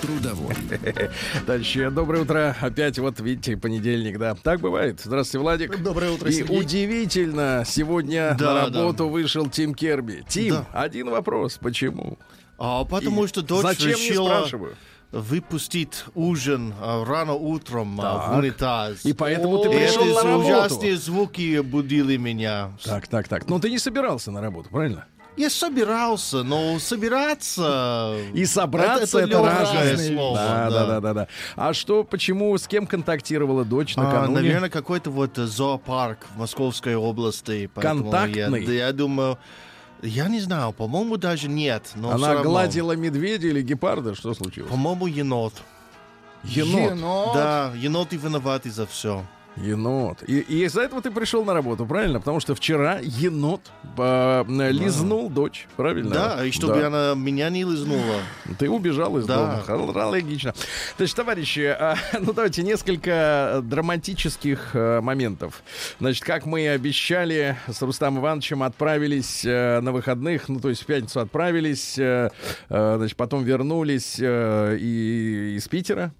Трудовой. Дальше. Доброе утро. Опять вот, видите, понедельник, да. Так бывает. Здравствуйте, Владик. Доброе утро, И Сергей. удивительно, сегодня Да, на работу вышел Тим Керби. Тим, Да. один вопрос. Почему? А, потому И что дочь Зачем не решила спрашиваю? выпустить ужин а, рано утром а, Так. в унитаз. И поэтому ты И пришел на работу. ужасные звуки будили меня. Так, так, так. Ну, ты не собирался на работу, правильно? Я собирался, но собираться... И собраться это, лёгкое разные слово. Да, да, да, да, да. А что, почему, с кем контактировала дочь А, накануне? наверное, какой-то вот э, зоопарк в Московской области. Контактный? Я, я думаю... Я не знаю, по-моему, даже нет. Но Она гладила медведя или гепарда? Что случилось? По-моему, енот. Енот. Да, енот и виноваты за все. Енот. И, и из-за этого ты пришел на работу, правильно? Потому что вчера енот э, лизнул дочь, правильно? Да, и чтобы Да. она меня не лизнула. Ты убежал из Да. дома. Логично. Значит, товарищи, а, ну давайте несколько драматических э, моментов. Значит, как мы и обещали, с Рустам Ивановичем отправились э, на выходных, ну то есть в пятницу отправились, э, э, значит, потом вернулись э, и из Питера.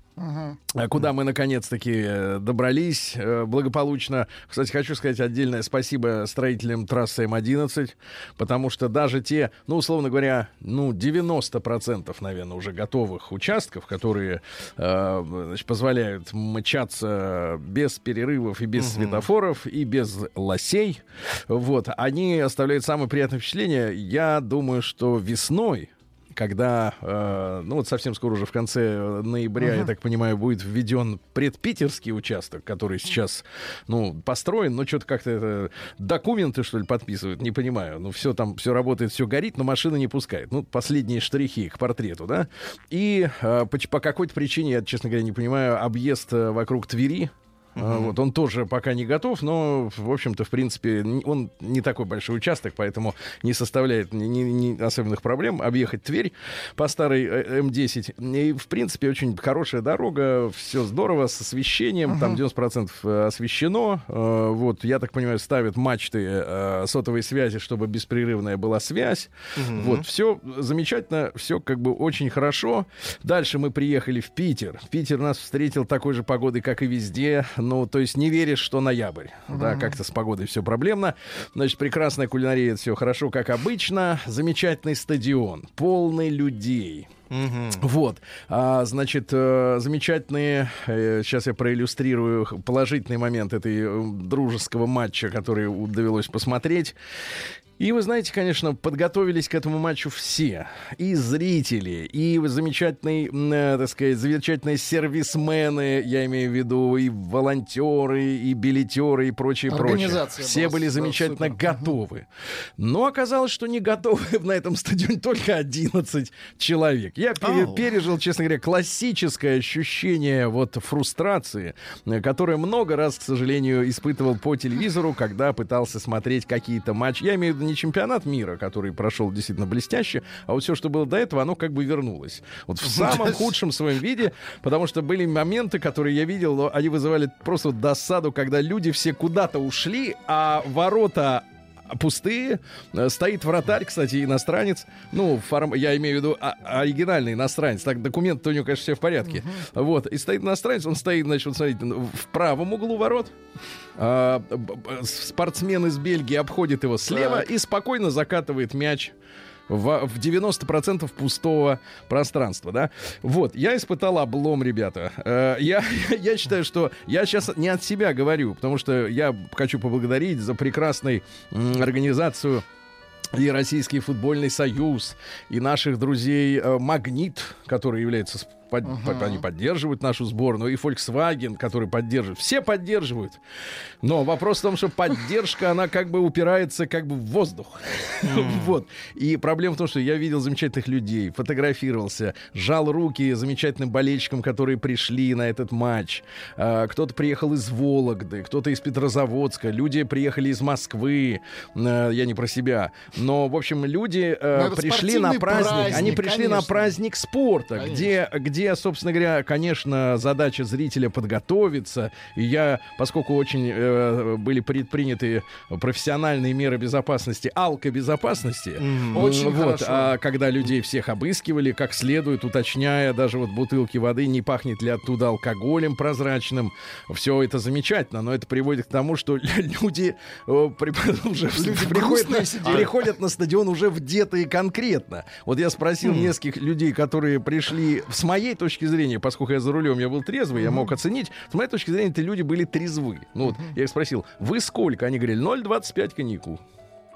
А Куда мы наконец-таки э, добрались э, благополучно. Кстати, хочу сказать отдельное спасибо строителям трассы М11, потому что даже те, ну, условно говоря, ну, 90%, наверное, уже готовых участков, которые э, значит, позволяют мчаться без перерывов и без светофоров, и без лосей, вот, они оставляют самое приятное впечатление. Я думаю, что весной, когда, э, ну вот совсем скоро уже в конце э, ноября, я так понимаю, будет введен предпитерский участок, который сейчас, ну, построен, но что-то как-то это, документы, что ли, подписывают, не понимаю. Ну, все там, все работает, все горит, но машина не пускает. Ну, последние штрихи к портрету, да. И э, по, по какой-то причине, я, честно говоря, не понимаю, объезд э, вокруг Твери, а, Вот, он тоже пока не готов, но, в общем-то, в принципе, он не такой большой участок, поэтому не составляет ни, ни- ни особенных проблем объехать Тверь по старой э, М10. И, в принципе, очень хорошая дорога, все здорово, с освещением, там 90% освещено. Э, Вот, я так понимаю, ставят мачты э, сотовой связи, чтобы беспрерывная была связь. Вот, все замечательно, все как бы очень хорошо. Дальше мы приехали в Питер. Питер нас встретил такой же погодой, как и везде. Ну, то есть не веришь, что ноябрь. Да, как-то с погодой все проблемно. Значит, прекрасная кулинария, все хорошо, как обычно. Замечательный стадион, полный людей. Вот, А, значит, э, замечательные, э, сейчас я проиллюстрирую положительный момент этой э, дружеского матча, который довелось посмотреть. И вы знаете, конечно, подготовились к этому матчу все. И зрители, и замечательные, э, так сказать, замечательные сервисмены, я имею в виду, и волонтеры, и билетеры, и прочее, прочее. Все была были замечательно супер. готовы. Но оказалось, что не готовы на этом стадионе только 11 человек. Я Ау. пережил, честно говоря, классическое ощущение вот фрустрации, которое много раз, к сожалению, испытывал по телевизору, когда пытался смотреть какие-то матчи. Я имею в виду не чемпионат мира, который прошел действительно блестяще, а вот все, что было до этого, оно как бы вернулось. Вот в самом худшем своем виде, потому что были моменты, которые я видел, но они вызывали просто досаду, когда люди все куда-то ушли, а ворота пустые. Э, Стоит вратарь, кстати, иностранец. Ну, форм... я имею в виду а- оригинальный иностранец. Так, документы у него, конечно, все в порядке. Вот. И стоит иностранец, он стоит, значит, вот смотрите, ну, в правом углу ворот. А, спортсмен из Бельгии обходит его слева Так. и спокойно закатывает мяч в, в 90% пустого пространства, да. Вот, я испытал облом, ребята. Э, я, я считаю, что я сейчас не от себя говорю, потому что я хочу поблагодарить за прекрасную организацию и Российский футбольный союз, и наших друзей э, «Магнит», который является под- под- они поддерживают нашу сборную, и Volkswagen, который поддерживает. Все поддерживают. Но вопрос в том, что поддержка, она как бы упирается как бы в воздух. Вот. И проблема в том, что я видел замечательных людей, фотографировался, жал руки замечательным болельщикам, которые пришли на этот матч. А, Кто-то приехал из Вологды, кто-то из Петрозаводска, люди приехали из Москвы. Э, Я не про себя. Но, в общем, люди э, Ну, пришли на праздник. Они пришли на праздник спорта, Конечно. где, где, собственно говоря, конечно, задача зрителя подготовиться. И я, поскольку очень э, были предприняты профессиональные меры безопасности, алкобезопасности, Очень вот, хорошо. а когда людей всех обыскивали, как следует, уточняя даже вот бутылки воды, не пахнет ли оттуда алкоголем прозрачным, все это замечательно, но это приводит к тому, что люди э, при- уже Люди приходят, на, сидят. приходят на стадион уже вдетые конкретно. Вот я спросил нескольких людей, которые пришли, с моей точки зрения, поскольку я за рулем, я был трезвый, я мог оценить, с моей точки зрения, эти люди были трезвы. Ну вот, я их спросил, вы сколько? Они говорили, 0,25 коньяку.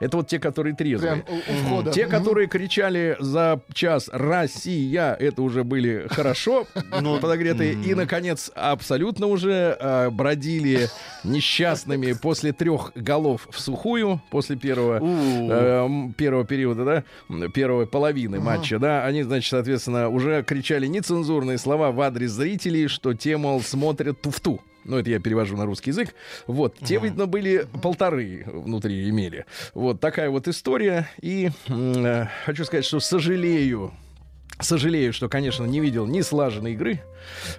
Это вот те, которые трезвые. Прям у, у входа. Те, которые кричали за час «Россия», это уже были хорошо Ну, подогретые. И, наконец, абсолютно уже э, бродили несчастными после трех голов в сухую, после первого, э, первого периода, да, первой половины матча, да. Они, значит, соответственно, уже кричали нецензурные слова в адрес зрителей, что те, мол, смотрят туфту. Ну, это я перевожу на русский язык. Вот. Те, видно, были полторы внутри имели. Вот такая вот история. И э, хочу сказать, что сожалею, Сожалею, что, конечно, не видел ни слаженной игры,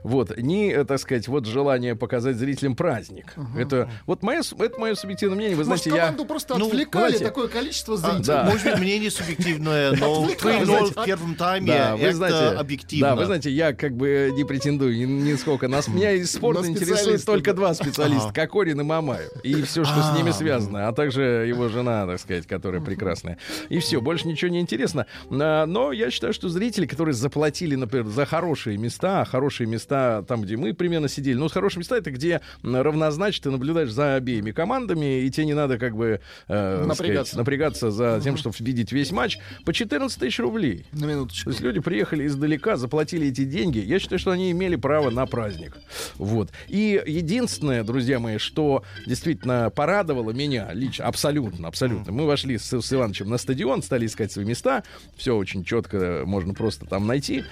вот, ни, э, так сказать, вот желание показать зрителям праздник. Это вот мое, это мое субъективное мнение. Вы Может, знаете, я... команду просто Ну, отвлекали знаете, такое количество А, зрителей. да. Может быть, мнение субъективное, но Отвлекает. 3-0 в первом тайме Да, вы это знаете, объективно. да, вы знаете, я как бы не претендую ни, нисколько. Нас, меня из спорта интересует только два специалиста. Кокорин и Мамаев. И все, что с А. ними связано. А также его жена, так сказать, которая прекрасная. И все, больше ничего не интересно. А, Но я считаю, что зрители, которые заплатили, например, за хорошие места, а хорошие места там, где мы примерно сидели, ну, хорошие места это где равнозначно ты наблюдаешь за обеими командами, и тебе не надо как бы э, Напрягаться. сказать, напрягаться за тем, чтобы видеть весь матч. По 14 тысяч рублей. На минуточку. То есть люди приехали издалека, заплатили эти деньги. Я считаю, что они имели право на праздник. Вот. И единственное, друзья мои, что действительно порадовало меня лично, абсолютно, абсолютно. Мы вошли с, с Ивановичем на стадион, стали искать свои места. Все очень четко можно просто там найти.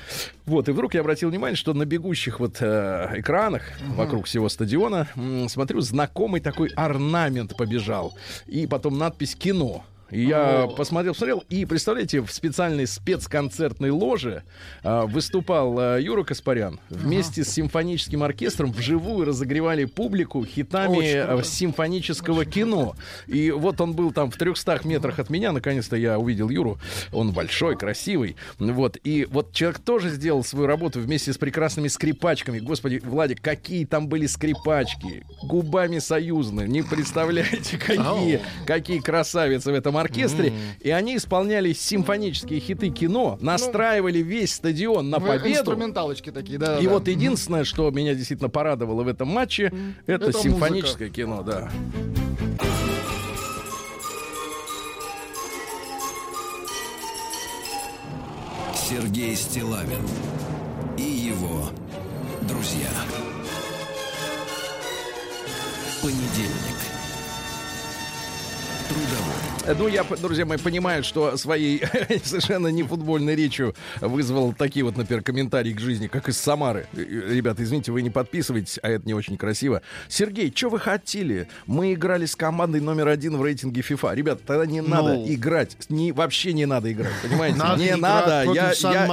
Вот. И вдруг я обратил внимание, что на бегущих вот э, экранах вокруг всего стадиона, смотрю, знакомый такой орнамент побежал. И потом надпись «Кино». Я посмотрел, посмотрел, и представляете, в специальной спецконцертной ложе а, выступал а, Юра Каспарян вместе с симфоническим оркестром вживую разогревали публику хитами Очень а, круто. симфонического кино. И вот он был там в 300 метрах от меня, наконец-то я увидел Юру. Он большой, красивый. Вот. И вот человек тоже сделал свою работу вместе с прекрасными скрипачками. Господи, Владик, какие там были скрипачки. Губами союзные. Не представляете, какие, какие красавицы в этом оркестре. И они исполняли симфонические хиты кино, настраивали весь стадион на победу. Инструменталочки такие, да. И да. вот единственное, что меня действительно порадовало в этом матче, это, Это симфоническое кино, да. Сергей Стилавин и его друзья. Понедельник. Трудовой. Ну, я, друзья мои, понимаю, что своей совершенно не футбольной речью вызвал такие вот, например, комментарии к жизни, как из Самары. Э, э, Ребята, извините, вы не подписываетесь, а это не очень красиво. Сергей, что вы хотели? Мы играли с командой номер один в рейтинге FIFA. Ребята, тогда не надо Ну. играть. Не, вообще не надо играть, понимаете? Надо не надо. Я, я,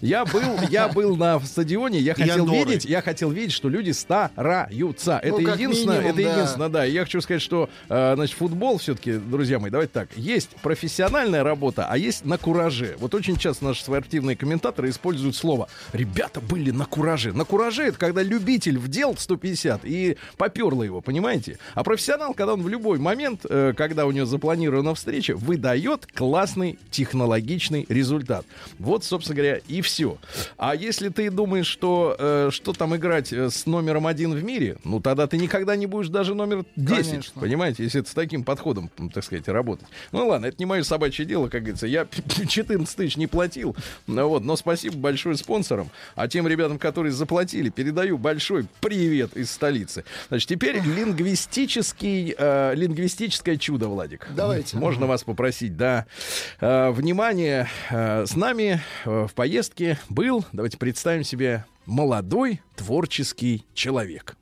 я был, я был на стадионе, я хотел Андорры. видеть, я хотел видеть, что люди стараются. Это Ну, как единственное, минимум, это да. единственное, да. И я хочу сказать, что, э, значит, футбол все-таки, друзья мои, давайте так, есть профессиональная работа, а есть на кураже. Вот очень часто наши спортивные комментаторы используют слово «ребята были на кураже». На кураже это когда любитель вдел 150 и поперло его, понимаете? А профессионал, когда он в любой момент, э, когда у него запланирована встреча, выдает классный технологичный результат. Вот, собственно говоря, и все. А если ты думаешь, что э, что там играть э, с номером один в мире, ну тогда ты никогда не будешь даже номер 10, Конечно. понимаете, если ты с таким подходом, так сказать, работаешь. Заработать. Ну ладно, это не мое собачье дело, как говорится. Я 14 тысяч не платил. Ну, вот, но спасибо большое спонсорам. А тем ребятам, которые заплатили, передаю большой привет из столицы. Значит, теперь лингвистический, э, лингвистическое чудо, Владик. Давайте. Можно вас попросить, да. Э, внимание, э, с нами э, в поездке был, давайте представим себе, молодой творческий человек.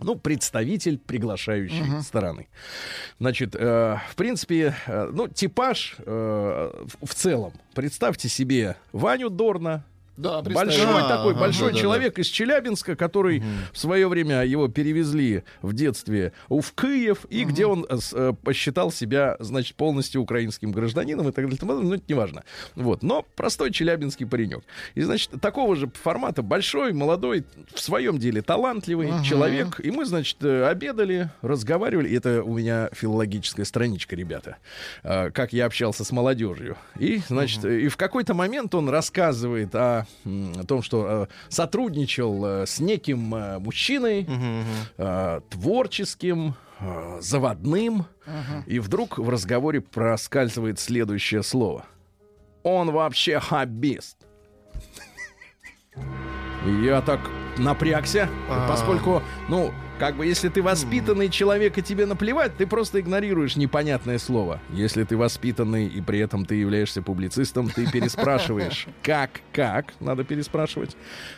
Ну, представитель приглашающей стороны. Значит, э, в принципе, э, ну, типаж э, в, в целом. Представьте себе Ваню Дорна, Да. Большой А, такой, ага, большой да-да-да. человек из Челябинска, который в свое время его перевезли в детстве в Киев, и где он э, э, посчитал себя, значит, полностью украинским гражданином и так далее. и тому подобное. Ну, это не важно. Вот. Но простой челябинский паренек. И, значит, такого же формата большой, молодой, в своем деле талантливый человек. И мы, значит, э, обедали, разговаривали. И Это у меня филологическая страничка, ребята. Э, Как я общался с молодежью. И, значит, э, и в какой-то момент он рассказывает о, о том, что э, сотрудничал э, с неким э, мужчиной, э, творческим, э, заводным. И вдруг в разговоре проскальзывает следующее слово. Он вообще хоббист. Я так напрягся, А. поскольку, ну, как бы, если ты воспитанный человек и тебе наплевать, ты просто игнорируешь непонятное слово. Если ты воспитанный и при этом ты являешься публицистом, ты переспрашиваешь. Как, как, надо переспрашивать.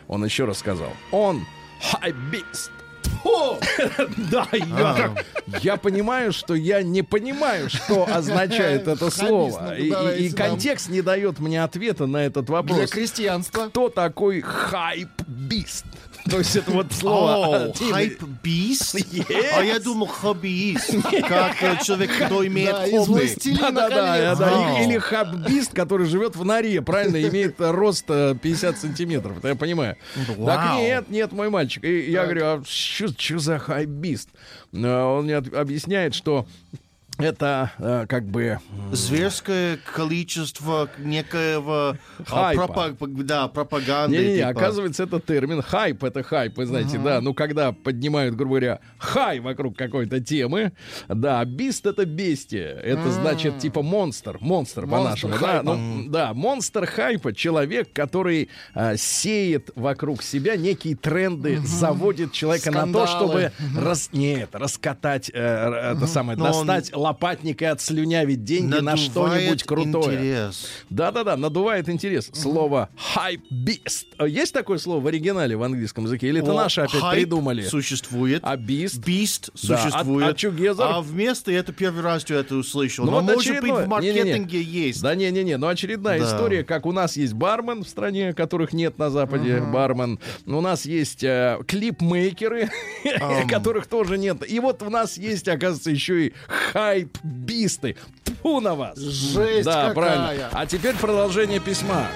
Он еще раз сказал. Он хоббист. Да, я, как- я понимаю, что я не понимаю, что означает это слово. И- И, и контекст не дает мне ответа на этот Для вопрос. крестьянства. Кто такой хайп-бист? То есть это вот слово... О, хайп бист? Yes. А я думал хоббиист, как э, человек, кто имеет хобби. «Властелина Да, да, да, колец». да. Вау. Или, хаббист, который живет в норе, правильно, имеет э, рост э, 50 сантиметров. Это я понимаю. Так нет, нет, мой мальчик. И я говорю, а что за хайбист? Он мне объясняет, что это э, как бы Зверское количество некоего а, Хайпа. пропа- да, пропаганды. Не-не-не, типа. оказывается, это термин. Хайп — это хайп, вы знаете, да. Ну, когда поднимают, грубо говоря, хай вокруг какой-то темы, да, бист — это бестия. Это значит, типа, монстр, монстр по-нашему, да. Ну, да, монстр хайпа — человек, который а, сеет вокруг себя некие тренды, заводит человека на то, Скандалы. чтобы рас... Нет, раскатать, э, это самое, Но он- достать лопатник и отслюнявить деньги на Надувает что-нибудь крутое. интерес. Да-да-да, надувает интерес. Слово хайп-бист. А Есть такое слово в оригинале в английском языке? Или это О, наши опять хайп придумали? Существует. А бист? Бист Да, а- существует. а чугезер? А вместо это первый раз я это услышал. Ну Но вот может очередное. быть в маркетинге есть. Да не-не-не, ну очередная Да. история, как у нас есть бармен в стране, которых нет на Западе, бармен. У нас есть э, клипмейкеры, которых тоже нет. И вот у нас есть, оказывается, еще и хайп-бисты. Тьфу на вас! Жесть Да, какая. правильно. А теперь продолжение письма.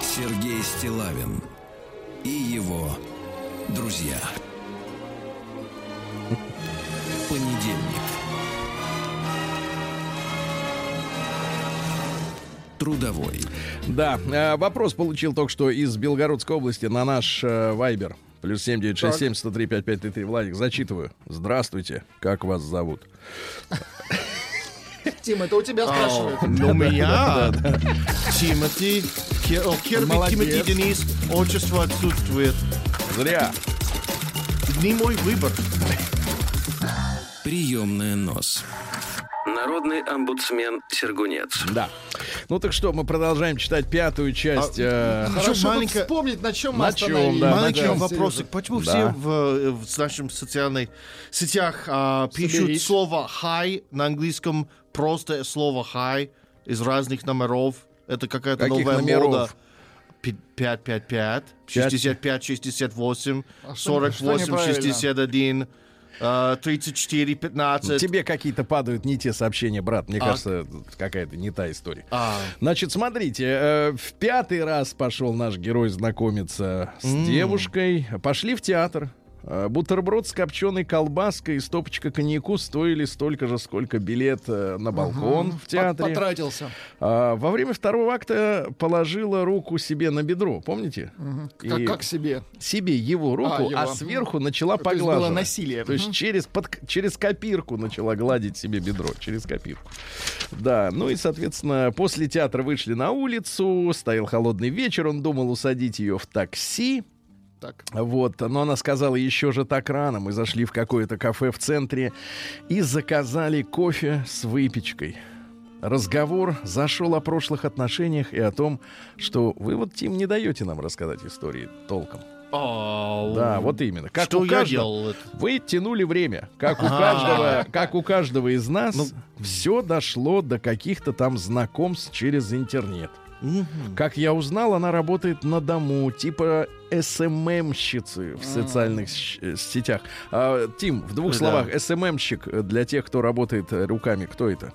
Сергей Стилавин и его друзья. Понедельник. Трудовой. Да, э, вопрос получил только что из Белгородской области на наш э, Вайбер. Плюс 7967 103 5533. Владик, зачитываю. Здравствуйте, как вас зовут? Тим, это у тебя спрашивают. Ну, меня Тимати, Ке- о, Кирби, Молодец. Тимати Денис, отчество отсутствует. Зря. Не мой выбор. Приемная нос. Народный омбудсмен Сергунец. Да. Ну так что, мы продолжаем читать пятую часть. э, Хорошо бы маленькая- вспомнить, на чем мы На чем, остановились. да, Маленький да. вопросик. Почему Да. все в, в нашем социальных сетях а, пишут Соберись. слово «хай» на английском, просто слово «хай» из разных номеров? Это какая-то Каких новая номеров? мода. Пи- 555, 65, 68, А что- что 48, неправильно? 61, а, 34, 15. Тебе какие-то падают не те сообщения, брат. Мне А. кажется, какая-то не та история. А, Значит, смотрите, э, в пятый раз пошел наш герой знакомиться с девушкой. Пошли в театр. Э, бутерброд с копченой колбаской и стопочка коньяку стоили столько же, сколько билет э, на балкон в театре. Потратился. А, во время второго акта положила руку себе на бедро, помните? И Как, как себе. себе его руку, а, его. сверху начала То есть было поглаживать. насилие. То есть через, под- через копирку начала гладить себе бедро, через копирку. Да, ну и, соответственно, после театра вышли на улицу, стоял холодный вечер, он думал усадить ее в такси. Так. Вот, но она сказала, еще же так рано. Мы зашли в какое-то кафе в центре и заказали кофе с выпечкой. Разговор зашел о прошлых отношениях и о том, что вы вот, Тим, не даете нам рассказать истории толком. Да, вот именно. Как Что у каждого, вы тянули время. Как у каждого, как у каждого из нас, Ну. все дошло до каких-то там знакомств через интернет. Как я узнал, она работает на дому, типа СММщицы в социальных щ- э, сетях. А, Тим, в двух Да. словах, СММщик э, для тех, кто работает э, руками, кто это?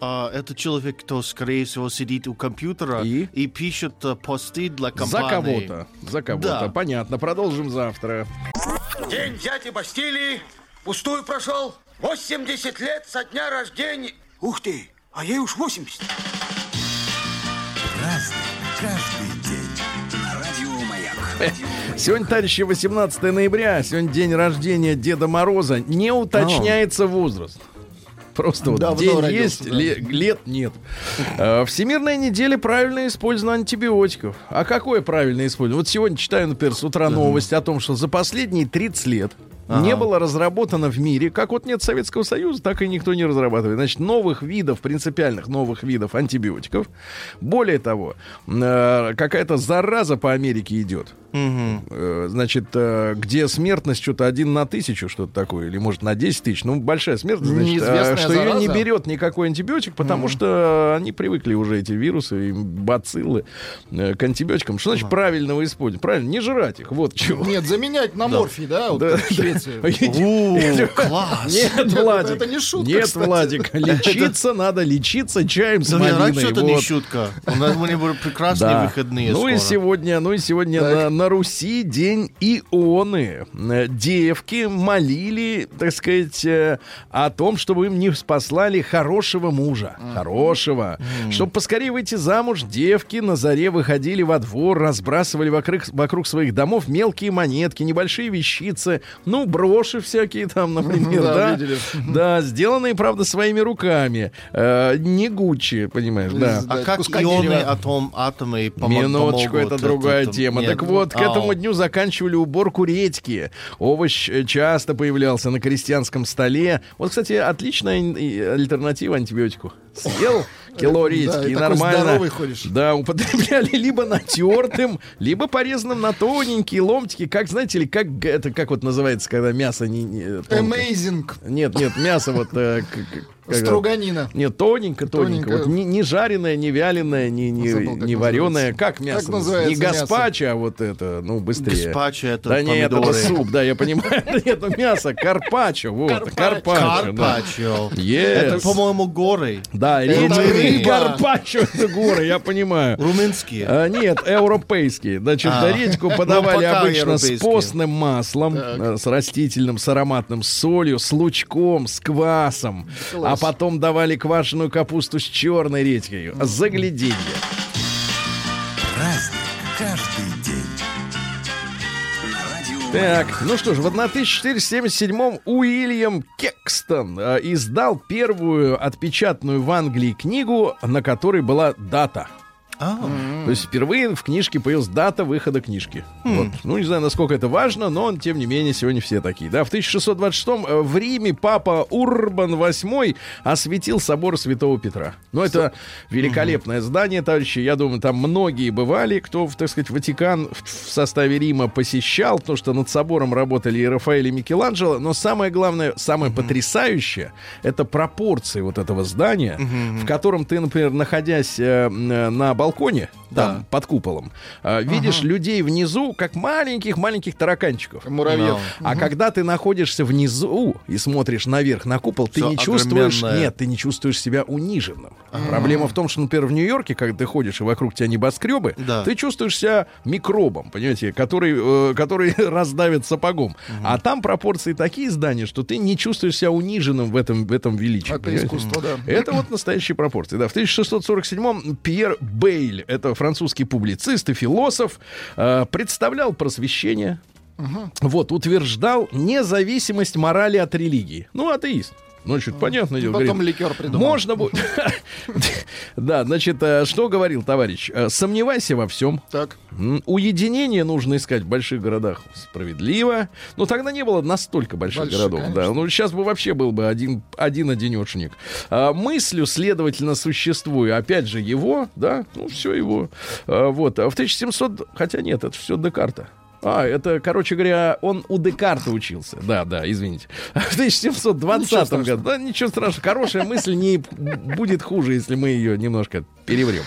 А, это человек, кто, скорее всего, сидит у компьютера И? пишет э, посты для За компании. кого-то. За кого-то. Да. Понятно. Продолжим завтра. День дяди Бастилии пустую прошел. 80 лет со дня рождения. Ух ты, а ей уж 80. Сегодня, товарищи, 18 ноября. Сегодня день рождения Деда Мороза. Не уточняется возраст. Просто вот Давно день родился, есть, да. ле- лет нет. Э, Всемирная неделя правильное использование антибиотиков. А какое правильное использование? Вот сегодня читаю, например, с утра новость о том, что за последние 30 лет не было разработано в мире, как вот нет Советского Союза, так и никто не разрабатывает. Значит, новых видов, принципиальных новых видов антибиотиков. Более того, э, какая-то зараза по Америке идет. Э, Значит, э, где смертность что-то один на тысячу, что-то такое, или может на 10 тысяч. Ну, большая смертность, значит, э, что ее не зараза? берет никакой антибиотик, потому что они привыкли уже, эти вирусы и бациллы, э, к антибиотикам. Что значит правильного использования? Правильно, не жрать их, вот чего. Нет, заменять на морфий, да? Вот в Швеции. Класс! Нет, Владик, это не шутка, нет. Владик, лечиться надо лечиться чаем с малиной. что это не шутка. У нас него прекрасные выходные Ну и сегодня, ну и сегодня на Руси день Ионы. Э, Девки молили, так сказать, э, о том, чтобы им не спаслали хорошего мужа. Хорошего. Чтобы поскорее выйти замуж, девки на заре выходили во двор, разбрасывали вокруг, вокруг своих домов мелкие монетки, небольшие вещицы, ну, броши всякие там, например, Да, да. видели. Да, сделанные, правда, своими руками. Э, Не Гуччи, понимаешь, да. А как ионы атом, атомы помо- Минуточку, помогут? это другая тема. нет. Так вот, к Ау. этому дню заканчивали уборку редьки. Овощ э, часто появлялся на крестьянском столе. Вот, кстати, отличная альтернатива антибиотику. Съел кило Да, редьки и и нормально. здоровый ходишь. Да, употребляли либо натертым, либо порезанным на тоненькие ломтики. Как, знаете ли, как это как вот называется, когда мясо не... не тонко? Amazing. Нет, нет, мясо вот... э, к- к- как это? Струганина. Нет, тоненько, тоненько. Тоненько. Вот не, не жареное, не вяленое, не, не, Забыл, не вареное. Как мясо? Как называется не мясо? гаспачо, а вот это, ну, быстрее. Гаспачо это да нет, это суп, да, я понимаю. Нет, это мясо, карпаччо, вот. Карпаччо. Yes. Это, по-моему, горы. Да, рыба. Карпаччо, это горы, я понимаю. Румынские. А, нет, европейские. Значит, А. редьку подавали Ну, обычно с постным маслом, э, с растительным, с ароматным, с солью, с лучком, с квасом. А потом давали квашеную капусту с черной редькой. Загляденье. каждый день. На радио Так, ну что ж, в 1477-м Уильям Кекстон э, издал первую отпечатанную в Англии книгу, на которой была дата. А, То есть впервые в книжке появилась дата выхода книжки. Вот. Ну, не знаю, насколько это важно, но тем не менее сегодня все такие. Да, в 1626-м э, в Риме папа Урбан VIII осветил собор Святого Петра. Ну, это великолепное здание, товарищи. Я думаю, там многие бывали, кто, так сказать, Ватикан в, составе Рима посещал, потому что над собором работали и Рафаэль, и Микеланджело. Но самое главное, самое потрясающее, это пропорции вот этого здания, в котором ты, например, находясь э, на балконе балконе, там, Да. под куполом, а, видишь людей внизу, как маленьких-маленьких тараканчиков. Муравьев. А когда ты находишься внизу и смотришь наверх на купол, ты Всё не чувствуешь, огроменное. нет, ты не чувствуешь себя униженным. Проблема в том, что, например, в Нью-Йорке, когда ты ходишь и вокруг тебя небоскребы, Да. ты чувствуешь себя микробом, понимаете, который, э, который раздавит сапогом. А там пропорции такие здания, что ты не чувствуешь себя униженным в этом, в этом величии. Это понимаете? искусство, да. Это вот настоящие пропорции. Да, в 1647-м Пьер Бейль, это французский публицист и философ, э, представлял просвещение. Вот, утверждал независимость морали от религии. Ну, атеист. Ну, что понятное дело. Потом говорит, ликер придумал. Можно будет... Да, значит, э, что говорил товарищ? Э, Сомневайся во всем. Так. Уединение нужно искать в больших городах справедливо. Но тогда не было настолько больших городов. Да. Ну, сейчас бы вообще был бы один, один одинешник. А, мыслью, следовательно, существуя, опять же, его, да, ну, все его. А, вот. А в 1700... Хотя нет, это все Декарта. А, это, короче говоря, он у Декарта учился. Да, да, извините. В 1720 году. Да, ничего страшного. Хорошая мысль не будет хуже, если мы ее немножко переврем.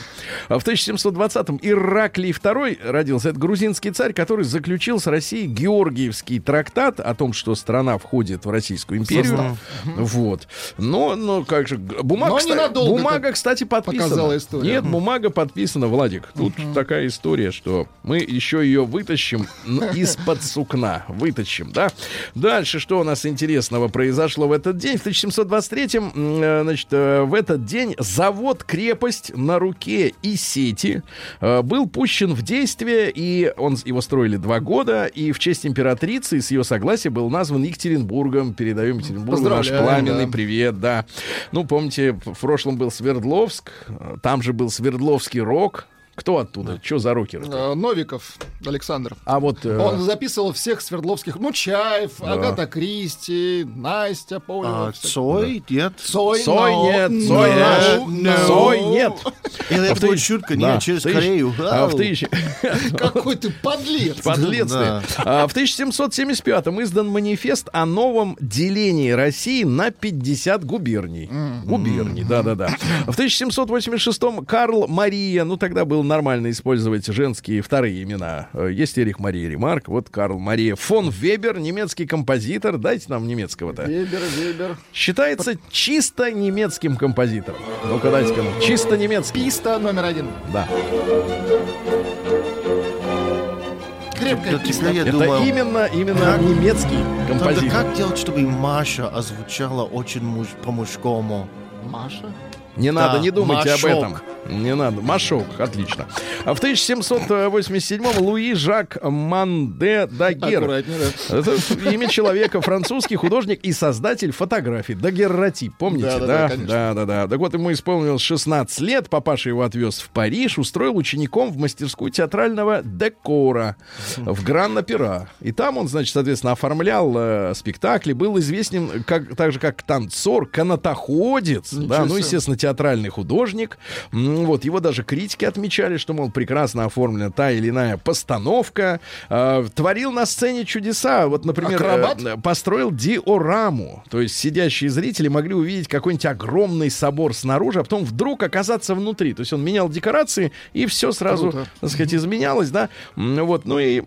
А в 1720-м Ираклий II родился. Это грузинский царь, который заключил с Россией Георгиевский трактат о том, что страна входит в Российскую империю. Вот. Но, но как же, бумага, Но кстати, бумага, кстати, подписана. Нет, бумага подписана, Владик. Тут такая история, что мы еще ее вытащим из-под сукна. Вытащим, да? Дальше, что у нас интересного произошло в этот день? В 1723-м, м, э, значит, э, в этот день завод-крепость на руке и сети э, был пущен в действие, и он, его строили два года, и в честь императрицы и с ее согласия был назван Екатеринбургом. Передаем Екатеринбургу наш пламенный да. привет, да. Ну, помните, в прошлом был Свердловск, э, там же был Свердловский рок. Кто оттуда? Что за рокеры? Э, Новиков Александр. А вот... э, Он записывал всех свердловских, ну, Чаев, Агата Кристи, Настя, Павлова. А, Цой, нет? Цой, Сой но- нет, no, нет, no. Сой нет. Или А это в будет шутка? Да, Нет, через Корею. А. Какой ты подлец. Подлец ты. Да. А, В 1775-м издан манифест о новом делении России на 50 губерний. Губерний, да-да-да. В 1786-м Карл Мария, ну тогда было нормально использовать женские вторые имена. Э, Есть Эрих Мария Ремарк, вот Карл Мария фон Вебер, немецкий композитор. Дайте нам немецкого-то. Вебер, Вебер. Считается чисто немецким композитором. Ну-ка, дайте-ка нам. Чисто немецкий. Писта номер один. Да. Крепкая Да писта. я Это думаю, именно, именно как- немецкий Тогда композитор. как делать, чтобы Маша озвучала очень муж- по-мужскому? Маша. Не надо, не думайте об Машок. этом. Не надо. Машок, отлично. А в 1787-м Луи Жак Манде Дагер. Да. Это имя человека, французский художник и создатель фотографий. Дагерротип, помните? Да, да, да, да, конечно. да, да, да. Так вот, ему исполнилось 16 лет, папаша его отвез в Париж, устроил учеником в мастерскую театрального декора в Гран-Опера. И там он, значит, соответственно, оформлял э, спектакли, был известен как, так же, как танцор, канатоходец, да, ну, естественно, театральный художник. Вот, его даже критики отмечали, что, мол, прекрасно оформлена та или иная постановка. Э, творил на сцене чудеса. Вот, например, э, построил диораму. То есть сидящие зрители могли увидеть какой-нибудь огромный собор снаружи, а потом вдруг оказаться внутри. То есть он менял декорации, и все сразу, Круто. так сказать, изменялось, да. Вот, ну и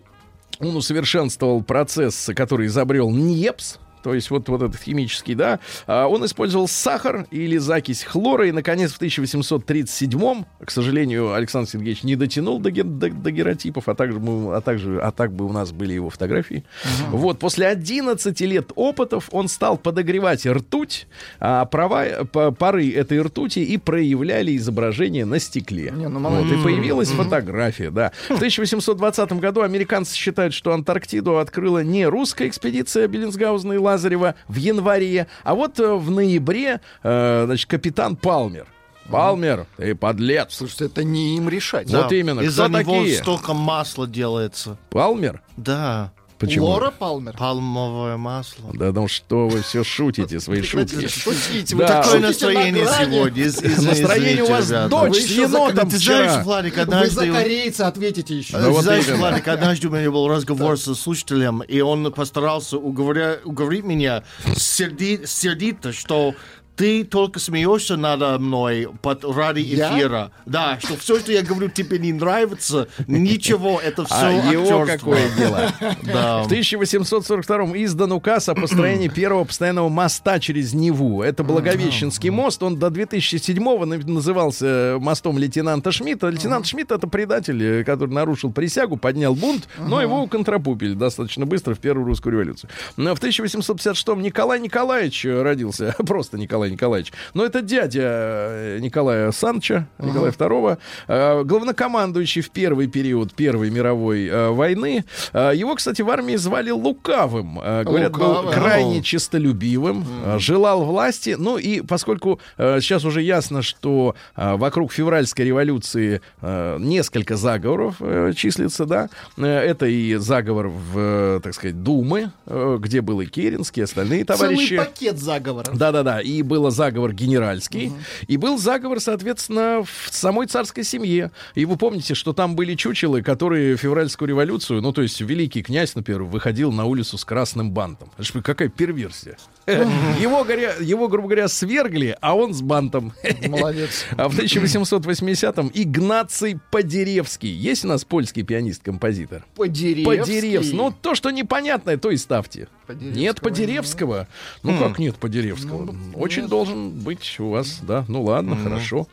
он усовершенствовал процесс, который изобрел Ньепс. То есть вот, вот этот химический, да. А, Он использовал сахар или закись хлора. И, наконец, в 1837-м, к сожалению, Александр Сергеевич не дотянул до, до, до геротипов, а также, мы, а, также, а так бы у нас были его фотографии. Вот, после 11 лет опытов он стал подогревать ртуть, а права, пары этой ртути и проявляли изображение на стекле. Не, ну, Вот, и появилась фотография, да. В 1820 году американцы считают, что Антарктиду открыла не русская экспедиция Беллинсгаузена и Лазарева в январе, а вот э, в ноябре, э, значит, капитан Палмер. Палмер, ты подлец. Слушайте, это не им решать. Вот именно. Из-за него такие? столько масла делается. Палмер? Да, Почему? Лора Палмер. пальмовое масло. Да ну что вы все шутите, свои шутки. шутить. Вы Да. так Какое шутите на настроение сегодня? Настроение у вас ребята. дочь Вы с еще за- енотом Ты знаешь, вчера. Владик, Вы за однажды... корейца ответите еще. Знаешь. Владик, однажды у меня был разговор со слушателем, и он постарался уговорить меня серди- сердито, что ты только смеешься надо мной под, ради Я? эфира. Да, что все, что я говорю, тебе не нравится, ничего, это все А его актерство. какое дело? Да. В 1842 издан указ о построении первого постоянного моста через Неву. Это Благовещенский мост. Он до 2007-го на- назывался мостом лейтенанта Шмидта. Лейтенант Шмидт это предатель, э, который нарушил присягу, поднял бунт, но его контрапупили достаточно быстро в Первую русскую революцию. Но в 1856-м Николай Николаевич э, родился. Просто Николай Николаевич. Но это дядя э, Николая Санча, Николая II, э, главнокомандующий в первый период Первой мировой э, войны. Его, кстати, в армии звали Лукавым. Говорят, был Лукавым. крайне честолюбивым, желал власти. Ну и поскольку сейчас уже ясно, что вокруг февральской революции несколько заговоров числится, да, это и заговор в, так сказать, Думы, где был и Керенский, и остальные товарищи. Целый пакет заговоров. Да-да-да, и был заговор генеральский, и был заговор, соответственно, в самой царской семье. И вы помните, что там были чучелы, которые февральскую революцию, ну, то есть великий князь, например, выходил на улицу с красным бантом. Это ж какая перверсия. Его, его, грубо говоря, свергли, а он с бантом. Молодец. А в 1880-м Игнаций Подеревский. Есть у нас польский пианист-композитор? Подеревский. Подеревский. Ну, то, что непонятное, то и ставьте. Нет Подеревского. Ну, как нет Подеревского? Очень должен быть у вас, да. Ну, ладно, хорошо.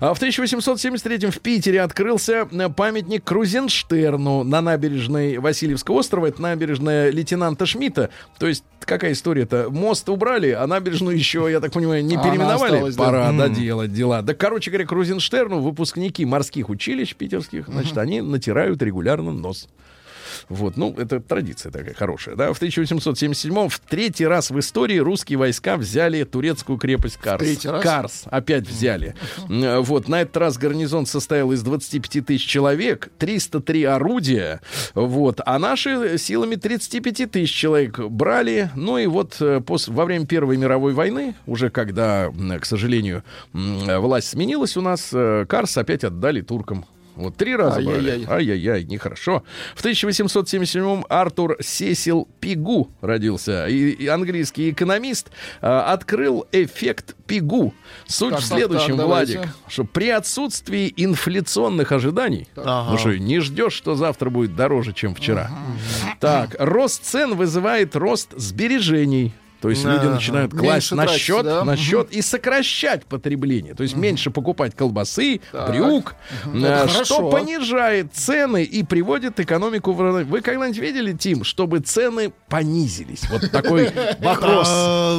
А в 1873 в Питере открылся э, памятник Крузенштерну на набережной Васильевского острова. Это набережная лейтенанта Шмидта. То есть, какая история-то? Мост убрали, а набережную еще, я так понимаю, не переименовали. осталась, да. Пора доделать дела. Да, короче говоря, Крузенштерну выпускники морских училищ питерских, значит, они натирают регулярно нос. Вот, ну, это традиция такая хорошая, да. В 1877 в третий раз в истории русские войска взяли турецкую крепость Карс. третий раз? Карс опять взяли. Вот, на этот раз гарнизон состоял из 25 тысяч человек, 303 орудия, вот, а наши силами 35 тысяч человек брали. Ну и вот э, пос- во время Первой мировой войны, уже когда, к сожалению, власть сменилась у нас, э, Карс опять отдали туркам. Вот три раза брали. Ай-яй-яй. Ай-яй-яй, нехорошо. В 1877 Артур Сесил Пигу родился. И, и английский экономист а, открыл эффект Пигу. Суть Так, в так, следующем, так, Владик, давайте. что при отсутствии инфляционных ожиданий, Ага. ну что, не ждешь, что завтра будет дороже, чем вчера. Так, рост цен вызывает рост сбережений. То есть люди начинают класть на тратить, счет, да? на счет и сокращать потребление. То есть меньше покупать колбасы, Так. брюк, э, Это что хорошо. понижает цены и приводит экономику в. Вы когда-нибудь видели, Тим, чтобы цены понизились? Вот такой вопрос. А,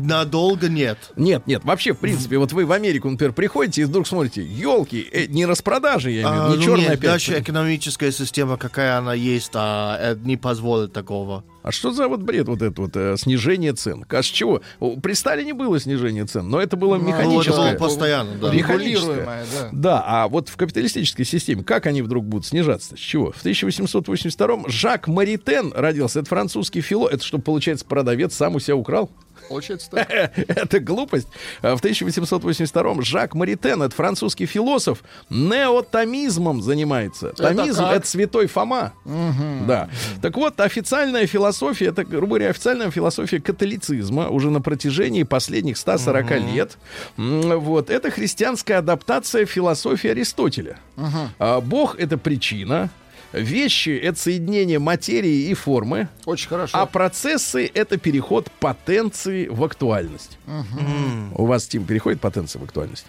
надолго нет. Нет, нет, вообще, в принципе, вот вы в Америку, например, приходите и вдруг смотрите, елки, не распродажи, я имею в А, виду, не ну черная наша экономическая система, какая она есть, а, э, не позволит такого. А что за вот бред вот это вот э, снижение цен? А с чего? При Сталине было снижение цен, но это было Ну, Ну, это механическое. было постоянно, да. Механическое. Регулируемое, да. Да, а вот в капиталистической системе как они вдруг будут снижаться? С чего? В 1882-м Жак Маритен родился. Это французский фило. Это что, получается, продавец сам у себя украл? Получается так. Это глупость. А В 1882-м Жак Маритен, это французский философ, неотомизмом занимается. Томизм это святой Фома. Да. Так вот, официальная философия, это, грубо говоря, официальная философия католицизма уже на протяжении последних 140 лет. Вот. Это христианская адаптация философии Аристотеля. А Бог — это причина. Вещи — это соединение материи и формы. Очень хорошо. А процессы — это переход потенции в актуальность. У вас, Тим, переходит потенция в актуальность?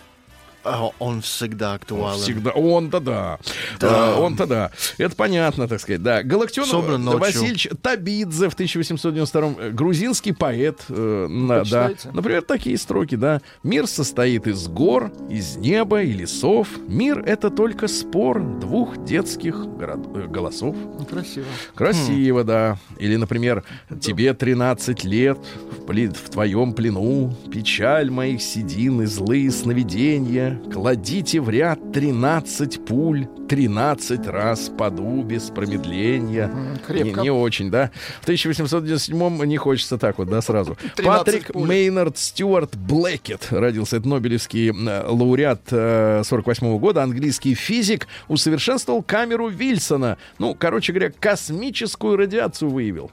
А, Он всегда актуален. Всегда. Он-то да. Да. Он-то да. Это понятно, так сказать. Да. Галактионов Особенно ночью. Васильевич Табидзе в 1892 э, грузинский поэт. э, на- да. Например, такие строки, да. Мир состоит из гор, из неба и лесов. Мир — это только спор двух детских город- э, голосов. Красиво. Красиво, да. Или, например, тебе 13 лет, в, пли- в твоем плену, печаль моих седин и злые сновидения. Кладите в ряд 13 пуль, 13 раз поду без промедления. крепко. Не, не очень, да. В 1897 не хочется так вот, да, сразу. 13 Патрик пуль. Мейнард Стюарт Блэкет родился. Это Нобелевский э, лауреат э, 48 года, английский физик, усовершенствовал камеру Вильсона. Ну, короче говоря, космическую радиацию выявил.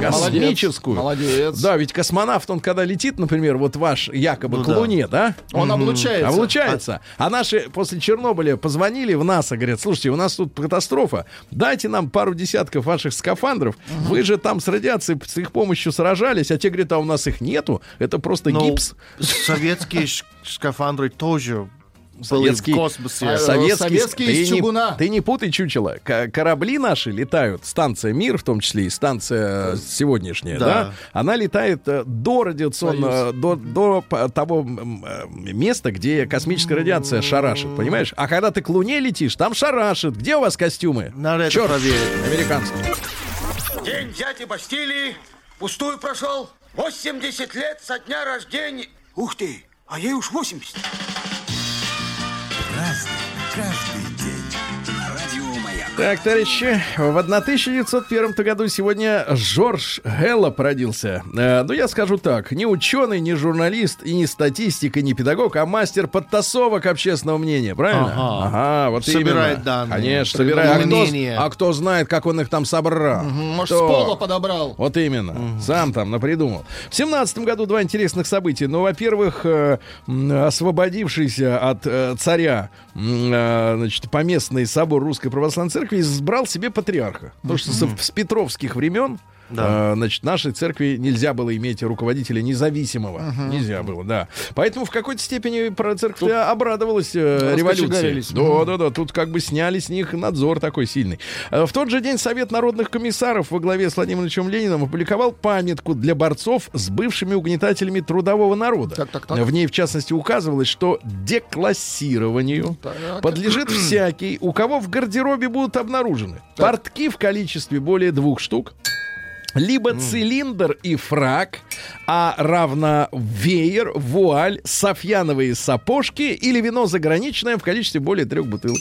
Космическую. Молодец. Да, ведь космонавт, он когда летит, например, вот ваш якобы Ну к да. Луне, да? Он облучается. Облучается. А наши после Чернобыля позвонили в НАСА, говорят, слушайте, у нас тут катастрофа, дайте нам пару десятков ваших скафандров, вы же там с радиацией с их помощью сражались, а те говорят, а у нас их нету, это просто Но гипс. советские скафандры тоже были Советские- в космосе. А, Советский, советские ты, из не, чугуна. ты не путай, чучело. К- корабли наши летают, станция «Мир», в том числе и станция сегодняшняя, да, Да. она летает э, до радиационного, до, до п- того э, места, где космическая радиация шарашит, понимаешь? А когда ты к Луне летишь, там шарашит. Где у вас костюмы? Надо проверить. американские. День взятия Бастилии пустую прошел. 80 лет со дня рождения. Ух ты, а ей уж 80. Разный, каждый день. Радио Маяк. Так, товарищи, в 1901 году сегодня Жорж Гэллоп родился. Э, ну, я скажу так, не ученый, не журналист, и не статистик, и не педагог, а мастер подтасовок общественного мнения, правильно? Ага. вот Собирает именно. данные. Конечно, собирает. А кто, а кто знает, как он их там собрал? Может, Кто? с пола подобрал. Вот именно. Сам там напридумал. В семнадцатом году два интересных события. Ну, во-первых, э, освободившийся от э, царя э, значит, поместный собор Русской Православной Церкви избрал себе патриарха. Потому что с, с петровских времен Да. э, значит, нашей церкви нельзя было иметь руководителя независимого. Нельзя было, да. Поэтому в какой-то степени про церковь обрадовалась э, революции. Да, да, да. Тут как бы сняли с них надзор такой сильный. Э, В тот же день Совет народных комиссаров во главе с Владимиром Ильичем Лениным опубликовал памятку для борцов с бывшими угнетателями трудового народа. Так, так, так. В ней, в частности, указывалось, что деклассированию Так. подлежит всякий, у кого в гардеробе будут обнаружены портки в количестве более двух штук, либо цилиндр и фрак, а равно веер, вуаль, софьяновые сапожки или вино заграничное в количестве более трех бутылок.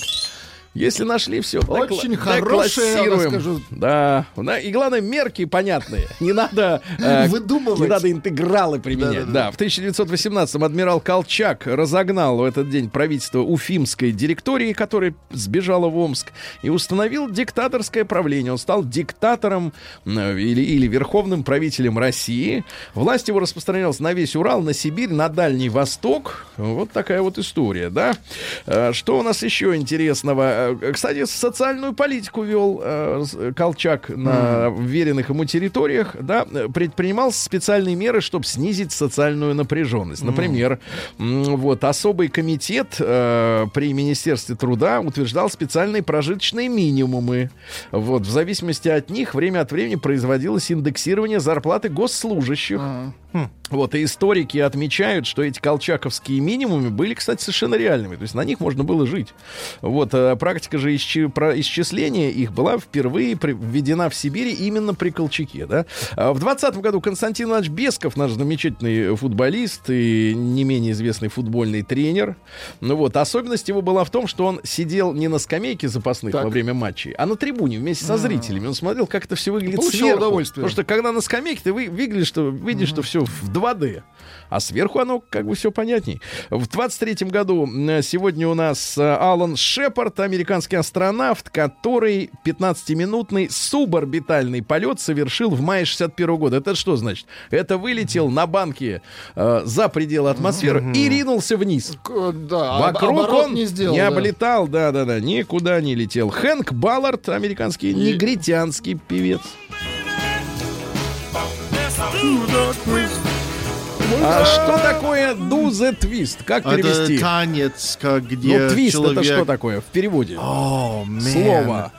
Если нашли все, Очень хорошее, я вам скажу. Да. Да, И главное, мерки понятные. Не надо э, Выдумывать. Не надо интегралы применять. Да, в 1918-м адмирал Колчак разогнал в этот день правительство Уфимской директории, которая сбежала в Омск, и установил диктаторское правление. Он стал диктатором э, или, или верховным правителем России. Власть его распространялась на весь Урал, на Сибирь, на Дальний Восток. Вот такая вот история, да. Э, Что у нас еще интересного? Э, Кстати, социальную политику вел э, Колчак на вверенных ему территориях, да, предпринимал специальные меры, чтобы снизить социальную напряженность. Например, вот особый комитет э, при Министерстве труда утверждал специальные прожиточные минимумы. Вот, в зависимости от них время от времени производилось индексирование зарплаты госслужащих. Вот, и историки отмечают, что эти колчаковские минимумы были, кстати, совершенно реальными. То есть на них можно было жить. Вот, э, практика же исчи- про- исчисления их была впервые при- введена в Сибири именно при Колчаке, да. А В 20 году Константин Иванович Бесков, наш замечательный футболист и не менее известный футбольный тренер. Ну вот, особенность его была в том, что он сидел не на скамейке запасных Так. во время матчей, а на трибуне вместе со зрителями. Он смотрел, как это все выглядит Получал сверху. удовольствие. Потому что когда на скамейке ты вы, видишь, что, видишь, что все в 2D. А сверху оно как бы все понятней. В 23 году э, сегодня у нас э, Алан Шепард, американский астронавт, который 15-минутный суборбитальный полет совершил в мае 61 года. Это что значит? Это вылетел на банке э, за пределы атмосферы и ринулся вниз. К- Да, об- Вокруг он не сделал. не облетал, да-да-да, никуда не летел. Хэнк Баллард, американский Не- негритянский певец. А что такое do the twist? Как Это перевести? танец, как где Ну, твист человек... это что такое в переводе? Man. Слово.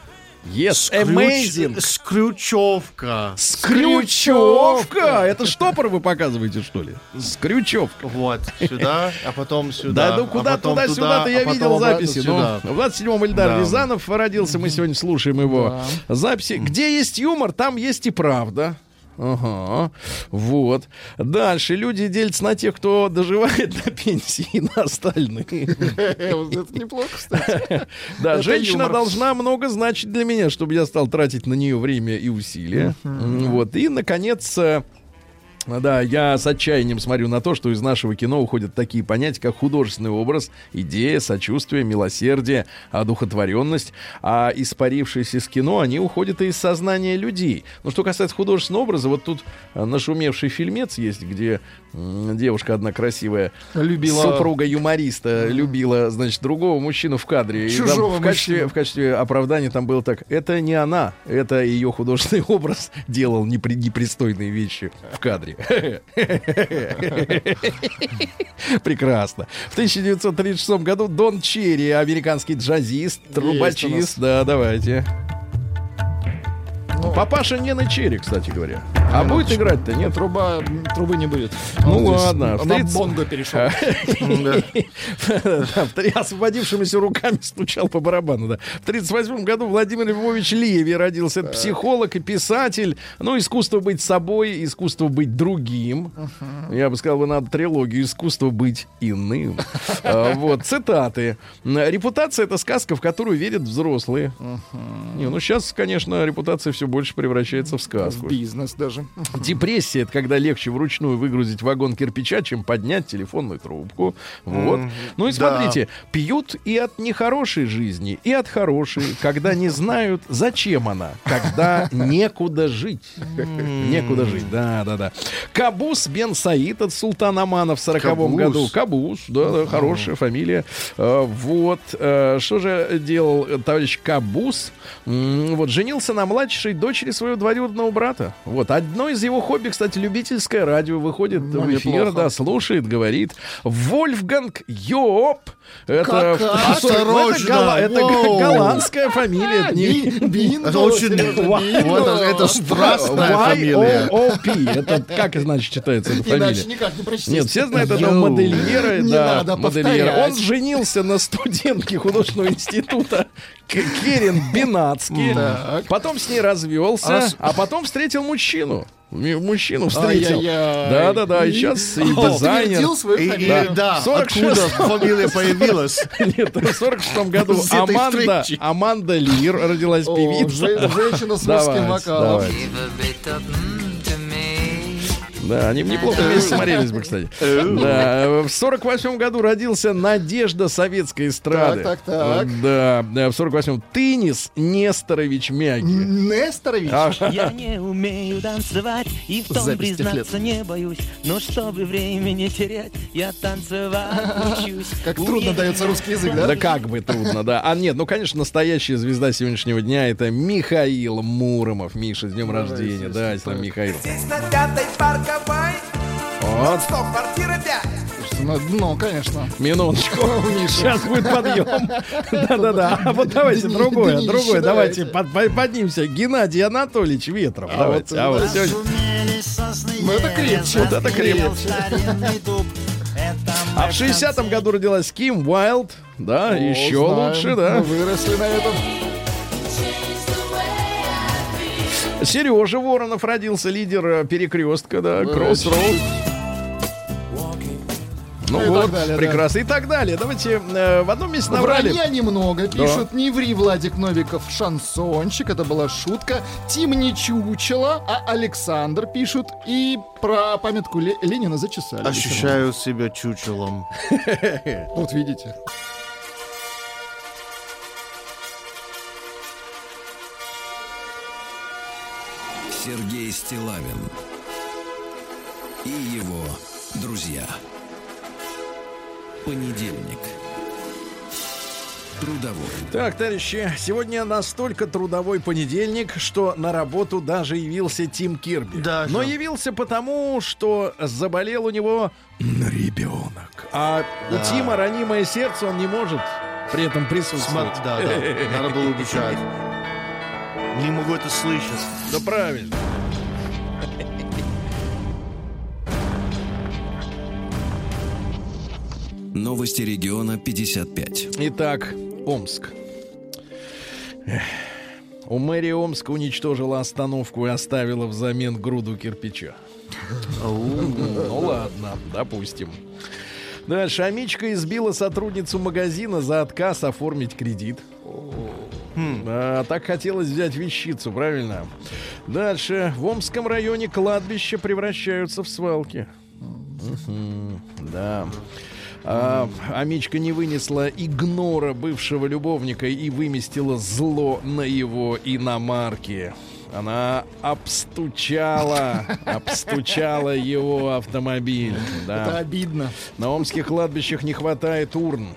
Yes, Скрюч- amazing. Скрючевка. Скрючевка! Это штопор вы показываете, что ли? Скрючевка. Вот, сюда, а потом сюда. Да, ну а куда потом туда, сюда, то я а видел записи. Сюда. Ну, в 27-м Эльдар Да. Рязанов родился, мы сегодня слушаем его записи. Где есть юмор, там есть и правда. Ага. Вот. Дальше. Люди делятся на тех, кто доживает до пенсии, и на остальных. Это неплохо, кстати. Да, женщина должна много значить для меня, чтобы я стал тратить на нее время и усилия. Вот. И, наконец, э, да, я с отчаянием смотрю на то, что из нашего кино уходят такие понятия, как художественный образ, идея, сочувствие, милосердие, одухотворенность. А испарившись из кино, они уходят и из сознания людей. Но что касается художественного образа, вот тут э, нашумевший фильмец есть, где девушка одна красивая, Любила- супруга юмориста, любила, значит, другого мужчину в кадре. И там Чужого в, качестве, мужчину. в качестве оправдания там было так. Это не она, это ее художественный образ делал непри- непристойные вещи в кадре. Прекрасно. В 1936 году Дон Черри, американский джазист, трубачист. Да, давайте. Ну, Папаша Нена Черри, кстати говоря. А будет минуточку. играть-то, нет? Труба, трубы не будет. Ну Он ладно, в На 30 Бонго перешел. Освободившимися руками стучал по барабану. Да. В 1938 году Владимир Львович Леви родился. Психолог и писатель. Ну, искусство быть собой, искусство быть другим. Я бы сказал, бы надо трилогию «Искусство быть иным». А, Вот, цитаты. Репутация — это сказка, в которую верят взрослые. Не, ну сейчас, конечно, репутация все больше превращается в сказку. В бизнес даже. Депрессия это когда легче вручную выгрузить вагон кирпича, чем поднять телефонную трубку. Вот. Ну и да. смотрите, пьют и от нехорошей жизни, и от хорошей, когда не знают, зачем она, когда некуда жить. Некуда жить, да, да, да. Кабус бен Саид от Султан Амана в 40 Кабус. году. Кабус, да, да, хорошая фамилия. Э, Вот. э, Что же делал товарищ Кабус? Вот, женился на младшей дочери своего двоюродного брата. Вот. Одно из его хобби, кстати, любительское радио. Выходит Ну, в эфир, неплохо. да, слушает, говорит. Вольфганг Йоп. Это, это гола- это голландская фамилия. это не- Би- Бинго, Это очень... Это, это страстная фамилия. Y-O-O-P. Это как, значит, читается эта фамилия? Иначе никак не прочтись. Нет, все знают этого модельера. Да, модельера. Он женился на студентке художественного института Керен Бенацки. Так. Потом с ней развелся, А а потом встретил мужчину. Мужчину встретил. Да-да-да, и сейчас и дизайнер. И- и- фамилию. да, В 46 откуда фамилия появилась? Нет, в 46 году Аманда. Аманда Лир родилась певица. же- женщина с русским вокалом. Да, они бы неплохо вместе смотрелись бы, кстати. Да, в сорок восьмом году родился Надежда советской эстрады. Так, так, так. Да, да, в сорок восьмом Тынис Несторович Мяги. Несторович. Я не умею танцевать и в том признаться не боюсь. Но чтобы время не терять, я танцевать учусь. Как трудно дается русский язык, да? Да как бы трудно, да. А нет, ну, конечно, настоящая звезда сегодняшнего дня это Михаил Муромов. Миша, с днем рождения. Да, Михаил. Здесь на пятой парковой Вот, Что, квартира 5? Ну, ну, конечно. минуточку. Сейчас будет подъем. Да-да-да. А вот давайте другое, другое. Давайте под- под- поднимемся. Геннадий Анатольевич Ветров. Давайте. А вот сегодня- Ну, это крепче. Вот это крепче. А в 60-м году родилась Ким Уайлд. Да, еще лучше, да. Выросли на этом. Сережа Воронов родился, лидер э, перекрестка, да, Crossroads. Ну Ну и вот, так далее, да. прекрасно. И так далее. Давайте э, в одном месте набрали. Вранья немного. Пишут, не ври, Владик Новиков, шансончик. Это была шутка. Тим не чучело, а Александр пишут. И про памятку Ле- Ленина зачесали. Ощущаю себя чучелом. Вот видите. Сергей Стилавин и его друзья. Понедельник. Трудовой. Так, товарищи, сегодня настолько трудовой понедельник, что на работу даже явился Тим Кирби. Даже. Но явился потому, что заболел у него ребенок. А у Тима ранимое сердце, он не может при этом присутствовать. Да, да, надо было убежать. Не могу это слышать. Да правильно. Новости региона 55. Итак, Омск. У мэрии Омска уничтожила остановку и оставила взамен груду кирпича. Ну ладно, допустим. Дальше. Амичка избила сотрудницу магазина за отказ оформить кредит. А, так хотелось взять вещицу, правильно? Дальше. В Омском районе кладбища превращаются в свалки. Мгм, Да. А, Амичка не вынесла игнора бывшего любовника и выместила зло на его иномарке. Она обстучала, обстучала его автомобиль. Да. Это обидно. На омских кладбищах не хватает урн.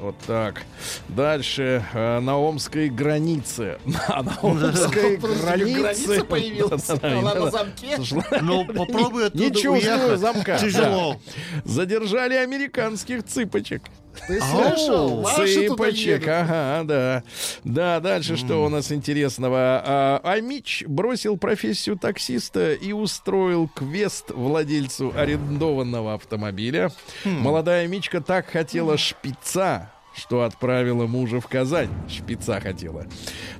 Вот так. Дальше э, на омской границе. На, на омской границе. граница появилась? Она да. на замке? Ну, попробуй оттуда Не чувствую замка. Тяжело. Задержали американских цыпочек. Ты слышал? Цыпочек, ага, да. Да, дальше что у нас интересного? А, Амич бросил профессию таксиста и устроил квест владельцу арендованного автомобиля. Молодая Мичка так хотела шпица, что отправила мужа в Казань. Шпица хотела.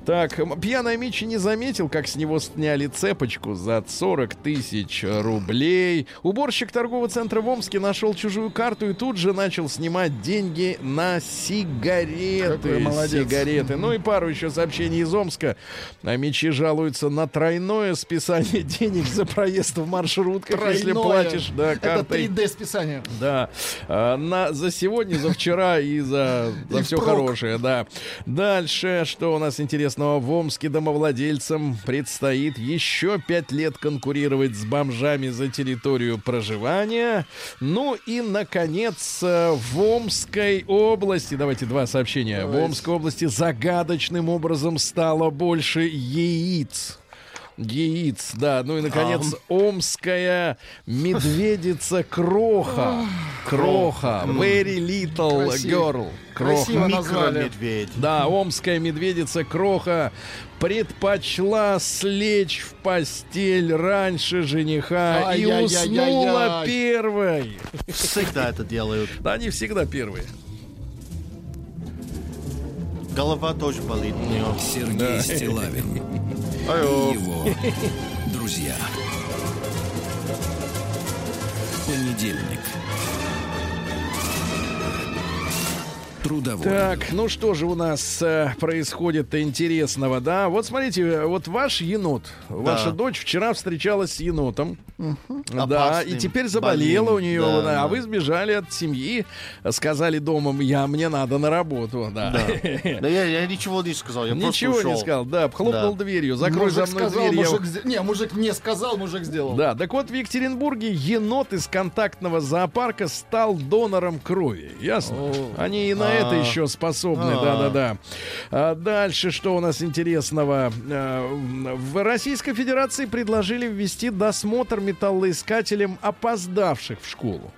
Так, м, пьяная Мичи не заметил, как с него сняли цепочку за 40 тысяч рублей. Уборщик торгового центра в Омске нашел чужую карту и тут же начал снимать деньги на сигареты. Молодец. Сигареты. Ну и пару еще сообщений из Омска. А Мичи жалуются на тройное списание денег за проезд в маршрутках, если Тройное. платишь да, Это картой. 3D списание. Да, А, на, за сегодня, за вчера и за, за все хорошее, да. Дальше, что у нас интересного? В Омске домовладельцам предстоит еще пять лет конкурировать с бомжами за территорию проживания. Ну и, наконец, э, в Омской области, давайте два сообщения. В Омской области загадочным образом стало больше яиц. Яиц, да. Ну и, наконец, омская медведица Кроха. Кроха. Very little Красиво. girl. Кроха. Красиво назвали. Микромедведь. Да, омская медведица Кроха предпочла слечь в постель раньше жениха и уснула первой. Всегда это делают. Да, они всегда первые. Голова тоже болит у нее. Сергей Стилавин и его друзья. Понедельник. Трудовой. Так, ну что же у нас э, происходит интересного, да? Вот смотрите, э, вот ваш енот, ваша дочь вчера встречалась с енотом, да, Опасным, и теперь заболела больным, у нее, да, да, да. а вы сбежали от семьи, сказали домом, я мне надо на работу, да. Да я, я ничего не сказал, я Ничего просто не ушел. сказал, да, хлопнул Да. дверью, закрой Мужик за мной сказал, дверь. я мужик... сде- Не, мужик не сказал, мужик сделал. Да, так вот в Екатеринбурге енот из контактного зоопарка стал донором крови. Ясно? Они и на это еще способны, А. да-да-да. А дальше что у нас интересного? А, В Российской Федерации предложили ввести досмотр металлоискателям опоздавших в школу.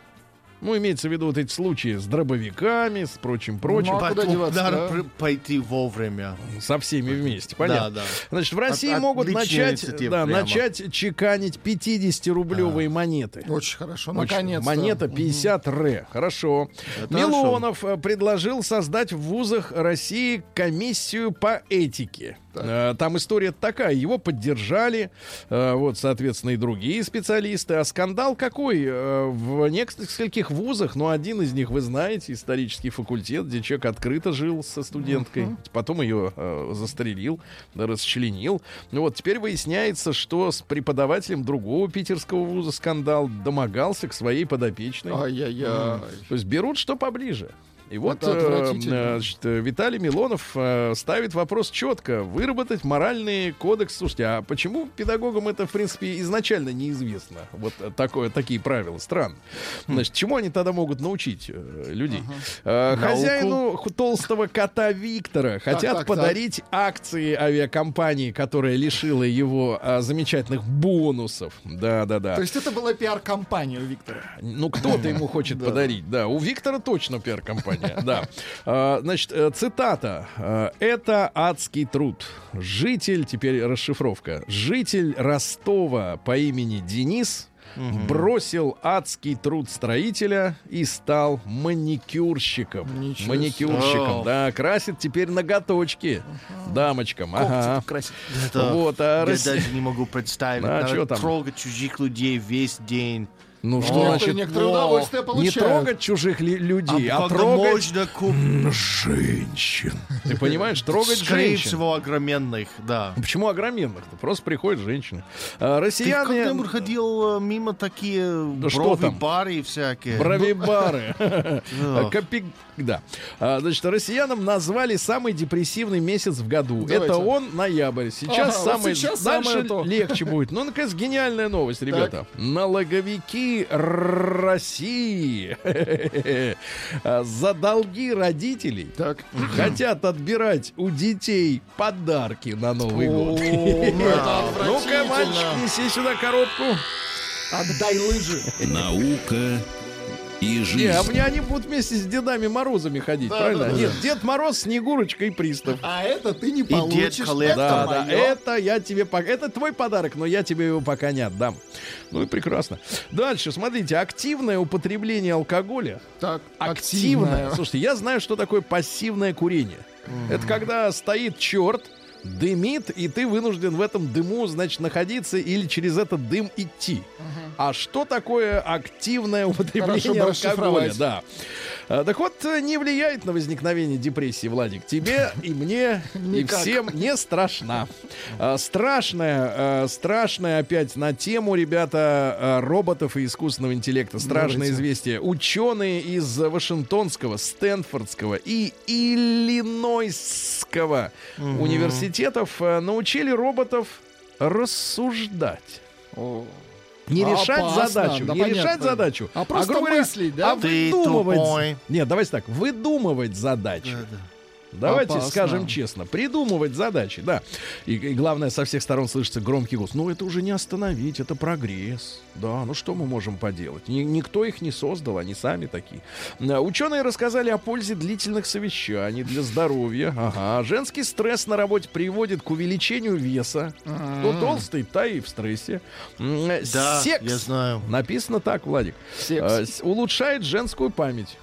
Ну, имеется в виду вот эти случаи с дробовиками, с прочим, прочим. Ну, а куда деваться, надо да? пойти вовремя. Со всеми вместе, понятно. Да, да. Значит, в России От- могут начать, да, прямо. начать чеканить 50-рублевые монеты. Очень хорошо, наконец-то. Монета 50 ре. Хорошо. Это Милонов э, предложил создать в вузах России комиссию по этике. Э, Там история такая. Его поддержали, э, вот, соответственно, и другие специалисты. А скандал какой? В нескольких вузах, ну, один из них, вы знаете, исторический факультет, где человек открыто жил со студенткой. Потом ее э, застрелил, расчленил. Ну Вот теперь выясняется, что с преподавателем другого питерского вуза скандал домогался к своей подопечной. Ай-яй-яй. То есть берут что поближе. И вот э, э, значит, э, Виталий Милонов ставит вопрос четко. Выработать моральный кодекс. Слушайте, а почему педагогам это, в принципе, изначально неизвестно? Вот такое, такие правила. Странно. Значит, чему они тогда могут научить людей? Науку. хозяину толстого кота Виктора хотят так, так. подарить акции авиакомпании, которая лишила его а, замечательных бонусов. Да-да-да. То есть это была пиар-компания у Виктора. Ну, кто-то ему хочет подарить, да. У Виктора точно пиар-компания, да. А, Значит, э, цитата. Э, «Это адский труд. Житель, теперь расшифровка, житель Ростова по имени Денис бросил адский труд строителя и стал маникюрщиком. Ничего Маникюрщиком, себе. да, красит теперь ноготочки дамочкам. Ага. Красиво. Это Вот, а я Рос- даже не могу представить. А, Надо чё там? трогать чужих людей весь день. Ну что Некоторые, значит? некоторые во, удовольствия Не получают. трогать чужих ли- людей, а, когда трогать можно женщин. Ты понимаешь, трогать скорее женщин. всего, огроменных, да. Ну, Почему огроменных-то? Просто приходят женщины. А, Ты россияне... когда-нибудь ходил э, мимо такие что брови, там? бары всякие? Бровибары. Да. Копи... Да. А, Значит, россиянам назвали самый депрессивный месяц в году. Это он, ноябрь. Сейчас самый... Дальше легче будет. Ну, наконец, гениальная новость, ребята. Налоговики России за долги родителей Так. хотят отбирать у детей подарки на Новый год. Ну-ка, мальчик, неси сюда коробку. Отдай лыжи. Наука и Не, жизнь. а мне они будут вместе с Дедами Морозами ходить, Да, правильно? да, да. Нет, Дед Мороз, Снегурочка и Пристав. А это ты не дед получишь. коллектор. Да, это да, это я тебе пока... Это твой подарок, но я тебе его пока не отдам. Ну и прекрасно. Дальше, смотрите, активное употребление алкоголя. Так, Активное. активное. Слушайте, я знаю, что такое пассивное курение. Это когда стоит черт, дымит, и ты вынужден в этом дыму, значит, находиться или через этот дым идти. А что такое активное употребление алкоголя? Да. А, Так вот, э, не влияет на возникновение депрессии, Владик. Тебе и мне, и всем не страшна. А, Страшная, э, страшная опять на тему, ребята, э, роботов и искусственного интеллекта. Страшное известие. Ученые из Вашингтонского, Стэнфордского и Иллинойского университетов э, научили роботов рассуждать. О. Не решать Опасно, задачу, да, не решать понятно. задачу, А просто грубо говоря, мыслить, да? а Ты выдумывать. тупой. Нет, давайте так, выдумывать задачи. Да-да. Давайте Опасно. скажем честно, придумывать задачи, да. И, и главное, со всех сторон слышится громкий голос. Ну, это уже не остановить, это прогресс. Да, ну что мы можем поделать? Ни- никто их не создал, они сами такие. А, Ученые рассказали о пользе длительных совещаний для здоровья. Ага. Женский стресс на работе приводит к увеличению веса. Кто толстый, та и в стрессе. М, Да, Секс. я знаю. Написано так, Владик. Секс. С- улучшает женскую память.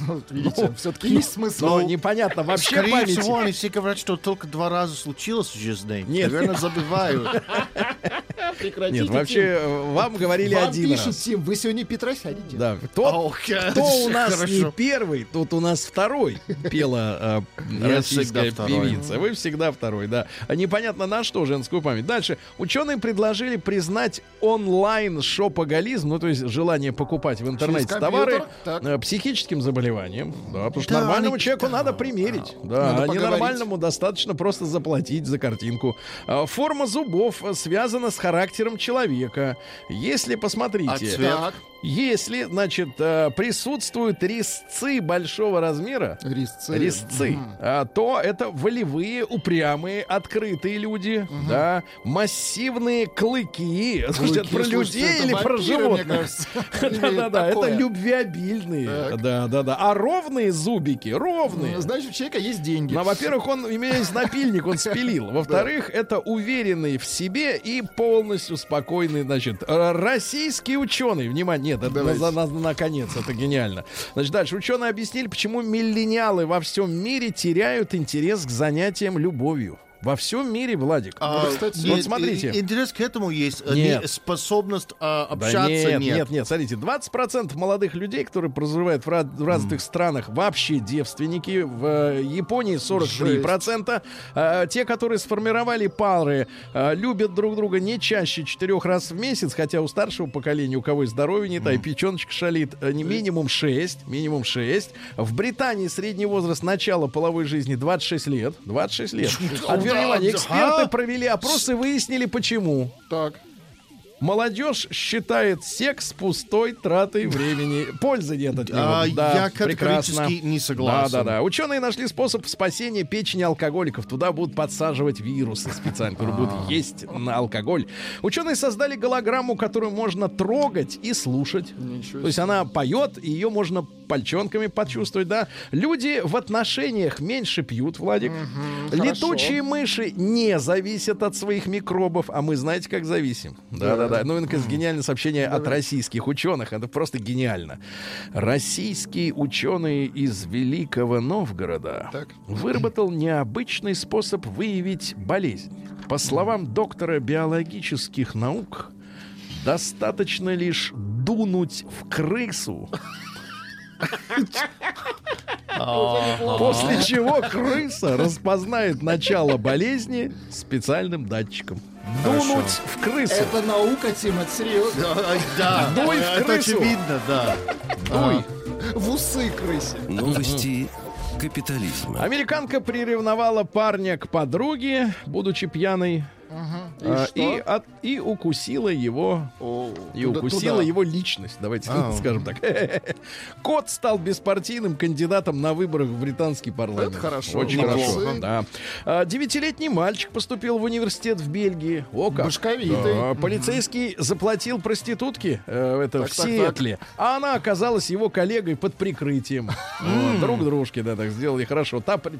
Вот видите, все-таки есть смысл. Но непонятно, вообще Скорее память. всего, они все говорят, что только два раза случилось в жизни. Нет. Наверное, забивают. Прекратите, Нет, вообще э, вам говорили. Вам один пишут, раз. Тим, вы сегодня Петра сядете. Да, тот, Ох, кто у нас не хорошо. первый, тут у нас второй пела э, российская всегда второй. певица. Вы всегда второй, да. А непонятно на что женскую память. Дальше. Ученые предложили признать онлайн шопоголизм, ну то есть желание покупать в интернете товары, э, психическим заболеванием. Да, потому что Да, нормальному они- человеку надо примерить. Да, Надо а поговорить. ненормальному достаточно просто заплатить за картинку. А, Форма зубов связана с характером человека. Если посмотрите, А цвет? Если, значит, э, присутствуют резцы большого размера, резцы. резцы, а, то это волевые, упрямые, открытые люди, да, массивные клыки. Слушайте, это про Клыки, слушайте, людей это или про вампиры, мне животных? Да-да-да, это любвеобильные. Да-да-да. А ровные зубики, ровные. Ну, Значит, у человека есть деньги. Ну, во-первых, он, имеет напильник, он спилил. Во-вторых, это уверенный в себе и полностью спокойный, значит, российский ученый. Внимание, нет, это Давайте. на- на- наконец, это гениально. Значит, дальше ученые объяснили, почему миллениалы во всем мире теряют интерес к занятиям любовью. Во всем мире, Владик. А, кстати, нет, вот смотрите. Интерес к этому есть. а Нет. не способность а, Да общаться нет, нет. нет, нет, смотрите, 20% молодых людей, которые проживают в, раз- в развитых странах, вообще девственники. В э, Японии 43%. А, те, которые сформировали пары, а, любят друг друга не чаще четырех раз в месяц, хотя у старшего поколения, у кого и здоровье не та, и печеночка шалит, э, не минимум 6, минимум 6. В Британии средний возраст начала половой жизни 26 лет. 26 лет. Теперь, внимание, эксперты провели опрос и выяснили, почему. Так. Молодежь считает секс пустой тратой времени. Пользы нет от него. А, да, я категорически прекрасно. не согласен. Да, да, да. Ученые нашли способ спасения печени алкоголиков. Туда будут подсаживать вирусы специально, которые будут А. есть на алкоголь. Ученые создали голограмму, которую можно трогать и слушать. Ничего То есть она поет, и ее можно пальчонками почувствовать, да. Люди в отношениях меньше пьют, Владик. Летучие мыши не зависят от своих микробов, а мы знаете, как зависим. Да-да-да. Ну, и, наконец, гениальное сообщение от российских ученых. Это просто гениально. Российский ученый из Великого Новгорода Так. выработал необычный способ выявить болезнь. По словам доктора биологических наук, достаточно лишь дунуть в крысу, после чего крыса распознает начало болезни специальным датчиком. Дунуть в крысу. Это наука, Тим, это серьезно. Да, Дуй в это крысу. очевидно, да. Дуй. В усы крысе. Новости капитализма. Американка приревновала парня к подруге, будучи пьяной, а, что? и, от- и укусила его и туда- укусила туда. его личность. Давайте А. скажем так. Кот стал беспартийным кандидатом на выборах в британский парламент. Это хорошо. Очень Молодцы. хорошо. Да. А, Девятилетний мальчик поступил в университет в Бельгии. О как. Башковитый. Да, Полицейский заплатил проститутке э, это Так, в так, так. Сиэтле, а она оказалась его коллегой под прикрытием. Вот, Друг дружки, да, так сделали хорошо. Та при-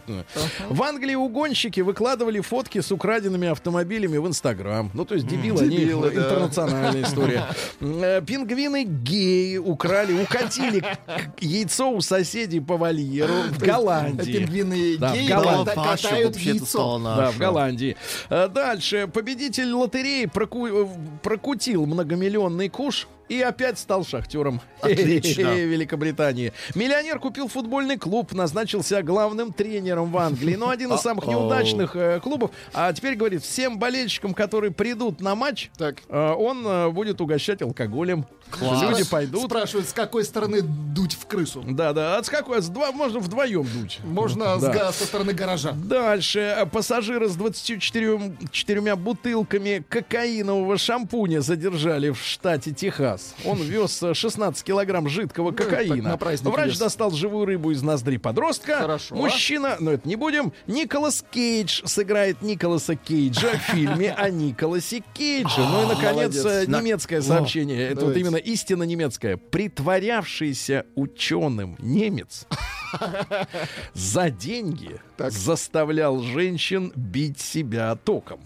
В Англии угонщики выкладывали фотки с украденными автомобилями в Инстаграм. Ну, то есть дебилы, они Дебилы, да. интернациональная история. Э, Пингвины геи украли, укатили к- яйцо у соседей по вольеру в Голландии. Пингвины Да, в геи Голландии. ката- Паша катают вообще-то яйцо. Да, в Голландии. Э, Дальше. Победитель лотереи проку- э, прокутил многомиллионный куш и опять стал шахтером Отлично. Великобритании. Миллионер купил футбольный клуб, назначился главным тренером в Англии. Но один из самых неудачных э, клубов. А теперь говорит, всем болельщикам, которые придут на матч, Так. э, он э, будет угощать алкоголем. Класс. Люди пойдут. Спрашивают, с какой стороны дуть в крысу. Да, да. А с какой? С два, можно вдвоем дуть. Можно с Да. га- со стороны гаража. Дальше. Пассажира с 24 четырьмя бутылками кокаинового шампуня задержали в штате Техас. Он вез э, 16 килограмм жидкого так, кокаина. на праздник Врач вез. достал живую рыбу из ноздри подростка. Хорошо. Мужчина, но это не будем, Николас Кейдж сыграет Николаса Кейджа в фильме о Николасе Кейдже. Ну и, наконец, немецкое сообщение. Это вот давайте. Именно истинно немецкое. Притворявшийся ученым немец за деньги Так. заставлял женщин бить себя током.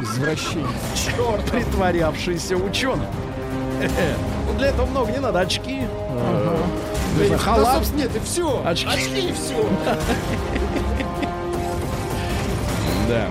Извращение. Черт. Притворявшийся ученым. Ну, для этого много не надо. Очки. э, не знаю, Да, халат. собственно, нет, и все. Очки. и все. Да.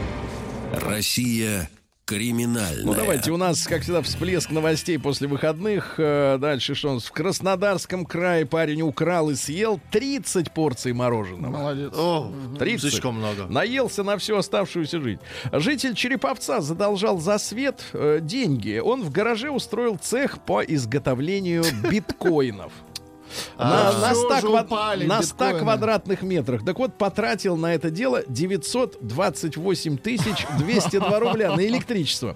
Россия криминальная. Ну давайте, у нас, как всегда, всплеск новостей после выходных. Э, Дальше что у нас? В Краснодарском крае парень украл и съел 30 порций мороженого. Молодец. О, 30. слишком много. Наелся на всю оставшуюся жизнь. Житель Череповца задолжал за свет э, деньги. Он в гараже устроил цех по изготовлению биткоинов. На, А, на всё 100 же квад- упали на 100 биткоины. квадратных метрах. Так вот, потратил на это дело 928 тысяч 202 рубля на электричество.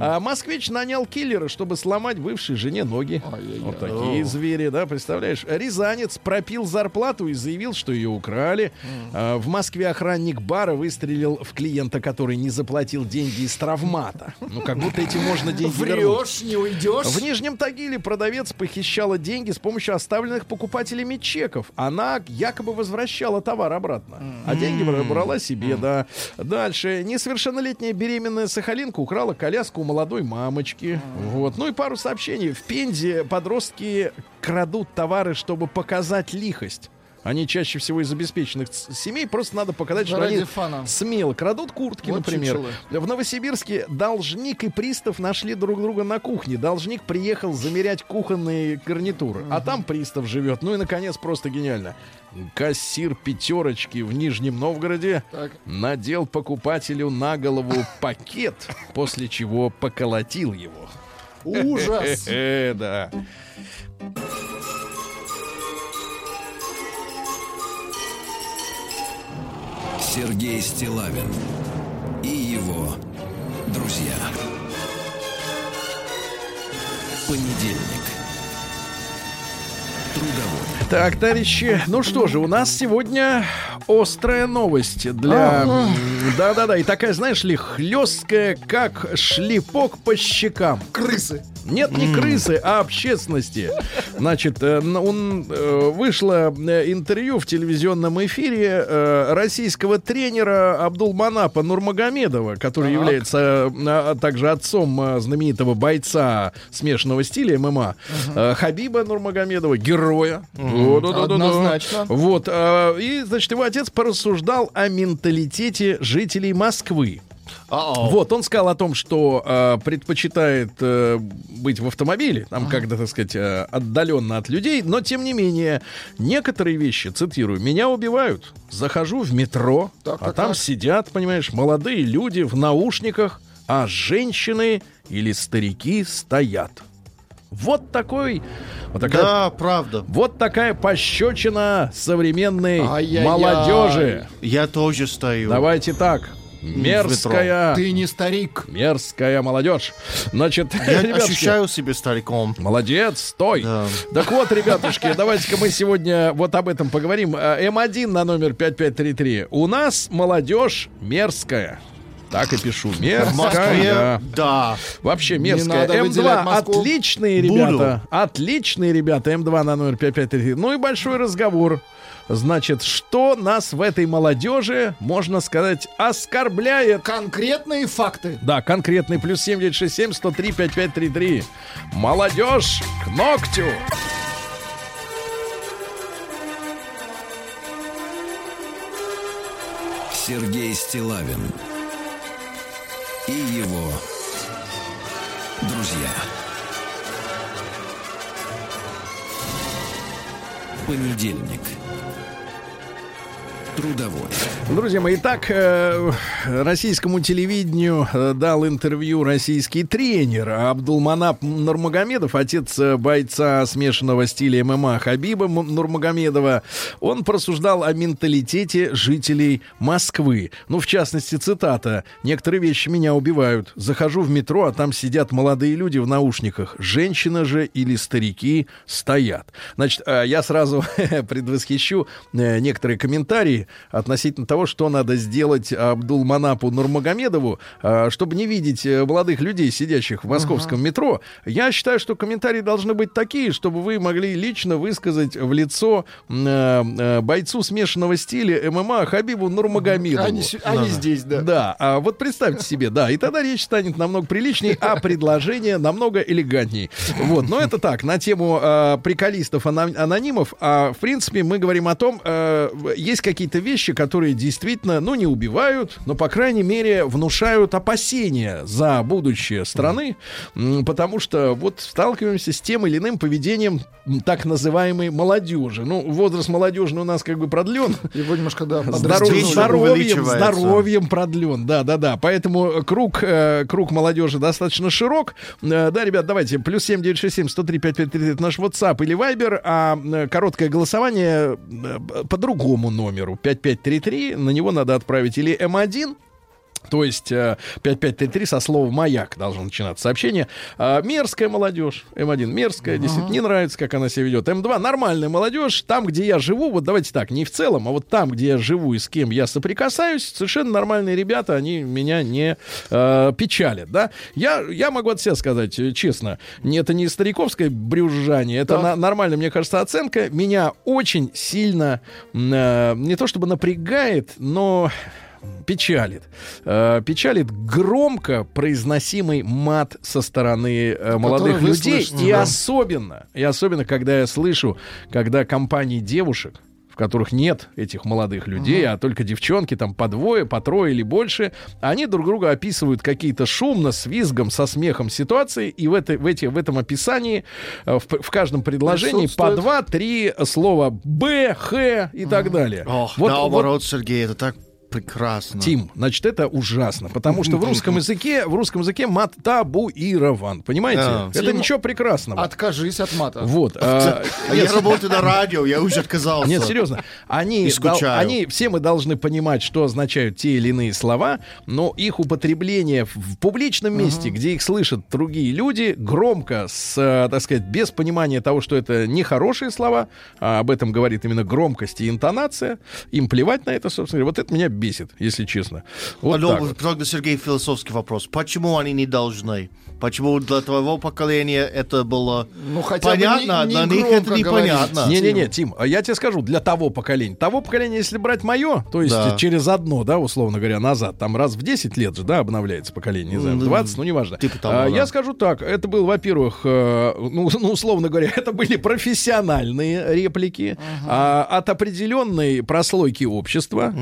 А москвич нанял киллера, чтобы сломать бывшей жене ноги. Вот такие звери, да, представляешь? Рязанец пропил зарплату и заявил, что ее украли. А, В Москве охранник бара выстрелил в клиента, который не заплатил деньги из травмата. Ну, как будто этим можно деньги вернуть. Врешь, не уйдешь. В Нижнем Тагиле продавец похищала деньги с помощью оставленных покупателями чеков. Она якобы возвращала товар обратно. А деньги бра- брала себе, да. Дальше. Несовершеннолетняя беременная Сахалинка украла коляску у молодой мамочки. Вот. Ну и пару сообщений. В Пензе подростки крадут товары, чтобы показать лихость. Они чаще всего из обеспеченных семей. Просто надо показать, что Ради они фана. смело крадут куртки, Вот например. чучело. В Новосибирске должник и пристав нашли друг друга на кухне. Должник приехал замерять кухонные гарнитуры, а там пристав живет. Ну и, наконец, просто гениально. Кассир пятерочки в Нижнем Новгороде Так. надел покупателю на голову пакет, после чего поколотил его. Ужас. Э, да. Сергей Стилавин и его друзья. Понедельник. Трудовой. Так, товарищи, ну что же, у нас сегодня острая новость для... м, Да-да-да, и такая, знаешь ли, хлесткая, как шлепок по щекам. Крысы. Нет, не крысы, а общественности. Значит, э, он э, вышло э, интервью в телевизионном эфире российского тренера Абдулманапа Нурмагомедова, который является э, также отцом знаменитого бойца смешанного стиля ММА э, Хабиба Нурмагомедова, героя. Да-да-да-да-да. Однозначно. Вот. э, И, значит, его отец порассуждал о менталитете жителей Москвы. Uh-oh. Вот, он сказал о том, что э, предпочитает э, быть в автомобиле, там как-то, так сказать, э, отдаленно от людей, но тем не менее, некоторые вещи, цитирую, меня убивают. Захожу в метро, Так, а так, там так. сидят, понимаешь, молодые люди в наушниках, а женщины или старики стоят. Вот такой, вот такая, Да, правда. вот такая пощечина современной Ай-яй-яй. молодежи. Я тоже стою. Давайте так. Мерзкая. Ты не старик. Мерзкая молодежь. Значит, Я ребятушки, ощущаю себя стариком. Молодец, стой. Да. Так вот, ребятушки, давайте-ка мы сегодня вот об этом поговорим. Э, М1 на номер 5533. У нас молодежь мерзкая. Так и пишу. В Москве, Мерзкая. да. Вообще мерзкая. надо выделять М2 Москву. отличные Буду. ребята. Отличные ребята. М2 на номер 5533. Ну и большой разговор. Значит, что нас в этой молодежи, можно сказать, оскорбляет? Конкретные факты. Да, конкретный плюс 7967 103 5533. Молодежь к ногтю. Сергей Стилавин и его друзья. Понедельник. Трудовой. Друзья мои, итак, э, российскому телевидению э, дал интервью российский тренер Абдулманап Нурмагомедов, отец э, бойца смешанного стиля ММА Хабиба Нурмагомедова. Он просуждал о менталитете жителей Москвы. Ну, в частности, цитата. «Некоторые вещи меня убивают. Захожу в метро, а там сидят молодые люди в наушниках. Женщина же или старики стоят». Значит, я сразу предвосхищу некоторые комментарии относительно того, что надо сделать Абдулманапу Нурмагомедову, э, чтобы не видеть э, молодых людей, сидящих в московском метро. Я считаю, что комментарии должны быть такие, чтобы вы могли лично высказать в лицо э, э, бойцу смешанного стиля ММА Хабибу Нурмагомедову. Они, они здесь, да. Да, а вот представьте себе, да, и тогда речь станет намного приличней, а предложение намного элегантней. Вот, но это так, на тему э, приколистов, ана- анонимов, а в принципе мы говорим о том, есть какие-то вещи, которые действительно, ну, не убивают, но, по крайней мере, внушают опасения за будущее страны, потому что вот сталкиваемся с тем или иным поведением так называемой молодежи. Ну, возраст молодежи у нас как бы продлен, Его немножко, да, здоровьем, увеличивается. здоровьем продлен, да, да, да. Поэтому круг, э, круг молодежи достаточно широк. Э, да, ребят, давайте, плюс семь девять шесть семь сто три пять пять три, это наш WhatsApp или Viber, а э, короткое голосование по другому номеру 5533, на него надо отправить или М1, то есть э, 5533 со слова «маяк» должно начинаться сообщение. А, мерзкая молодежь. М1 мерзкая, действительно, не нравится, как она себя ведет. М2 нормальная молодежь. Там, где я живу, вот давайте так, не в целом, а вот там, где я живу и с кем я соприкасаюсь, совершенно нормальные ребята, они меня не э, печалят, да. Я, я могу от себя сказать, э, честно, это не стариковское брюзжание, это Так. на- нормальная, мне кажется, оценка. Меня очень сильно, э, не то чтобы напрягает, но печалит. Э, печалит громко произносимый мат со стороны э, молодых людей. слышите, И да. особенно, и особенно, когда я слышу, когда компании девушек, в которых нет этих молодых людей, а только девчонки там по двое, по трое или больше, они друг друга описывают какие-то шумно, с визгом, со смехом ситуации, и в, этой, в, эти, в этом описании э, в, в каждом предложении по два-три слова «б», «х» и так далее. Ох, Вот- наоборот, Сергей, это так прекрасно. Тим, значит, это ужасно, потому что в русском языке, в русском языке мат табуирован, понимаете? Да. Это Тим, ничего прекрасного. Откажись от мата. Вот. а, я работаю на радио, я уже отказался. Нет, серьезно. Они, дол- они, все мы должны понимать, что означают те или иные слова, но их употребление в, публичном месте, где их слышат другие люди, громко, с, э, так сказать, без понимания того, что это нехорошие слова, а об этом говорит именно громкость и интонация, им плевать на это, собственно говоря. Вот это меня бесит, если честно. Вот Но так вот. тогда, Сергей, философский вопрос. Почему они не должны? Почему для твоего поколения это было Ну, хотя бы понятно, не- не для них это непонятно. Не-не-не, Тим, а я тебе скажу, для того поколения. Того поколения, если брать мое, то есть Да. через одно, да, условно говоря, назад, там раз в 10 лет же, да, обновляется поколение, не знаю, в 20, ну, неважно. типа того, А, да. Я скажу так, это был, во-первых, э, ну, ну, условно говоря, это были профессиональные реплики а, от определенной прослойки общества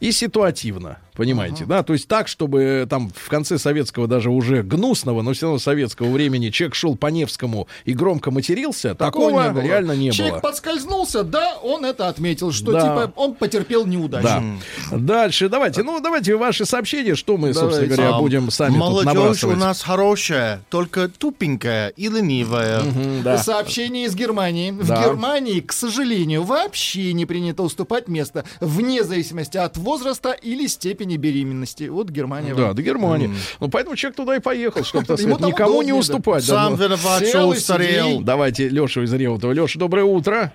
и ситуативно. Понимаете, да? То есть так, чтобы там в конце советского, даже уже гнусного, но все равно советского времени человек шел по Невскому и громко матерился, такого, не было. реально не Человек было. подскользнулся, да, он это отметил, что Да. типа он потерпел неудачу. Да. Дальше, давайте, ну давайте ваши сообщения, что мы, собственно Давайте. говоря, А, будем сами тут Молодежь у набрасывать. нас хорошая, только тупенькая и ленивая. М, да. Сообщение из Германии. В Да. Германии, к сожалению, вообще не принято уступать место вне зависимости от возраста или степени беременности. Вот Германия. Да, до Германии. Ну, поэтому человек туда и поехал, чтобы, так сказать, никому не уступать. Сам ну. виноват, устарел. сидей. Давайте Лешу из Реутова. Леша, доброе утро.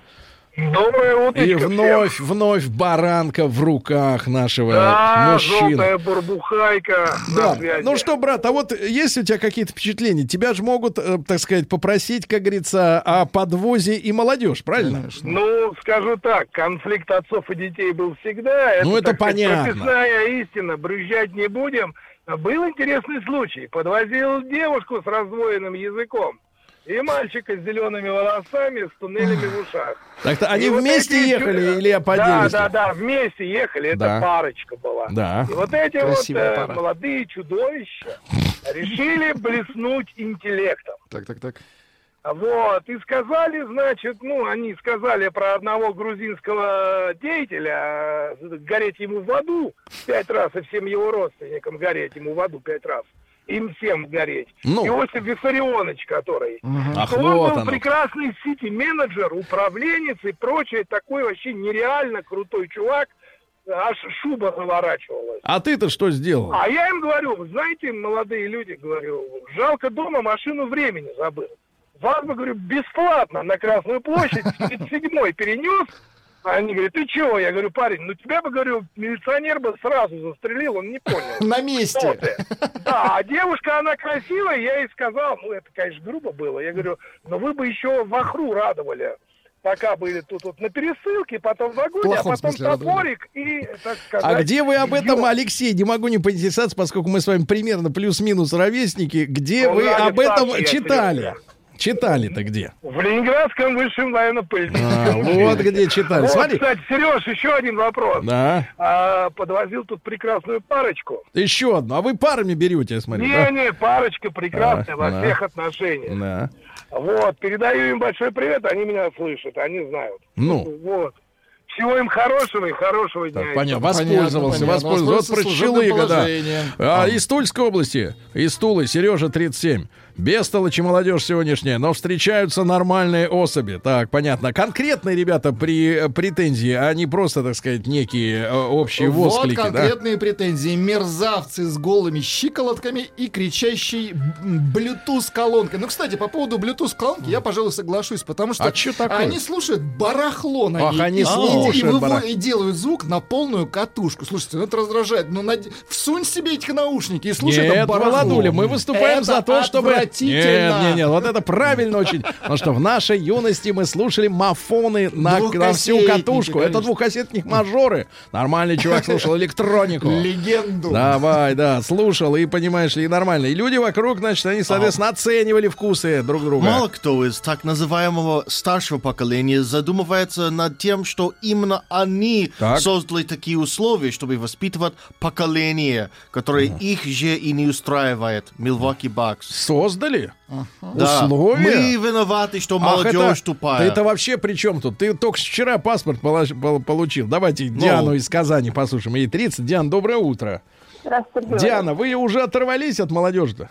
Доброе утро. И вновь, вновь баранка в руках нашего Да, мужчины. желтая бурбухайка. Да. Ну что, брат, а вот есть у тебя какие-то впечатления? Тебя же могут, э, так сказать, попросить, как говорится, о подвозе и молодежь, правильно? Ну, скажу так, конфликт отцов и детей был всегда. Ну, это так сказать, понятно. прописная истина, брюзжать не будем. Был интересный случай. Подвозил девушку с раздвоенным языком и мальчика с зелеными волосами, с туннелями в ушах. Так-то они И вот вместе эти ехали или по Да, да, да, вместе ехали. Это Да. парочка была. Да. И вот эти Красивая вот э, пара. молодые чудовища решили блеснуть интеллектом. Так, так, так. Вот, и сказали, значит, ну, они сказали про одного грузинского деятеля, э, гореть ему в аду пять раз, и всем его родственникам гореть ему в аду пять раз. Им всем гореть. Ну. Иосиф Виссарионович, который. Ах, он вот был оно. прекрасный сити-менеджер, управленец и прочее, такой вообще нереально крутой чувак, аж шуба заворачивалась. А ты-то что сделал? А я им говорю, вы знаете, молодые люди, говорю, жалко дома машину времени забыл. Вас бы, говорю, бесплатно на Красную площадь в 37-й перенес. Они говорят, ты чего? Я говорю, парень, ну тебя бы, говорю, милиционер бы сразу застрелил, он не понял. На месте. Да, а девушка, она красивая, я ей сказал, ну это, конечно, грубо было. Я говорю, но вы бы еще вахру радовали. Пока были тут вот на пересылке, потом в вагоне, а потом топорик и, так сказать... А где вы об этом, Алексей, не могу не поинтересоваться, поскольку мы с вами примерно плюс-минус ровесники, где Ну, вы об этом читали? Серёга. Читали-то где? В Ленинградском высшем военно-политехнике. А, вот где читали. Вот, Смотри. кстати, Сереж, еще один вопрос. Да. А, подвозил тут прекрасную парочку. Еще одно. А вы парами берете, я смотрю, да? Не-не, парочка прекрасная Так, во да. всех отношениях. Да. Вот, передаю им большой привет, они меня слышат, они знают. Ну. Вот. Всего им хорошего и хорошего дня. Так, понятно. Воспользовался, понятно. воспользовался. Вот Воспользовался про служебным Челыга, да. А, из Тульской области, из Тулы, Сережа 37. Бестолочи молодежь сегодняшняя, но встречаются нормальные особи. Так, понятно. Конкретные ребята при э, претензии, а не просто, так сказать, некие э, общие Вот восклики. да? конкретные претензии. Мерзавцы с голыми щиколотками и кричащей м, Bluetooth-колонкой. Ну, кстати, по поводу Bluetooth-колонки я, пожалуй, соглашусь, потому что А чё такое? они слушают барахло на Ах, ней. они и, слушают и, и барах- и делают звук на полную катушку. Слушайте, ну это раздражает. Ну, наде- всунь себе этих наушники и слушай это Нет, барахло. Володуля, мы выступаем Это за то, чтобы... Нет, отвратительно. нет, нет, вот это правильно очень. Потому что в нашей юности мы слушали мафоны на, на всю катушку. Это конечно. двухкассетник мажоры. Нормальный чувак слушал электронику. Легенду. Давай, да, слушал, и понимаешь ли, и нормально. И люди вокруг, значит, они, соответственно, оценивали вкусы друг друга. Мало кто из так называемого старшего поколения задумывается над тем, что именно они Так. создали такие условия, чтобы воспитывать поколение, которое их же и не устраивает. Милвоки Бакс. Создали Да. условия. Мы виноваты, что Ах, молодежь это- тупая. Да это вообще при чем тут? Ты только вчера паспорт получил. Давайте Диану из Казани послушаем. Ей 30. Диан, доброе утро. Здравствуйте. Диана, вы уже оторвались от молодежи-то?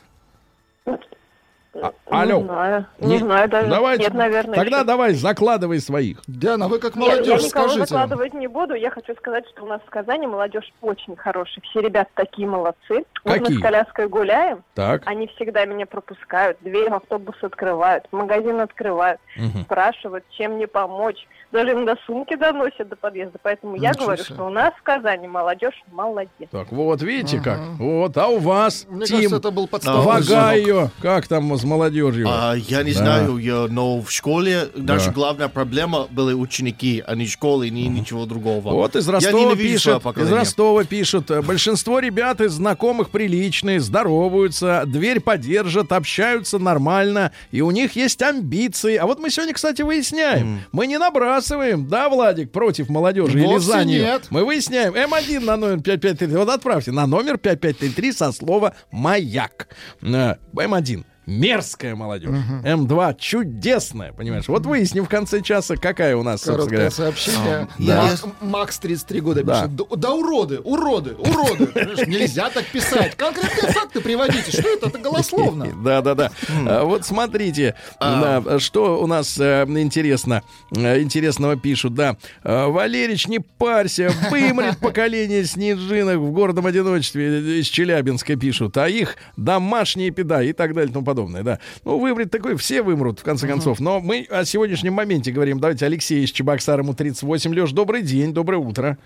А- алло. Не знаю. Не, Не- знаю даже. Давайте. Нет, наверное. Тогда еще. давай, закладывай своих. Диана, вы как Нет, я молодежь, никого скажите. закладывать не буду. Я хочу сказать, что у нас в Казани молодежь очень хорошая. Все ребята такие молодцы. Вот Какие? мы с коляской гуляем, Так. они всегда меня пропускают, дверь в автобус открывают, магазин открывают, Мгм. спрашивают, чем мне помочь. Даже иногда сумки доносят до подъезда. Поэтому я Ничего говорю, себе. что у нас в Казани молодежь молодец. Так, вот, видите Ага. как? Вот, а у вас, Мне Тим, кажется, это был А, подставный вага. Вагаю, как там с молодежью? А, я не Да. знаю, я, но в школе наша Да. главная проблема были ученики, а не школы, ни ничего другого. Вот из Я Ростова пишут, из. Ростова пишут, э, большинство ребят из знакомых приличные, здороваются, дверь поддержат, общаются нормально, и у них есть амбиции. А вот мы сегодня, кстати, выясняем, мы не набрасываем, да, Владик, против молодежи или Вовсе за нее. нет. Мы выясняем, М1 на номер 5533, вот отправьте на номер 5533 со слова «Маяк». Э, М1 мерзкая молодежь. М2 чудесная, понимаешь? Вот выясним в конце часа, какая у нас, собственно говоря. Короткое сообщение. я- Мак- Макс 33 года Да. пишет. Да, да уроды, уроды, уроды. Нельзя так писать. Конкретные факты приводите. Что это? Это голословно. Да, да, да. А, Вот смотрите, да, что у нас э, интересно, э, интересного пишут, да. А, Валерич, не парься, вымрет поколение снежинок в гордом одиночестве э, из Челябинска пишут, а их домашние педа и так далее подобное, да. Ну, вымрет такой, все вымрут, в конце концов. Но мы о сегодняшнем моменте говорим. Давайте Алексей из Чебоксара, ему 38. Леш, добрый день, доброе утро.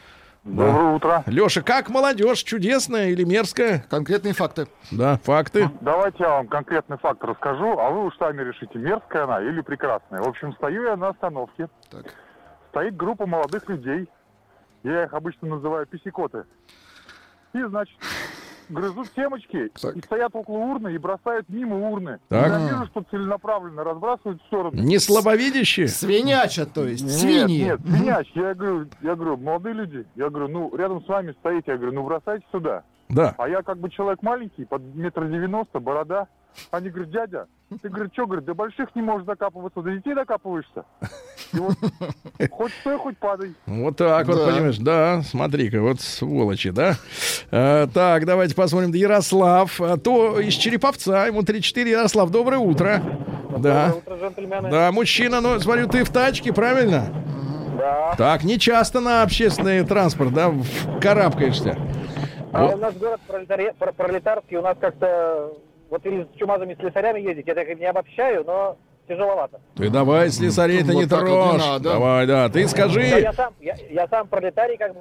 Доброе утро. Леша, как молодежь? Чудесная или мерзкая? Конкретные факты. Да, факты. Давайте я вам конкретный факт расскажу, а вы уж сами решите, мерзкая она или прекрасная. В общем, стою я на остановке. Так. Стоит группа молодых людей. Я их обычно называю писикоты. И, значит, грызут семечки Так. и стоят около урны и бросают мимо урны. Так. Я вижу, что целенаправленно разбрасывают в сторону. Не слабовидящие? Свинячат, то есть. Нет, Свиньи. Нет, свиняч. Я говорю, я говорю, молодые люди, я говорю, ну, рядом с вами стоите, я говорю, ну, бросайте сюда. Да. А я как бы человек маленький, под метр девяносто, борода. Они говорят, дядя, ты, говорит, что, говорит, до больших не можешь закапываться, до детей докапываешься. И вот хоть стой, хоть падай. Вот так вот, понимаешь, да, смотри-ка, вот сволочи, да. А, так, давайте посмотрим. Ярослав, а то из Череповца, ему 34. Ярослав, доброе утро. Да. Да, мужчина, ну, смотрю, ты в тачке, правильно? Да. Так, не часто на общественный транспорт, да, в- карабкаешься. А Вот. у нас город пролетари- пролетарский, у нас как-то вот или с чумазами слесарями ездить, я так не обобщаю, но тяжеловато. Ты давай, слесарей-то Вот не вот трожь. надо. Давай, да, ты скажи, я сам, я, я сам пролетарий, как бы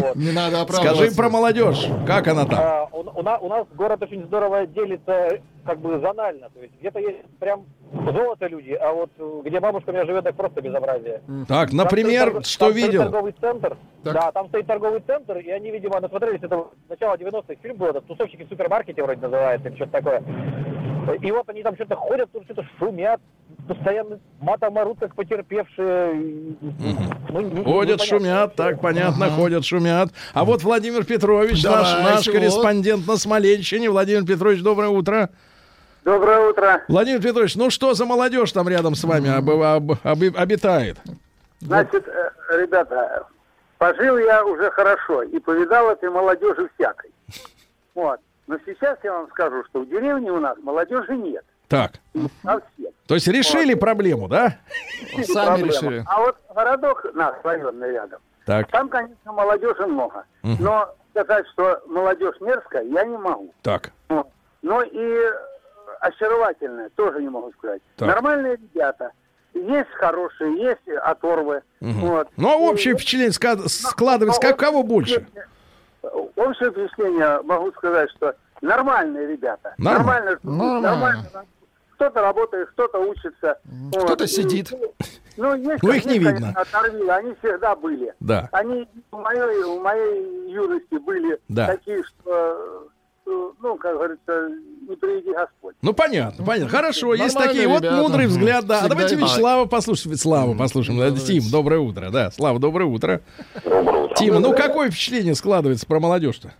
вот. Не надо оправдываться. скажи про молодежь, как она там? А, у, у на- у нас город очень здорово делится как бы зонально, то есть где-то есть прям золото люди, а вот э, где бабушка у меня живет, так просто безобразие. Так, Там например, стоит что там стоит видел? торговый центр. Так. Да, там стоит торговый центр, и они, видимо, насмотрелись это начало 90-х фильм был, этот «Тусовщики в супермаркете» вроде называется, или что-то такое. И вот они там что-то ходят, тут что-то шумят, постоянно матом орут, как потерпевшие. Ну, не- не- Ходят, непонятно шумят, вообще. так понятно, ходят, шумят. А вот Владимир Петрович, наш, Давайте, наш вот. корреспондент на Смоленщине. Владимир Петрович, доброе утро. Доброе утро. Владимир Петрович, ну что за молодежь там рядом с вами об- об- об- обитает? Значит, э, ребята, пожил я уже хорошо и повидал этой молодежи всякой. Вот. Но сейчас я вам скажу, что в деревне у нас молодежи нет. Так, Совсем. то есть решили проблему, да? Сами Проблема. решили. А вот городок наш районный рядом, Так, там, конечно, молодежи много. Но сказать, что молодежь мерзкая, я не могу. так. Вот. Но и очаровательная тоже не могу сказать. Так. Нормальные ребята. Есть хорошие, есть оторвы. Вот. Ну, а И- общее впечатление ска- складывается, как кого больше? Общее впечатление могу сказать, что нормальные ребята. Нормально. Нормально. нормально. Кто-то работает, кто-то учится. Вот. Кто-то И- сидит. Ну, есть, Ну, их не видно. оторви, они всегда были. Да. Они в моей, в моей юности были Да. такие, что, э, ну, как говорится, приведи Господь. Ну, понятно, понятно. Хорошо, есть Нормальные такие. Вот ребята. мудрый взгляд, да. А давайте есть. Вячеслава послушаем. Славу послушаем. Да, давайте. Тим, доброе утро. Да, Слава, доброе утро. Тима, ну какое впечатление складывается про молодежь-то?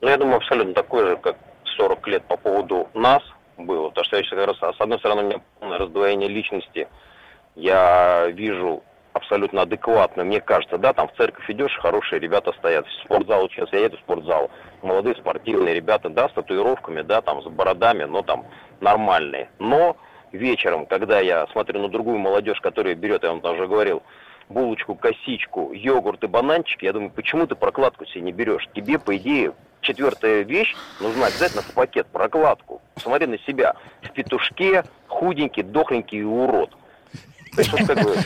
Ну, я думаю, абсолютно такой же, как 40 лет по поводу нас было. Потому что я сейчас как раз, с одной стороны, у меня полное раздвоение личности. Я вижу абсолютно адекватную, мне кажется, да, там в церковь идешь, хорошие ребята стоят, в спортзал сейчас я еду в спортзал, молодые спортивные ребята, да, с татуировками, да, там, с бородами, но там нормальные. Но вечером, когда я смотрю на другую молодежь, которая берет, я вам там говорил, булочку, косичку, йогурт и бананчик, я думаю, почему ты прокладку себе не берешь? Тебе, по идее, четвертая вещь нужна обязательно в пакет, прокладку. Посмотри на себя. В петушке, худенький, дохленький урод. Вот как бы,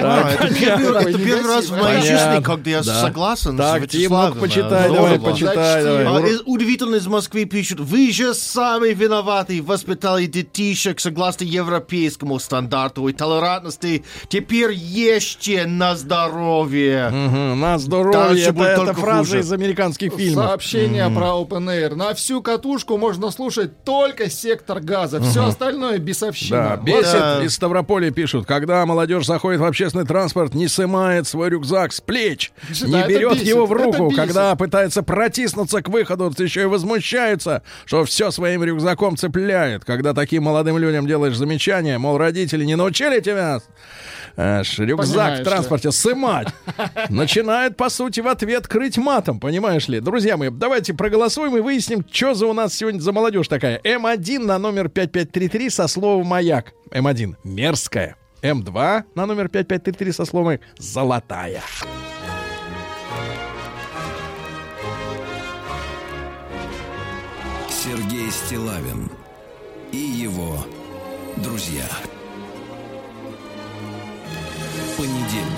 А, это первый, раз в моей жизни, когда я согласен Так, с Тим, Вячеславом. почитай, давай, почитай. А, Удивительно из Москвы пишут, вы же сами виноваты, воспитали детишек согласно европейскому стандарту и толерантности. Теперь ешьте на здоровье. На здоровье. Это, фраза из американских фильмов. Сообщение про Open Air. На всю катушку можно слушать только сектор газа. Все остальное бесовщина. Да, бесит из Ставрополя пишут, когда молодежь заходит в общественный транспорт, не сымает свой рюкзак с плеч, Да, не берет бесит, его в руку, когда пытается протиснуться к выходу, еще и возмущаются, что все своим рюкзаком цепляет. Когда таким молодым людям делаешь замечание, мол, родители не научили тебя аж, рюкзак Понимаешь, в транспорте сымать, начинает, по сути, в ответ крыть матом, понимаешь ли? Друзья мои, давайте проголосуем и выясним, что за у нас сегодня за молодежь такая. М1 на номер 5533 со словом «Маяк». М1 — мерзкая. М2 на номер 5533 со словом «Золотая». Сергей Стилавин и его друзья. Понедельник.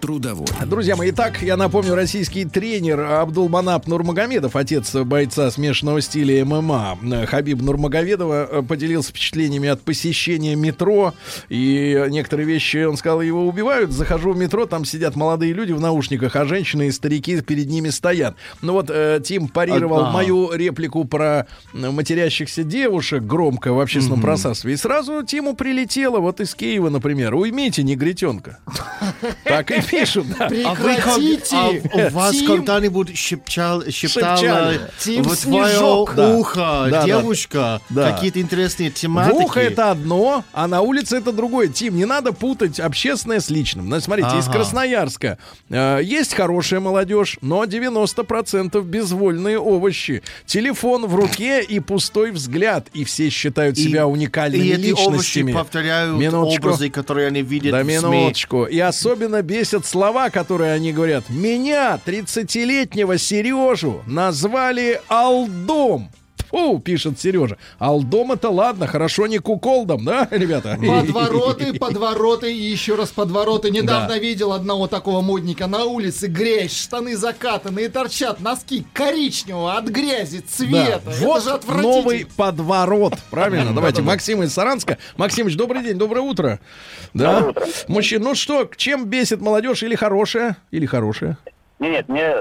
Трудовой. Друзья мои, итак, я напомню, российский тренер Абдулманап Нурмагомедов, отец бойца смешанного стиля ММА, Хабиб Нурмагомедова, э, поделился впечатлениями от посещения метро. И некоторые вещи, он сказал, его убивают. Захожу в метро, там сидят молодые люди в наушниках, а женщины и старики перед ними стоят. Ну вот, э, Тим парировал А, мою реплику про матерящихся девушек громко в общественном Мгм. пространстве. И сразу Тиму прилетело, вот из Киева, например, уймите, негритенка. Так и пишут, да. А вы а у вас когда-нибудь шепчал, шептала Шепчали. в твое Снежок. Да. ухо Да, девушка Да. какие-то интересные В тематики? ухо это одно, а на улице это другое. Тим, не надо путать общественное с личным. Значит, смотрите, из Ага. Красноярска э, есть хорошая молодежь, но 90% безвольные овощи. Телефон в руке и пустой взгляд. И все считают И- себя уникальными И эти овощи личностями. повторяют Минуточку. образы, которые они видят Да в минуточку. И особенно бесят слова, которые они говорят. Меня, 30-летнего Сережу, назвали Алдом. Фу, пишет Сережа. Алдом это ладно, хорошо не куколдом, да, ребята? Подвороты, подвороты и еще раз подвороты. Недавно Да. видел одного такого модника на улице. Грязь, штаны закатанные, торчат носки коричневого от грязи, Да. цвета. Это Вот же отвратительно. новый подворот. Правильно? Давайте. Максим из Саранска. Максимыч, добрый день, доброе утро. Да? Доброе утро. Мужчина, ну что, чем бесит молодежь? Или хорошая, или хорошая? Нет, нет, мне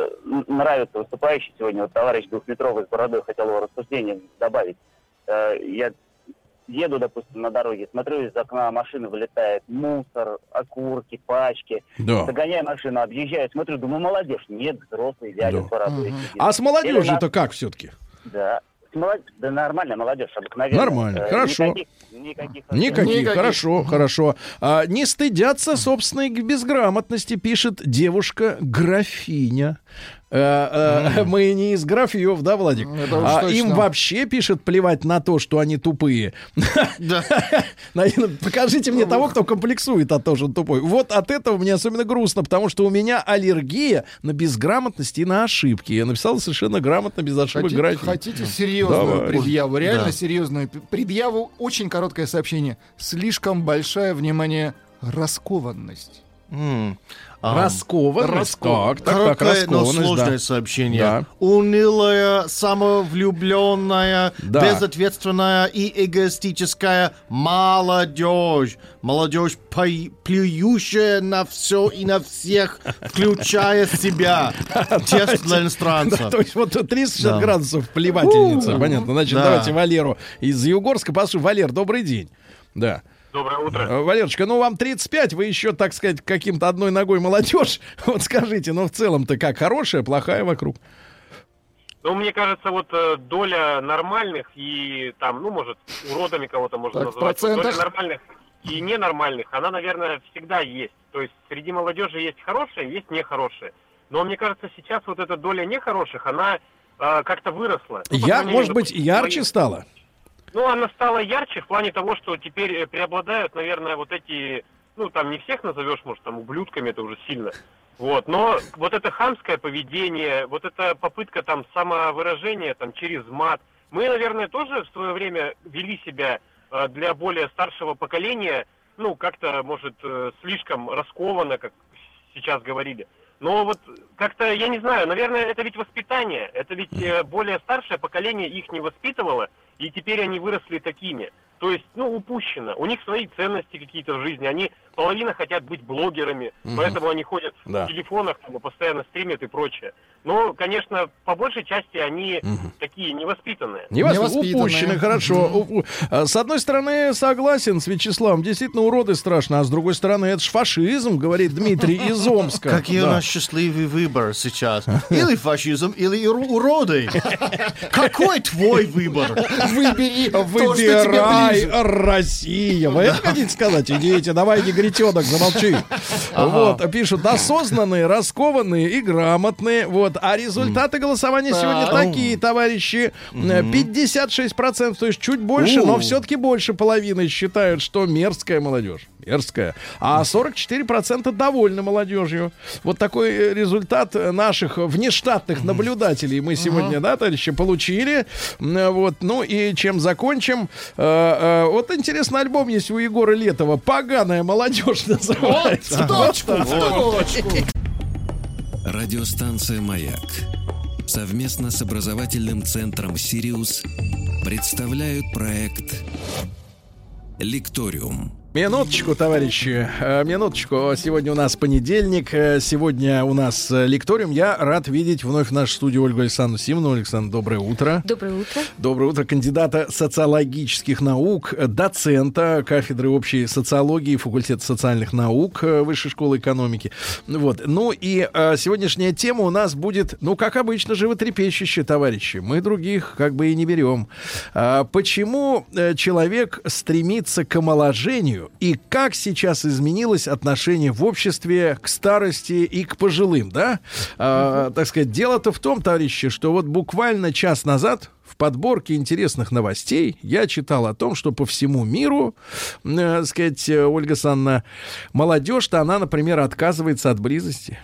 нравится выступающий сегодня, вот товарищ двухметровый с бородой, хотел его рассуждение добавить. Э, Я еду, допустим, на дороге, смотрю, из окна машины вылетает мусор, окурки, пачки. Да. Догоняю машину, объезжаю, смотрю, думаю, молодежь. Нет, взрослый дядя Да. с бородой. сидит. А с молодежью-то как все-таки? Да. Молод- Да нормальная молодежь, обыкновенная. Нормально, Э, хорошо. Никаких, никаких, Никаких, хорошо, хорошо. А, не стыдятся собственной безграмотности, пишет девушка-графиня. Э, э, Мы не из графьев, да, Владик? Уж А им вообще пишет плевать на то, что они тупые. Наверное, Покажите мне того, кто комплексует от того, что он тупой. Вот от этого мне особенно грустно, потому что у меня аллергия на безграмотность и на ошибки. Я написал совершенно грамотно, без ошибок Хотите, серьезную предъяву? Реально серьезную предъяву. Очень короткое сообщение. Слишком большая, внимание, раскованность. А, Раскованность. Так, так, так, Короткое, но раскованность, сложное да. сообщение. Да. Унылая, самовлюбленная, Да. безответственная и эгоистическая молодежь. Молодежь, плюющая на все и на всех, включая себя. Тест для иностранца. то есть вот 360 Да. градусов плевательница, понятно. Значит, Да. давайте Валеру из Югорска послушаем. Валер, добрый день. Да. Доброе утро. Э, Валерочка, ну вам 35, вы еще, так сказать, каким-то одной ногой молодежь. Вот скажите, ну в целом-то как, хорошая, плохая вокруг? Но мне кажется, вот э, доля нормальных и там, ну, может, уродами кого-то можно Так, называть. Вот доля процентах? нормальных и ненормальных, она, наверное, всегда есть. То есть среди молодежи есть хорошие, есть нехорошие. Но мне кажется, сейчас вот эта доля нехороших, она э, как-то выросла. Ну, Я, может быть, ярче моей- стало? Ну, она стала ярче в плане того, что теперь э, преобладают, наверное, вот эти, ну, там не всех назовешь, может, там, ублюдками, это уже сильно. Вот, но вот это хамское поведение, вот эта попытка там самовыражения там через мат, мы, наверное, тоже в свое время вели себя э, для более старшего поколения, ну, как-то, может, э, слишком раскованно, как сейчас говорили. Но вот как-то, я не знаю, наверное, это ведь воспитание. Это ведь более старшее поколение их не воспитывало, и теперь они выросли такими. То есть, ну, упущено. У них свои ценности какие-то в жизни. Они половина хотят быть блогерами, Мгм. поэтому они ходят Да. в телефонах, там, постоянно стримят и прочее. Но, конечно, по большей части они такие невоспитанные. Не вас упущены, хорошо. У- у- а, С одной стороны, согласен с Вячеславом. Действительно, уроды страшно. А с другой стороны, это ж фашизм, говорит Дмитрий из Омска. Какие у Да. нас счастливый выбор сейчас. Или фашизм, или уроды. Какой твой выбор? Выбери Выбирай. Россия. Вы это хотите сказать? Идите, давай, негритенок, замолчи. Вот, пишут, осознанные, раскованные и грамотные. Вот, а результаты голосования сегодня Так. такие, товарищи. Э, 56%, то есть чуть больше, но все-таки больше половины считают, что мерзкая молодежь. Мерзкая. А 44% довольны молодежью. Вот такой э, результат э, наших внештатных наблюдателей мы сегодня, да, товарищи, получили. Э, Вот, ну и чем закончим? Вот интересный альбом есть у Егора Летова. «Поганая молодежь» называется. в точку, в Вот. точку. Радиостанция «Маяк» совместно с образовательным центром «Сириус» представляют проект «Лекториум». Минуточку, товарищи, э, минуточку. Сегодня у нас понедельник, э, сегодня у нас э, лекториум. Я рад видеть вновь в нашей студии Ольгу Александровну Симонову. Александр, доброе утро. Доброе утро. Доброе утро. Кандидата социологических наук, доцента кафедры общей социологии факультета социальных наук Высшей школы экономики. Вот. Ну и сегодняшняя тема у нас будет, ну, как обычно, животрепещущая, товарищи. Мы других как бы и не берем. А, почему человек стремится к омоложению и как сейчас изменилось отношение в обществе к старости и к пожилым, да? А, так сказать, дело-то в том, товарищи, что вот буквально час назад в подборке интересных новостей я читал о том, что по всему миру, э, сказать, э, Ольга Санна, молодежь-то она, например, отказывается от близости.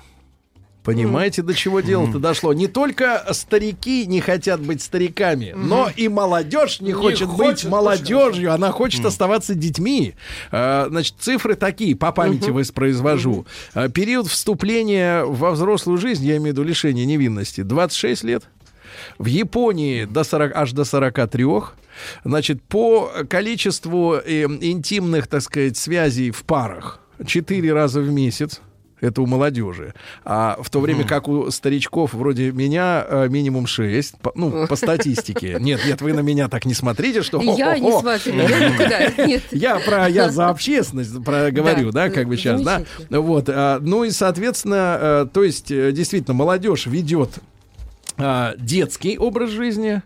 Понимаете, до чего дело-то дошло? Не только старики не хотят быть стариками, но и молодежь не, Не хочет, быть хочет, молодежью, она хочет оставаться детьми. А, Значит, цифры такие, по памяти воспроизвожу. А, Период вступления во взрослую жизнь, я имею в виду лишение невинности, 26 лет. В Японии до 40, аж до 43. Значит, по количеству э, интимных, так сказать, связей в парах 4 раза в месяц. Это у молодежи. А в то время как у старичков вроде меня э, минимум 6, по- ну, по статистике. Нет, нет, вы на меня так не смотрите, что... Я не смотрю. Я про я за общественность про говорю, да, как бы сейчас, да. Вот, а, ну и соответственно, э, то есть э, действительно молодежь ведет а, детский образ жизни,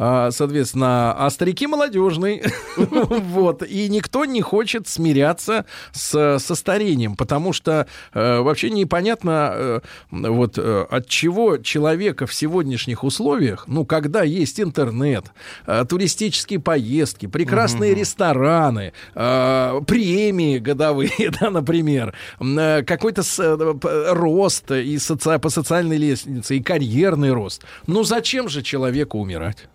а, соответственно, а старики молодежный, вот, и никто не хочет смиряться с, со старением, потому что э, вообще непонятно, э, вот, э, от чего человека в сегодняшних условиях, ну, когда есть интернет, э, туристические поездки, прекрасные рестораны, э, премии годовые, да, например, э, какой-то с- э, рост и соци- по социальной лестнице, и карьерный рост. Ну, зачем же человеку умирать?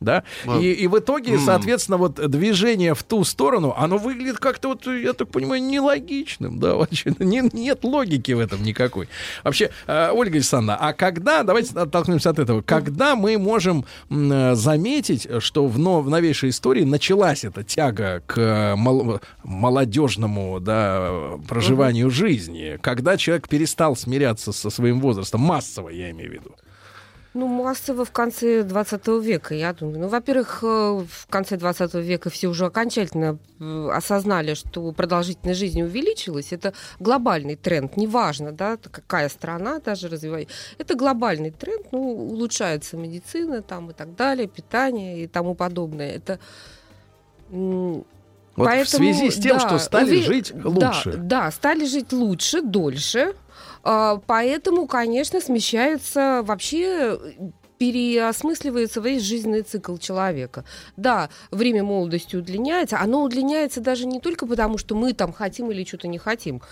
Да? И, и в итоге, соответственно, вот движение в ту сторону, оно выглядит как-то, вот, я так понимаю, нелогичным. Да, вообще, не- нет логики в этом никакой. Вообще, э, Ольга Александровна, а когда, давайте оттолкнемся от этого, когда мы можем э, заметить, что в, но- в новейшей истории началась эта тяга к э, мол- молодежному да, проживанию жизни, когда человек перестал смиряться со своим возрастом, массово, я имею в виду? Ну, массово в конце 20 века, я думаю. Ну, во-первых, э, в конце 20 века все уже окончательно э, осознали, что продолжительность жизни увеличилась. Это глобальный тренд. Неважно, да, какая страна даже развивает. Это глобальный тренд. Ну, улучшается медицина там и так далее, питание и тому подобное. Это Вот в связи с тем, что стали уве- жить да, лучше. Да, стали жить лучше, дольше. А, Поэтому, конечно, смещается вообще переосмысливается весь жизненный цикл человека. Да, время молодости удлиняется. Оно удлиняется даже не только потому, что мы там хотим или что-то не хотим.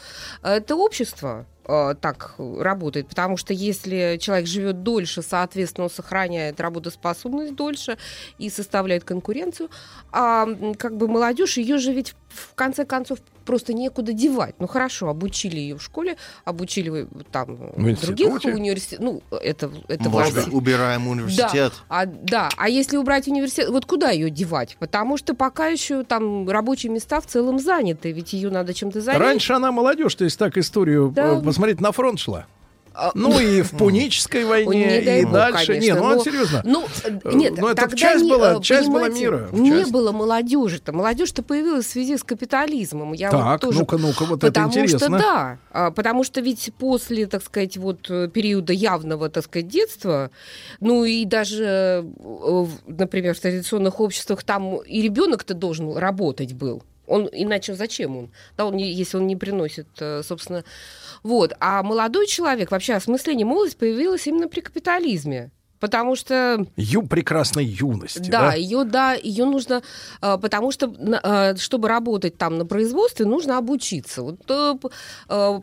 Это общество э, так работает, потому что если человек живет дольше, соответственно, он сохраняет работоспособность дольше и составляет конкуренцию. А как бы молодежь, ее же ведь в конце концов просто некуда девать. Ну хорошо, обучили ее в школе, обучили э, там В других университетах. Ну, это, это Может быть, убираем университет? Да, а, да, а если убрать университет, вот куда ее девать? Потому что пока еще там рабочие места в целом заняты, ведь ее надо чем-то занять. Раньше она молодежь, то есть так историю Да. э, посмотреть на фронт шла. А, Ну и в Пунической Ой, войне, не дай и бог, дальше. конечно, Не, ну но- а серьезно. Ну, э, Э, нет, ну, это тогда часть не, была- э, часть была мира, Не часть. было молодежи-то. Молодежь-то появилась в связи с капитализмом. Я Так, вот тоже... ну-ка, ну-ка, вот это потому интересно. что да, а, потому что ведь после, так сказать, вот э, периода явного, так сказать, детства, ну и даже, э, например, в традиционных обществах там и ребенок-то должен работать был. Он иначе зачем он? Да, он если он не приносит, э, собственно, вот. А молодой человек, вообще осмысление молодости появилось именно при капитализме. Потому что Ю прекрасной юности. да, Да, ее, да, ее нужно, э, потому что, э, чтобы работать там на производстве, нужно обучиться. Вот э,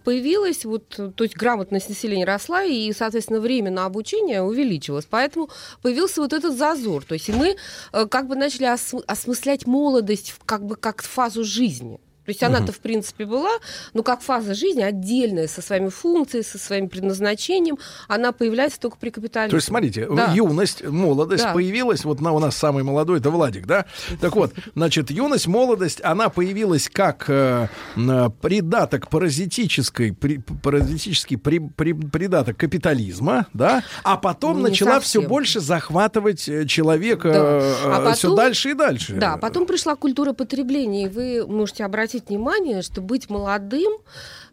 появилась, вот, то есть грамотность населения росла, и, соответственно, время на обучение увеличилось. Поэтому появился вот этот зазор. То есть и мы как бы начали ос- осмыслять молодость как бы как фазу жизни. То есть она-то, в принципе, была, но как фаза жизни отдельная, со своими функциями, со своим предназначением, она появляется только при капитализме. То есть, смотрите, Да. юность, молодость Да. появилась, вот на, у нас самый молодой, это Владик, да? Так вот, значит, юность, молодость, она появилась как э, придаток паразитической, при- паразитический при- при- придаток капитализма, да? А потом Ну, не начала все совсем. больше захватывать э, человека Да. А все потом- дальше и дальше. Да, потом пришла культура потребления, и вы можете обратить внимание, что быть молодым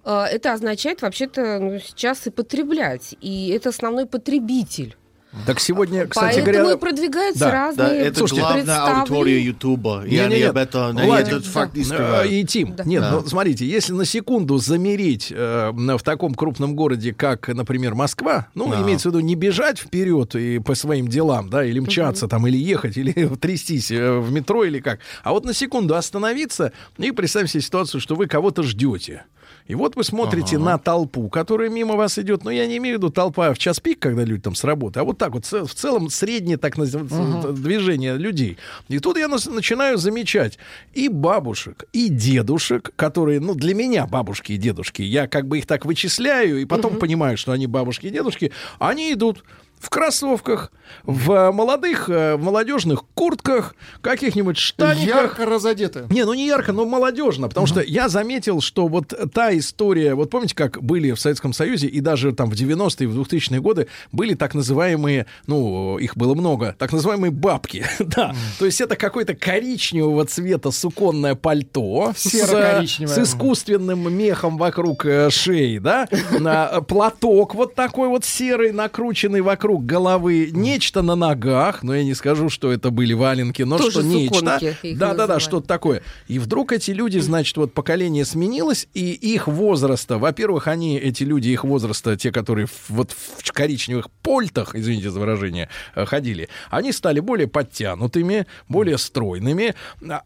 э, это означает вообще-то ну, сейчас и потреблять. И это основной потребитель. Так сегодня, кстати Поэтому говоря... и продвигаются Да. разные Да, это Слушайте, главная аудитория Ютуба. И Не, они не, нет. об этом, Владик, этот факт скрывают. И Тим, нет, Да. ну смотрите, если на секунду замереть э, в таком крупном городе, как, например, Москва, ну, Да. имеется в виду не бежать вперед и по своим делам, да, или мчаться там, или ехать, или трястись э, в метро, или как, а вот на секунду остановиться и представьте себе ситуацию, что вы кого-то ждете. И вот вы смотрите Ага. на толпу, которая мимо вас идет. Но я не имею в виду толпа в час пик, когда люди там с работы, а вот так вот в целом среднее так называемое движение людей. И тут я начинаю замечать и бабушек, и дедушек, которые, ну, для меня бабушки и дедушки, я как бы их так вычисляю, и потом понимаю, что они бабушки и дедушки, они идут в кроссовках, в молодых, э, в молодежных куртках, каких-нибудь штаниках. Ярко разодеты. Не, ну не ярко, но молодежно, потому что я заметил, что вот та история, вот помните, как были в Советском Союзе и даже там в 90-е, в 2000-е годы были так называемые, ну, их было много, так называемые бабки, да, то есть это какое-то коричневого цвета суконное пальто с, Серо-коричневое. с искусственным мехом вокруг э, шеи, да, э, платок вот такой вот серый, накрученный вокруг головы, нечто на ногах, но я не скажу, что это были валенки, но Тоже что нечто. суконки их Да, да, да, называют. что-то такое. И вдруг эти люди, значит, вот поколение сменилось, и их возраста, во-первых, они, эти люди, их возраста, те, которые вот в коричневых польтах, извините за выражение, э, ходили, они стали более подтянутыми, более стройными.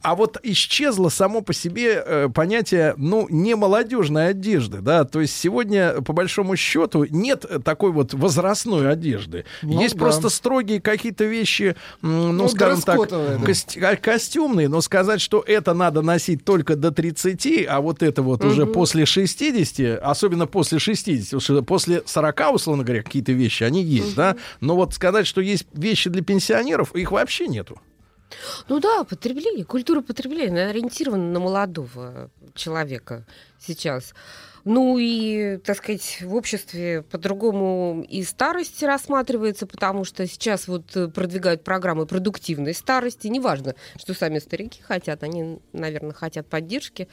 А- вот исчезло само по себе э, понятие, ну, не молодежной одежды, да, то есть сегодня, по большому счету, нет такой вот возрастной одежды. Ну Есть да. просто строгие какие-то вещи, ну, Ну, скажем так, да. ко- костюмные, но сказать, что это надо носить только до 30, а вот это вот уже Мгм. после 60, особенно после 60, потому что после 40, условно говоря, какие-то вещи, они есть, да, но вот сказать, что есть вещи для пенсионеров, их вообще нету. Ну да, потребление, культура потребления ориентирована на молодого человека сейчас. Ну и, так сказать, в обществе по-другому и старость рассматривается, потому что сейчас вот э, продвигают программы продуктивной старости. Неважно, что сами старики хотят, они, наверное, хотят поддержки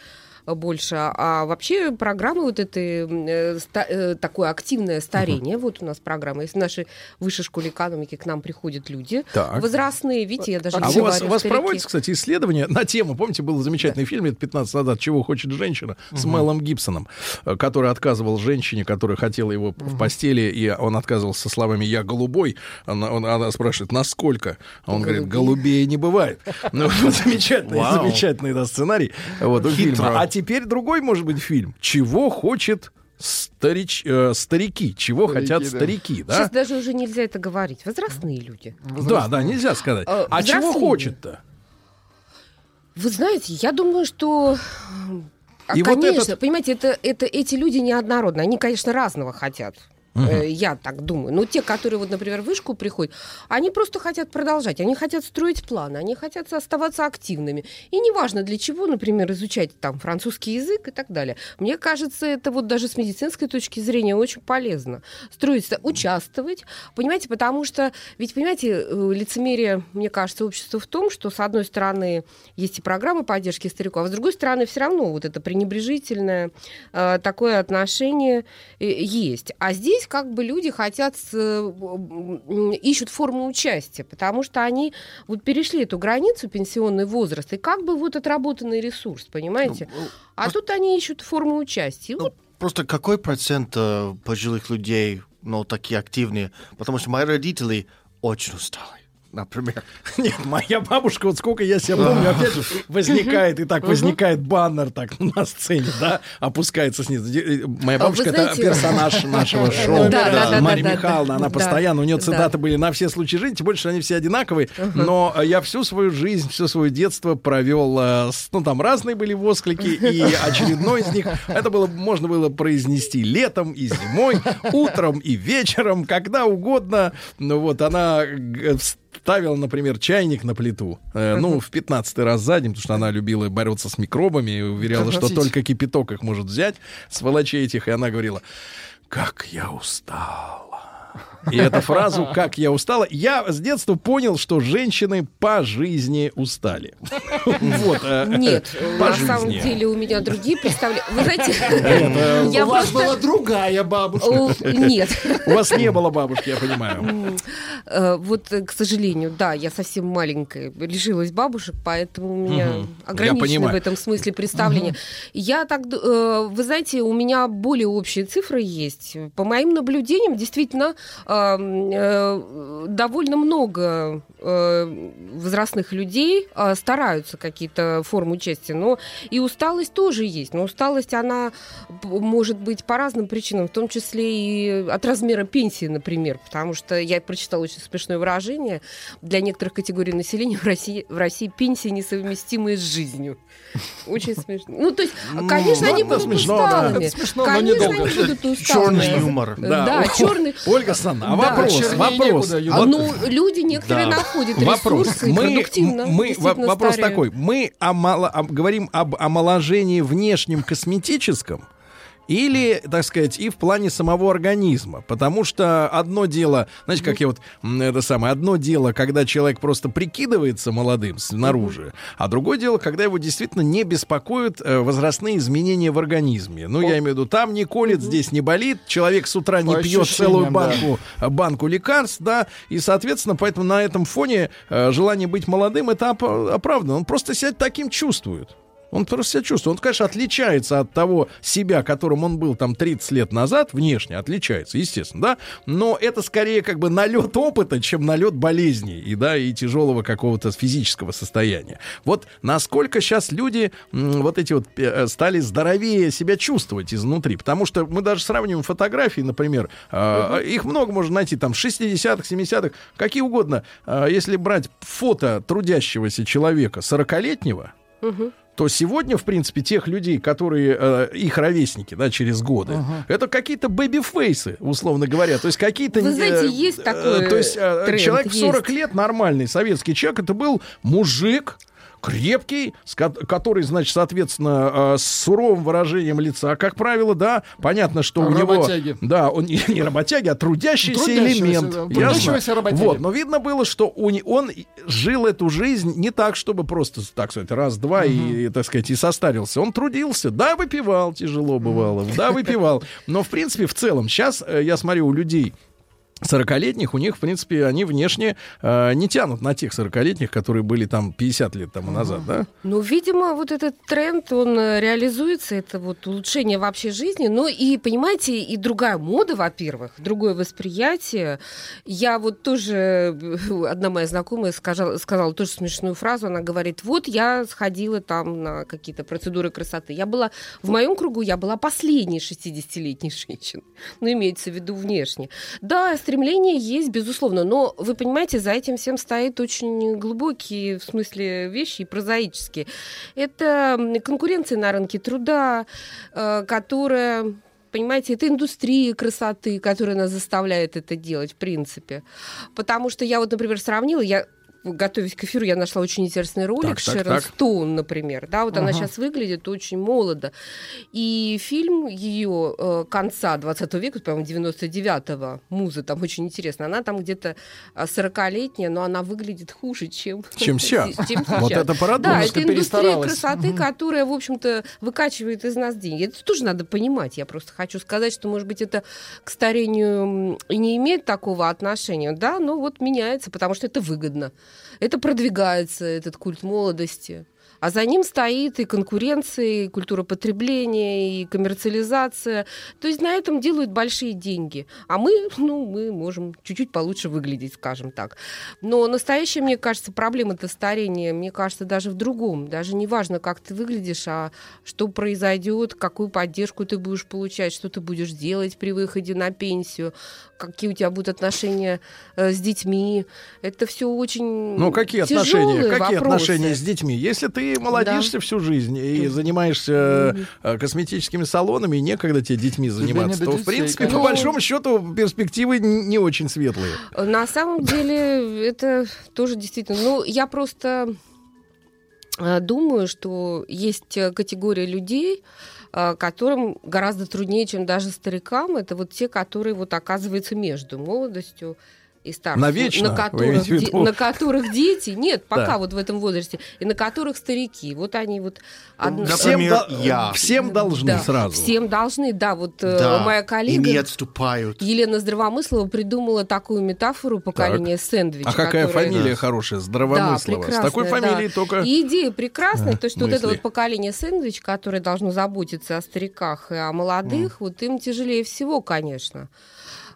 больше. А вообще программы вот этой э, ста- э, такое активное старение. Вот у нас программа. Если в нашей высшей школе экономики к нам приходят люди Так. возрастные, видите, я даже А у говорю, вас, у вас старики. проводятся, кстати, исследования на тему, помните, был замечательный фильм лет 15 назад «Чего хочет женщина» с Мгм. Мелом Гибсоном, э, который отказывал женщине, которая хотела его в постели, и он отказывался со словами «я голубой». Она, он- она спрашивает «насколько?» А он говорит «голубее не бывает». Ну, замечательный, замечательный да, сценарий вот, у Хитро. фильма. А теперь другой, может быть, фильм «Чего хочет старич, э, старики?» Чего Старики, хотят да. старики, да? Сейчас даже уже нельзя это говорить. Возрастные люди. Да, да, нельзя сказать. Э, А чего хочет-то? Вы знаете, я думаю, что... а, И вот конечно, этот- понимаете, это, это, эти люди неоднородны. Они, конечно, разного хотят. Э, Я так думаю. Но те, которые, вот, например, в вышку приходят, они просто хотят продолжать. Они хотят строить планы, они хотят оставаться активными. И неважно для чего, например, изучать там французский язык и так далее. Мне кажется, это вот даже с медицинской точки зрения очень полезно. Строиться, участвовать. Понимаете, потому что, ведь, понимаете, э, лицемерие, мне кажется, общества в том, что, с одной стороны, есть и программы поддержки стариков, а с другой стороны, все равно вот это пренебрежительное э, такое отношение э, есть. А здесь как бы люди хотят, э, ищут форму участия, потому что они вот перешли эту границу пенсионный возраст, и как бы вот отработанный ресурс, понимаете? А тут они ищут форму участия. И вот Просто какой процент э, пожилых людей, ну, такие активные? Потому что мои родители очень устали, например. Нет, моя бабушка, вот сколько я себя помню, опять же, возникает, и так возникает баннер так на сцене, да, опускается снизу. Э, Моя А бабушка это персонаж нашего шоу. Да, Михайловна, она постоянно, у нее цитаты были на все случаи жизни, тем более, что они все одинаковые, но э, я всю свою жизнь, все свое детство провел, э, ну, там разные были восклики, и очередной из них, это было, можно было произнести летом и зимой, утром и вечером, когда угодно, ну, вот, она г- ставила, например, чайник на плиту, э, ну, в 15 раз за день, потому что она любила бороться с микробами и уверяла, что только кипяток их может взять, сволочей этих, и она говорила, как я устала. И эту фразу «как я устала» я с детства понял, что женщины по жизни устали. Вот. э, нет, по на самом жизни. деле у меня другие представления. Вы знаете, Это- я У вас была другая бабушка. Нет. У вас не было бабушки, я понимаю. Э, Вот, э, к сожалению, да, я совсем маленькая, лишилась бабушек, поэтому у меня ограничено в этом смысле представление. Я так, э, вы знаете, у меня более общие цифры есть. По моим наблюдениям, действительно, э, э, довольно много э, возрастных людей э, стараются какие-то формы участия, но и усталость тоже есть. Но усталость, она может быть по разным причинам, в том числе и от размера пенсии, например, потому что я прочитала очень смешное выражение. Для некоторых категорий населения в России, в России пенсии несовместимые с жизнью. Очень смешно. Ну, то есть, конечно, они будут усталыми. Это смешно, но Конечно, они будут усталыми. Черный юмор. Да, черный. Ольга Санна, а Да. вопрос, вопрос. некуда. А, Вот ну, люди некоторые Да. находят Вопрос. ресурсы Мы, продуктивно. мы, вопрос стареют. такой. Мы омала- ом- говорим об омоложении внешнем косметическом или, так сказать, и в плане самого организма. Потому что одно дело, знаете, как я вот, это самое, одно дело, когда человек просто прикидывается молодым снаружи, а другое дело, когда его действительно не беспокоят э, возрастные изменения в организме. Ну, я имею в виду, там не колет, здесь не болит, человек с утра не По пьет целую да. банку банку, банку лекарств, да, и, соответственно, поэтому на этом фоне э, желание быть молодым это оп- оправдано. Он просто себя таким чувствует. Он просто себя чувствует. Он, конечно, отличается от того себя, которым он был там 30 лет назад, внешне отличается, естественно, да, но это скорее как бы налет опыта, чем налет болезней и, да, и тяжелого какого-то физического состояния. Вот насколько сейчас люди вот эти вот э, стали здоровее себя чувствовать изнутри, потому что мы даже сравниваем фотографии, например, э, их много можно найти, там, 60-х, 70-х, какие угодно. Э, если брать фото трудящегося человека 40-летнего, Мгм. То сегодня, в принципе, тех людей, которые э, их ровесники, да, через годы, это какие-то baby-face ы, условно говоря. То есть какие-то... Вы э, знаете, есть э, такой То есть э, тренд, человек в 40 есть. лет, нормальный советский человек, это был мужик, крепкий, который, значит, соответственно, э, с суровым выражением лица, как правило, да, понятно, что у него... Работяги. Да, он не, не работяги, а трудящийся, элемент. да, трудящегося работяги. Вот, но видно было, что у он жил эту жизнь не так, чтобы просто, так сказать, раз-два и, так сказать, и состарился. Он трудился, да, выпивал, тяжело бывало, да, выпивал. Но, в принципе, в целом, сейчас я смотрю у людей 40-летних, у них, в принципе, они внешне э, не тянут на тех 40-летних, которые были там 50 лет тому назад, да? Ну, видимо, вот этот тренд, он э, реализуется, это вот улучшение вообще жизни. Ну и, понимаете, и другая мода, во-первых, другое восприятие. Я вот тоже, э, одна моя знакомая сказала, сказала тоже смешную фразу, она говорит, вот я сходила там на какие-то процедуры красоты. Я была, в моем кругу я была последней 60-летней женщиной. Ну, имеется в виду внешне. Да, стремление есть, безусловно, но вы понимаете, за этим всем стоит очень глубокие, в смысле, вещи и прозаические. Это конкуренция на рынке труда, э, которая Понимаете, это индустрия красоты, которая нас заставляет это делать, в принципе. Потому что я вот, например, сравнила, я готовясь к эфиру, я нашла очень интересный ролик Так, Шерон так. Стоун, например. Да, вот она Ага. сейчас выглядит очень молодо. И фильм ее э, конца 20 века, по-моему, 99-го, «Муза», там очень интересно. Она там где-то а, 40-летняя, но она выглядит хуже, чем, Чем сейчас. чем Вот сейчас. это парадокс. Да, это индустрия красоты, которая, в общем-то, выкачивает из нас деньги. Это тоже надо понимать. Я просто хочу сказать, что, может быть, это к старению и не имеет такого отношения. Да, но вот меняется, потому что это выгодно. Это продвигается, этот культ молодости. А за ним стоит и конкуренция, и культура потребления, и коммерциализация. То есть на этом делают большие деньги. А мы, ну, мы можем чуть-чуть получше выглядеть, скажем так. Но настоящая, мне кажется, проблема-то старения, мне кажется, даже в другом. Даже не важно, как ты выглядишь, а что произойдет, какую поддержку ты будешь получать, что ты будешь делать при выходе на пенсию, какие у тебя будут отношения э, с детьми. Это все очень Ну, какие отношения? Какие вопросы. отношения с детьми? Если ты молодишься всю жизнь и занимаешься э, косметическими салонами, и некогда тебе детьми заниматься, то, в принципе, по конечно. большому счету, перспективы не очень светлые. На самом деле это тоже действительно... Ну, я просто думаю, что есть э, категория людей, э, которым гораздо труднее, чем даже старикам. Это вот те, которые вот оказываются между молодостью и старостью. Навечно, на вы которых, де- на которых дети, нет, пока Да. вот в этом возрасте, и на которых старики. Вот они вот... одно- Всем, Например, до- я. всем должны Да, сразу. Всем должны, да. Вот э, Да, моя и коллега... не отступают. Елена Здравомыслова придумала такую метафору поколения сэндвич. А какая которая- фамилия хорошая? Здравомыслова. Да, С такой фамилией да. только... И идея прекрасная, Да, то, что вот это мысли. вот поколение сэндвич, которое должно заботиться о стариках и о молодых, вот им тяжелее всего, конечно.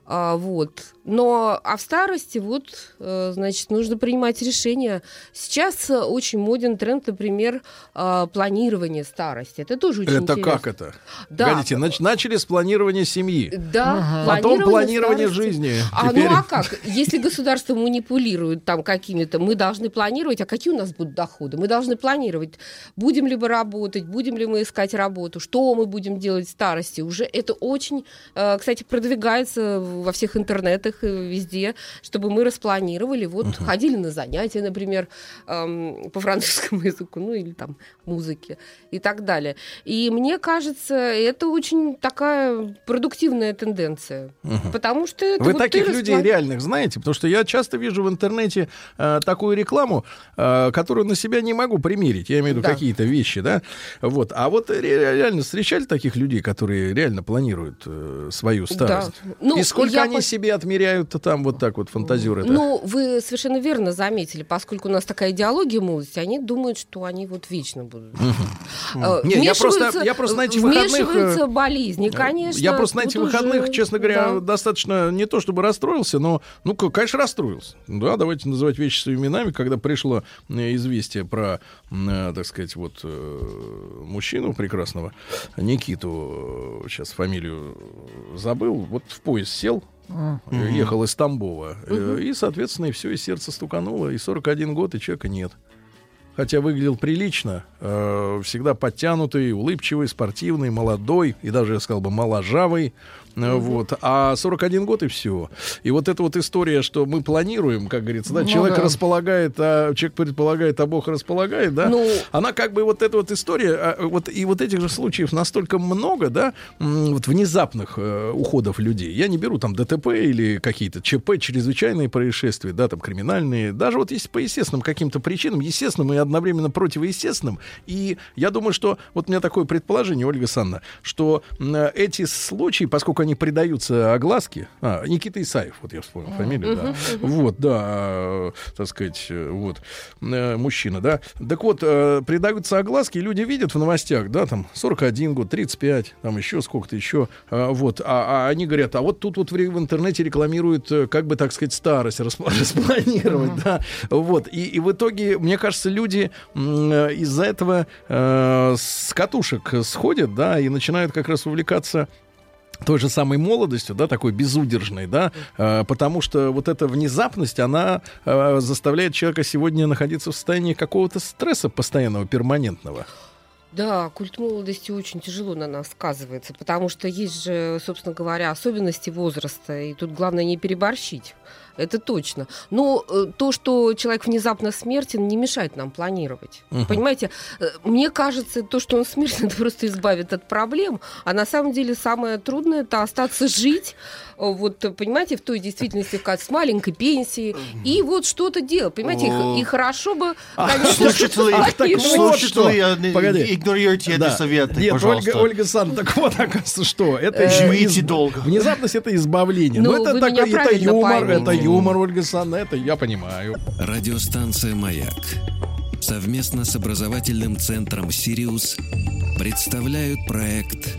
А, вот. Но а в старости вот, э, значит, нужно принимать решения. Сейчас э, очень моден тренд, например, э, планирование старости. Это тоже очень Это интересно. как это? Да. Погодите, нач- начали с планирования семьи. Да, Потом планирование старости. жизни. А Теперь- ну а как? Если государство манипулирует там какими-то, мы должны планировать, а какие у нас будут доходы? Мы должны планировать, будем ли мы работать, будем ли мы искать работу, что мы будем делать в старости. Уже это очень, кстати, продвигается во всех интернетах и везде, чтобы мы распланировали, вот ходили на занятия, например, эм, по французскому языку, ну или там музыке и так далее. И мне кажется, это очень такая продуктивная тенденция. Мгм. Потому что это Вы вот таких людей расплан- реальных знаете? Потому что я часто вижу в интернете э, такую рекламу, э, которую на себя не могу примерить. Я имею в виду Да. какие-то вещи, да? Вот. А вот ре- реально встречали таких людей, которые реально планируют э, свою старость? Ну, И сколько они по- себе отмеряют там вот так вот фантазеры? Ну, вы совершенно верно заметили, поскольку у нас такая идеология молодости, они думают, что они вот вечно будут. Э, Не, я просто, я просто на этих выходных... э, болезни, конечно. Я просто на этих выходных, честно говоря, достаточно не то чтобы расстроился, но, ну, конечно, расстроился. Да, давайте называть вещи своими именами, когда пришло э, известие про, так сказать, вот мужчину прекрасного, Никиту, сейчас фамилию забыл, вот в поезд сел, э, ехал из Тамбова, э, и, соответственно, и все, и сердце стукануло, и 41 год, и человека нет. хотя выглядел прилично, э, всегда подтянутый, улыбчивый, спортивный, молодой и даже, я сказал бы, моложавый. Вот. А 41 год и все. И вот эта вот история, что мы планируем, как говорится, да, Ну человек да. располагает, а человек предполагает, а Бог располагает, да, Ну- она как бы вот эта вот история, а, вот и вот этих же случаев настолько много, да, вот внезапных э, уходов людей. Я не беру там ДТП или какие-то ЧП, чрезвычайные происшествия, да, там криминальные, даже вот если по естественным каким-то причинам, естественным и одновременно противоестественным. И я думаю, что вот у меня такое предположение, Ольга Санна, что эти случаи, поскольку они придаются огласке, а, Никита Исаев, вот я вспомнил фамилию, да, вот, да, э, так сказать, э, вот, э, мужчина, да. Так вот, придаются огласке, и люди видят в новостях, да, там, 41 год, 35, там еще сколько-то еще, вот, а, а они говорят, а вот тут вот в, в интернете рекламируют, как бы, так сказать, старость расп- распланировать, да, вот, и, и в итоге, мне кажется, люди из-за этого э, с катушек сходят, да, и начинают как раз увлекаться той же самой молодостью, да, такой безудержной, да, э, потому что вот эта внезапность, она э, заставляет человека сегодня находиться в состоянии какого-то стресса постоянного, перманентного. Да, культ молодости очень тяжело на нас сказывается, потому что есть же, собственно говоря, особенности возраста, и тут главное не переборщить. Это точно. Но э, то, что человек внезапно смертен, не мешает нам планировать. Мгм. Понимаете, э, мне кажется, то, что он смертен, это просто избавит от проблем. А на самом деле самое трудное это остаться жить, вот, э, понимаете, в той действительности, как с маленькой пенсией, и вот что-то делать. Понимаете, О. и, хорошо бы, А, конечно, слушайте ли, планировать. так вот что. не- Погоди. игнорируйте эти Да. советы, Нет, пожалуйста. Ольга, Ольга Санна, так вот, оказывается, что? Это Э, из- Живите долго. Внезапность это избавление. Ну, Но это, меня это юмор, поймите. это юмор, Ольга Санна, это я понимаю. Радиостанция «Маяк» совместно с образовательным центром «Сириус» представляют проект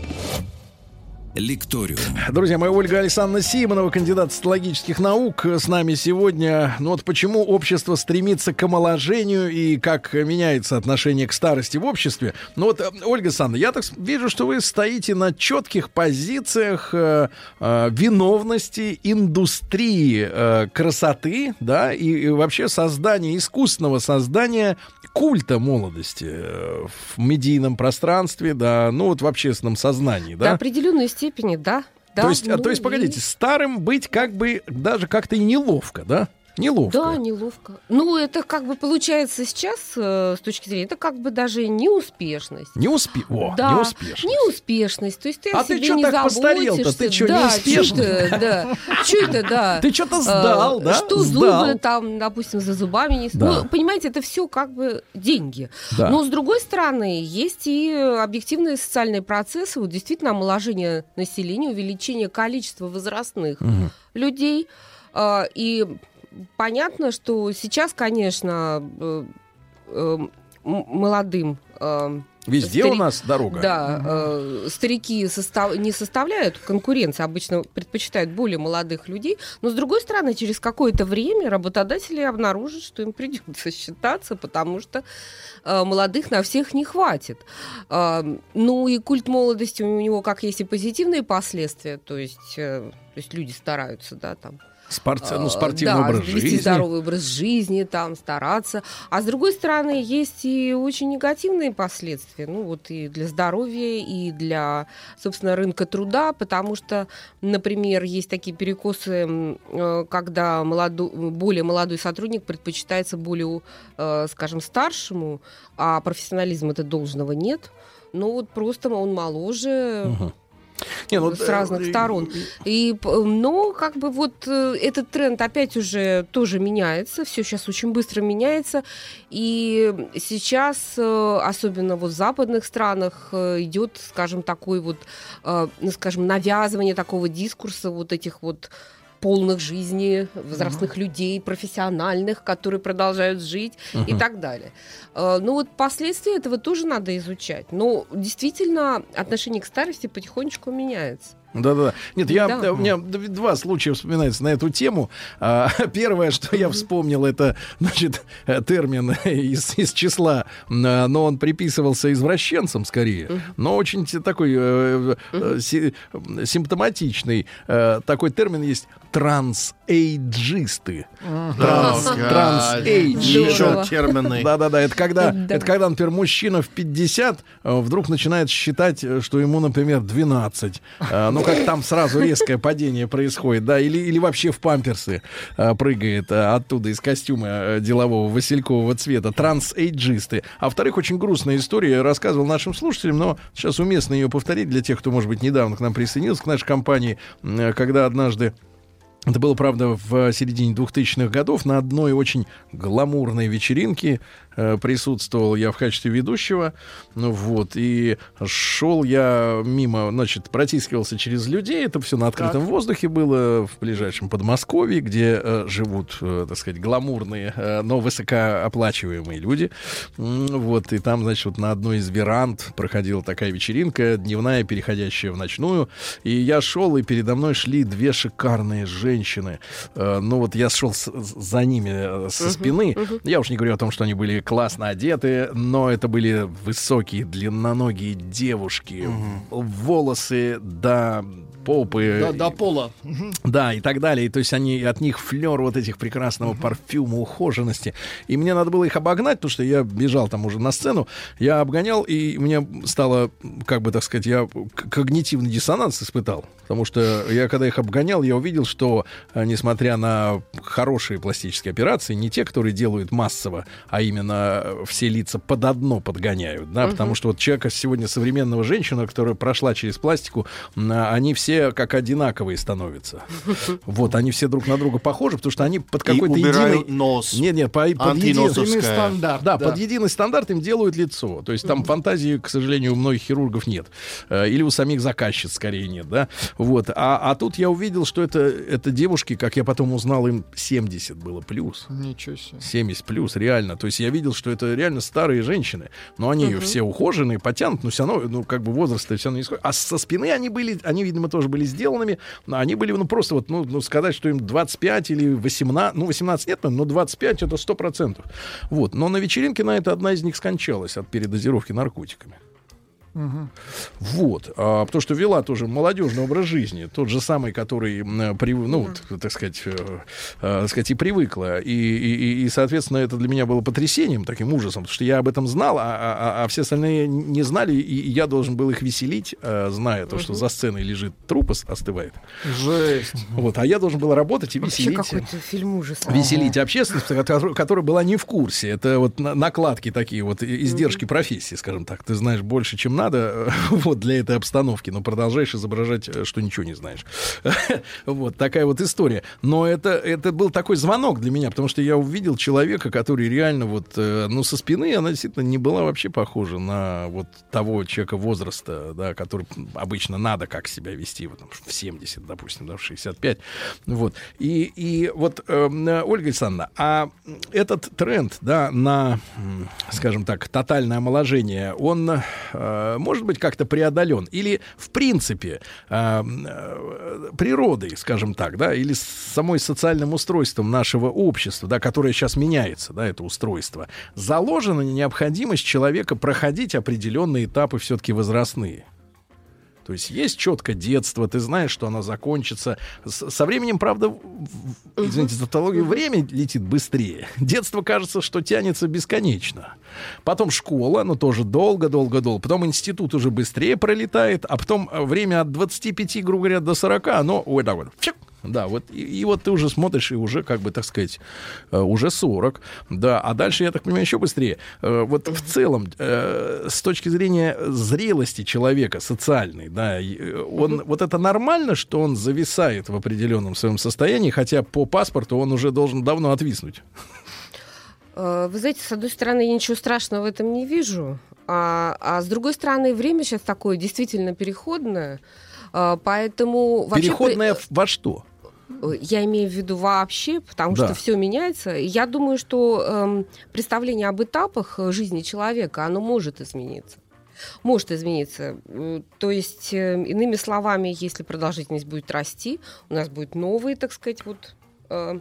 «Лекториум». Друзья мои, Ольга Александровна Симонова, кандидат социологических наук, с нами сегодня. Ну вот почему общество стремится к омоложению и как меняется отношение к старости в обществе. Ну вот, э, Ольга Александровна, я так вижу, что вы стоите на четких позициях э, э, виновности индустрии э, красоты, да, и, и вообще создания, искусственного создания культа молодости э, в медийном пространстве, да, ну вот в общественном сознании, До да. определенной степени, да. да то есть, ну то есть, погодите, старым быть как бы даже как-то и неловко, да? Неловко. Да, неловко. Ну, это как бы получается сейчас, э, с точки зрения, это как бы даже неуспешность. Не успе... О, да, неуспешно. неуспешность. То есть ты А о ты себе не так постарел-то? Ты чё, да, неуспешный? да. Чё это, да. Ты чё-то сдал, да? Что зубы там, допустим, за зубами не... Ну, понимаете, это все как бы деньги. Но, с другой стороны, есть и объективные социальные процессы, вот действительно омоложение населения, увеличение количества возрастных людей. А, И понятно, что сейчас, конечно, э, э, молодым э, Везде у нас дорога. Да, э, старики состав- не составляют конкуренции, обычно предпочитают более молодых людей, но с другой стороны, через какое-то время работодатели обнаружат, что им придется считаться, потому что э, молодых на всех не хватит. Э, ну и культ молодости у него как есть и позитивные последствия, то есть, э, то есть люди стараются, да, там Спорт- ну, а, спортивный да, образ жизни. здоровый образ жизни, там, стараться. А с другой стороны, есть и очень негативные последствия, ну, вот и для здоровья, и для, собственно, рынка труда, потому что, например, есть такие перекосы, э, когда молоду- более молодой сотрудник предпочитается более, э, скажем, старшему, а профессионализма это должного нет. Ну, вот просто он моложе, Не, ну, с разных сторон. И, но как бы вот э, этот тренд опять уже тоже меняется, все сейчас очень быстро меняется, и сейчас, э, особенно вот в западных странах, э, идет, скажем, такой вот, ну, скажем, навязывание такого дискурса вот этих вот полных жизни возрастных людей, профессиональных, которые продолжают жить и Мгм. так далее. Э, Ну вот последствия этого тоже надо изучать. Но действительно отношение к старости потихонечку меняется. Да-да-да. Нет, я, Да. у меня два случая вспоминается на эту тему. А, Первое, что я вспомнил, это, значит, э, термин из, из числа, а, но он приписывался извращенцам скорее, но очень такой э, э, симптоматичный. Э, Такой термин есть трансэйджисты. Транс, трансэйдж. Еще термины. Да-да-да, это когда, Да. это когда, например, мужчина в 50 э, вдруг начинает считать, э, что ему, например, 12. Э, Ну, как там сразу резкое падение происходит, да, или, или вообще в памперсы прыгает оттуда из костюма делового василькового цвета. Трансэйджисты. А во-вторых, очень грустная история. Я рассказывал нашим слушателям, но сейчас уместно ее повторить для тех, кто, может быть, недавно к нам присоединился, к нашей компании, когда однажды это было, правда, в середине 2000-х годов. На одной очень гламурной вечеринке присутствовал я в качестве ведущего. Ну вот, и шел я мимо, значит, протискивался через людей. Это все на открытом воздухе было в ближайшем Подмосковье, где э, живут, э, так сказать, гламурные, э, но высокооплачиваемые люди. Вот, и там, значит, вот на одной из веранд проходила такая вечеринка, дневная, переходящая в ночную. И я шел, и передо мной шли две шикарные женщины. Э, Ну вот я шел с- за ними э, со спины. Я уж не говорю о том, что они были классно одеты, но это были высокие, длинноногие девушки. Волосы до попы. До, до пола. Да, и так далее. То есть они от них флер вот этих прекрасного парфюма, ухоженности. И мне надо было их обогнать, потому что я бежал там уже на сцену. Я обгонял, и мне стало, как бы так сказать, я когнитивный диссонанс испытал. Потому что я, когда их обгонял, я увидел, что, э, несмотря на хорошие пластические операции, не те, которые делают массово, а именно э, все лица под одно подгоняют, да, потому что вот человека сегодня современного женщина, которая прошла через пластику, а, они все как одинаковые становятся. Вот, они все друг на друга похожи, потому что они под какой-то единый... нос. Нет, нет, по, под единый... Стандарт. Да, под единый стандарт им делают лицо. То есть там фантазии, к сожалению, у многих хирургов нет. Э, Или у самих заказчиц скорее нет, да. Вот. А, а тут я увидел, что это, это девушки, как я потом узнал, им 70 было плюс. Ничего себе. 70 плюс, реально. То есть я видел, что это реально старые женщины. Но они Мгм. все ухоженные, потянут, но все равно, ну, как бы возраст все равно не сходит. А со спины они были, они, видимо, тоже были сделанными. Но они были, ну, просто вот, ну, ну, сказать, что им 25 или 18, ну, 18 нет, но 25 это 100%. Вот. Но на вечеринке на это одна из них скончалась от передозировки наркотиками. Мгм. Вот. А, потому что вела тоже молодежный образ жизни. Тот же самый, который, э, ну, вот, так сказать, э, э, так сказать, и привыкла. И, и, и- соответственно, это для меня было потрясением, таким ужасом, потому что я об этом знал, а, а- а- а все остальные не знали, и я должен был их веселить, э, зная то, что за сценой лежит труп ос- остывает. Жесть. Вот. А я должен был работать и Вообще веселить. какой-то фильм ужаса. Веселить общественность, которая, которая была не в курсе. Это вот на- накладки такие, вот и- издержки профессии, скажем так. Ты знаешь больше, чем надо вот для этой обстановки, но продолжаешь изображать, э, что ничего не знаешь. Вот такая вот история. Но это, это был такой звонок для меня, потому что я увидел человека, который реально вот, э, ну, со спины она действительно не была вообще похожа на вот того человека возраста, да, который обычно надо как себя вести вот, там, в 70, допустим, да, в 65. Вот. И, и вот, э, Ольга Александровна, а этот тренд, да, на, скажем так, тотальное омоложение, он э, может быть как-то преодолен? Или, в принципе, э, э, природой, скажем так, да, или самой социальным устройством нашего общества, да, которое сейчас меняется, да, это устройство, заложена необходимость человека проходить определенные этапы все-таки возрастные? То есть есть четко детство, ты знаешь, что оно закончится. С- со временем, правда, извините за тавтологию, время летит быстрее. Детство кажется, что тянется бесконечно. Потом школа, ну тоже долго-долго-долго. Потом институт уже быстрее пролетает, а потом э, время от 25, грубо говоря, до 40, оно, ой, да, вот, да, вот, и, и вот ты уже смотришь, и уже, как бы, так сказать, э, уже 40, да, а дальше, я так понимаю, еще быстрее. Э, вот в целом, э, с точки зрения зрелости человека, социальной, да, он, вот это нормально, что он зависает в определенном своем состоянии, хотя по паспорту он уже должен давно отвиснуть. Вы знаете, с одной стороны, я ничего страшного в этом не вижу, а, а с другой стороны, время сейчас такое действительно переходное, поэтому... вообще Переходное во что? Э, Я имею в виду вообще, потому Да. что все меняется. Я думаю, что эм, представление об этапах э, жизни человека, оно может измениться. может измениться. М, То есть, э, иными словами, если продолжительность будет расти, у нас будет новые, так сказать, вот э,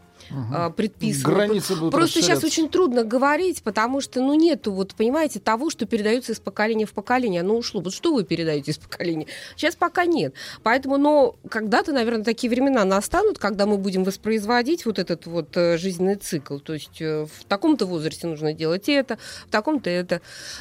а, предписаны. Границы будут Просто сейчас очень трудно говорить, потому что, ну, нету, вот, понимаете, того, что передается из поколения в поколение. Оно ушло. Вот что вы передаете из поколения? Сейчас пока нет. Поэтому, но когда-то, наверное, такие времена настанут, когда мы будем воспроизводить вот этот вот э, жизненный цикл. То есть э, в таком-то возрасте нужно делать это, в таком-то это.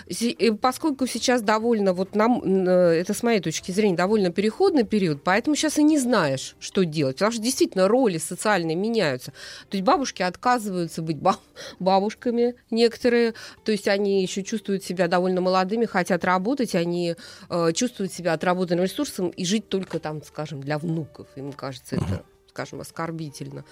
Э, Поскольку сейчас довольно, вот нам, э, это с моей точки зрения, довольно переходный период, поэтому сейчас и не знаешь, что делать. Потому что действительно роли социальные меняются. То есть бабушки отказываются быть ба- бабушками некоторые, то есть они еще чувствуют себя довольно молодыми, хотят работать, они э, чувствуют себя отработанным ресурсом и жить только там, скажем, для внуков. Им кажется это скажем, оскорбительно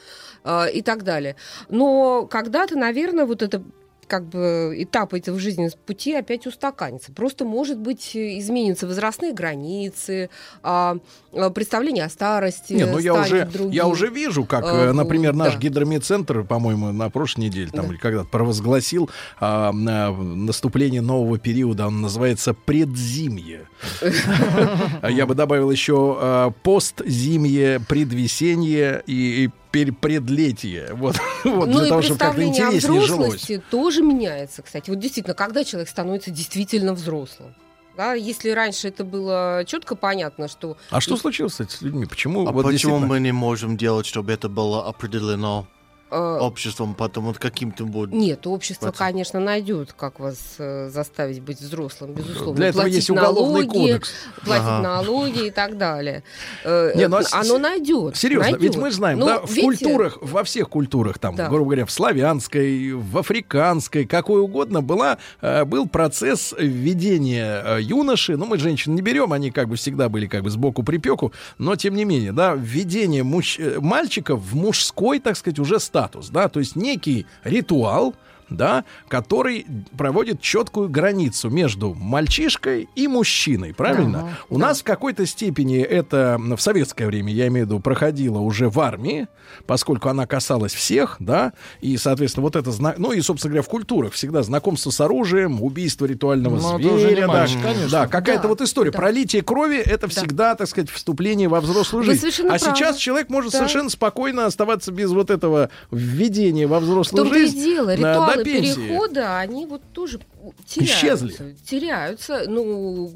э, и так далее. Но когда-то, наверное, вот это как бы этап этого жизненного пути опять устаканится. Просто, может быть, э, изменятся возрастные границы, а, а, представление о старости Не, ну я уже, другим. я уже вижу, как, А, э, например, наш да. гидромедцентр, по-моему, на прошлой неделе там или когда-то провозгласил а, на- наступление нового периода. Он называется предзимье. Я бы добавил еще а, постзимье, предвесенье и, и пер- предлетие. Вот, вот ну для и того, чтобы как-то интереснее жилось. тоже меняется, кстати. Вот действительно, когда человек становится действительно взрослым. Да, если раньше это было четко понятно, что... А что случилось кстати, с людьми? Почему? А вот почему действительно- мы не можем делать, чтобы это было определено э, обществом, потому каким-то будет... Нет, общество, Процесс. конечно, найдет, как вас э, заставить быть взрослым, безусловно. Для этого Платить есть уголовный налоги, кодекс. Платить Ага. налоги и так далее. Э, Не, ну, а э, с- Оно найдет. Серьезно, найдет. ведь мы знаем, Ну, да, в видите, культурах, во всех культурах, там, Да. грубо говоря, в славянской, в африканской, какой угодно, была, э, был процесс введения юноши. Ну, мы женщин не берем, они как бы всегда были как бы сбоку припеку, но тем не менее, да, введение э, мальчиков в мужской, так сказать, уже статус, да, то есть некий ритуал, да, который проводит четкую границу между мальчишкой и мужчиной, правильно? Ага, У нас в какой-то степени это в советское время, я имею в виду, проходило уже в армии, поскольку она касалась всех, да, и, соответственно, вот это, зна- ну и, собственно говоря, в культурах всегда знакомство с оружием, убийство ритуального Ну, уже не зверя, да, конечно. да, какая-то Да, вот история. да. Пролитие крови это всегда, так сказать, вступление во взрослую жизнь. А правы. сейчас человек может Да. совершенно спокойно оставаться без вот этого введения во взрослую жизнь дело, ритуалы пенсии. перехода, они вот тоже теряются. Исчезли. Теряются. Ну,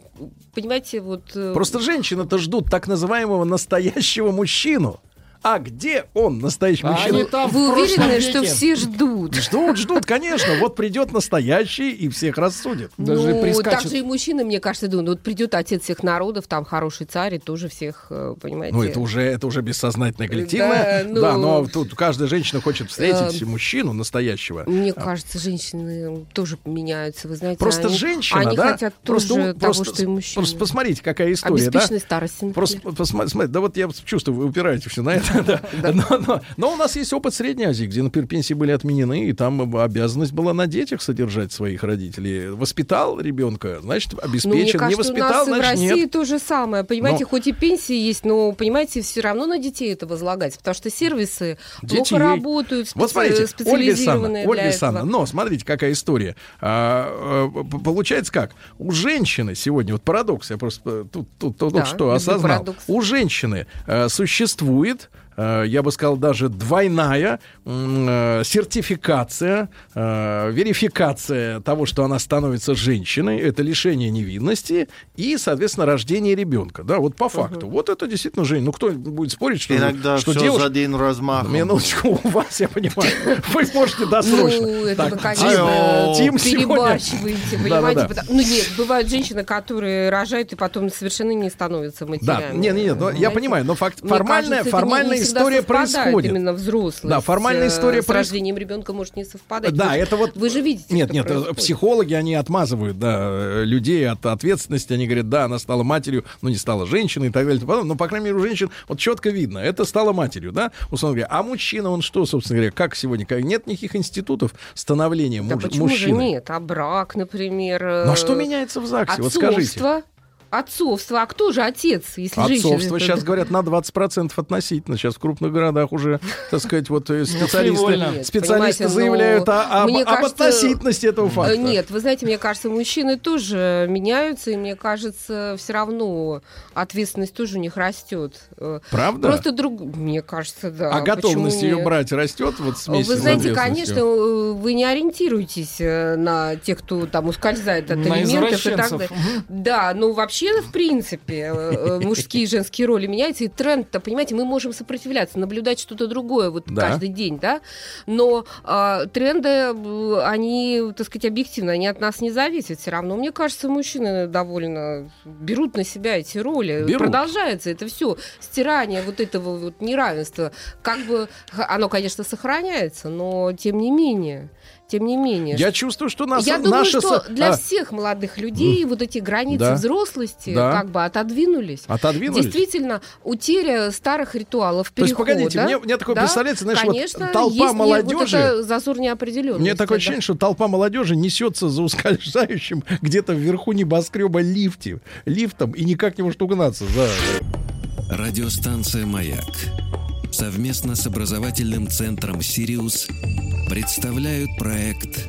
понимаете, вот... э, Просто женщины-то ждут так называемого настоящего мужчину. А где он, настоящий А мужчина? они там Вы уверены, что веке. все ждут? Ждут, ждут, конечно. Вот придет настоящий и всех рассудит. Даже ну, прискачет. так же и мужчины, мне кажется, думают, вот придет отец всех народов, там хороший царь, и тоже всех, э, понимаете... Ну, это уже, это уже бессознательное коллективное. Да, ну- Да, но тут каждая женщина хочет встретить Э, мужчину настоящего. Мне кажется, женщины тоже меняются, вы знаете. Просто они, женщина, Они да? хотят просто, тоже у- того, просто, что и мужчины. Просто посмотрите, какая история, да? Старости, например. Просто посма- смотрите, да вот я чувствую, вы упираете все на это. Но, у нас есть опыт Средней Азии, где, например, пенсии были отменены, и там обязанность была на детях содержать своих родителей. Воспитал ребенка, значит, Ну, обеспечен. Не воспитал, нас и в значит, России нет. то же самое. Понимаете, хоть и пенсии есть, но, понимаете, все равно на детей это возлагать, потому что сервисы плохо работают, специализированные Ольга Александровна, этого. но смотрите, какая история. А, а, получается как? У женщины сегодня, вот парадокс, я просто тут, тут, тут Да, что осознал. парадокс. У женщины э, существует я бы сказал, даже двойная э, сертификация, э, верификация того, что она становится женщиной, это лишение невинности и, соответственно, рождение ребенка. Да, вот по факту. Вот это действительно Жень. Ну, кто будет спорить, что, Иногда что все девушка... за один размах. Минуточку, у вас, я понимаю, вы можете досрочно. Ну, это вы, Так, конечно, Тим сегодня- перебарщиваете, понимаете? Потому- Ну, нет, бывают женщины, которые рожают и потом совершенно не становятся Да, матерями. не, не, не, но я понимаю, но факт, формальная, кажется, формальная история происходит. Именно взрослый. Да, формальная э, история с проис- рождением ребенка может не совпадать. Да, Вы это вот... Вы же видите, Нет, нет, э, происходит. психологи, они отмазывают, да, э, людей от ответственности. Они говорят, да, она стала матерью, но не стала женщиной и так далее. подобное. Но, по крайней мере, у женщин вот четко видно, это стала матерью, да, условно говоря. А мужчина, он что, собственно говоря, как сегодня? Как- Нет никаких институтов становления Да муж- почему же мужчины. нет? А брак, например. Ну, а что меняется в ЗАГСе? Вот скажите. Отцовство. А кто же отец, если женщина? Отцовство это- сейчас говорят на 20% относительно. Сейчас в крупных городах уже, так сказать, вот э, специалисты, фривольно. Нет, специалисты понимаете, заявляют о- об, об кажется, относительности этого факта. Э, Нет, вы знаете, мне кажется, мужчины тоже меняются, и мне кажется, все равно ответственность тоже у них растет. Э, Правда? Просто друг, мне кажется, да. а готовность Почему ее брать растет вот с Вы знаете, конечно, вы не ориентируетесь на тех, кто там ускользает от На элементов и так далее. Да, ну вообще, в принципе, э, э, мужские и женские роли меняются, и тренд-то, понимаете, мы можем сопротивляться, наблюдать что-то другое вот Да. каждый день, да, но а, тренды, э, они, так сказать, объективно, они от нас не зависят все равно. Мне кажется, мужчины довольно берут на себя эти роли. Берут. Продолжается это все, стирание вот этого вот неравенства. Как бы оно, конечно, сохраняется, но тем не менее, тем не менее. Я чувствую, что нас, Я думаю, что для а, всех молодых людей вот эти границы Да. взрослости Да. как бы отодвинулись. Отодвинулись? Действительно, утеря старых ритуалов То есть, погодите, мне- мне такое да, представляется, знаешь, вот конечно, толпа есть молодежи- Вот это зазор неопределенности. Мне такое да. ощущение, что толпа молодежи несется за ускользающим где-то вверху небоскреба лифте, лифтом и никак не может угнаться. за- Радиостанция «Маяк» совместно с образовательным центром «Сириус» представляют проект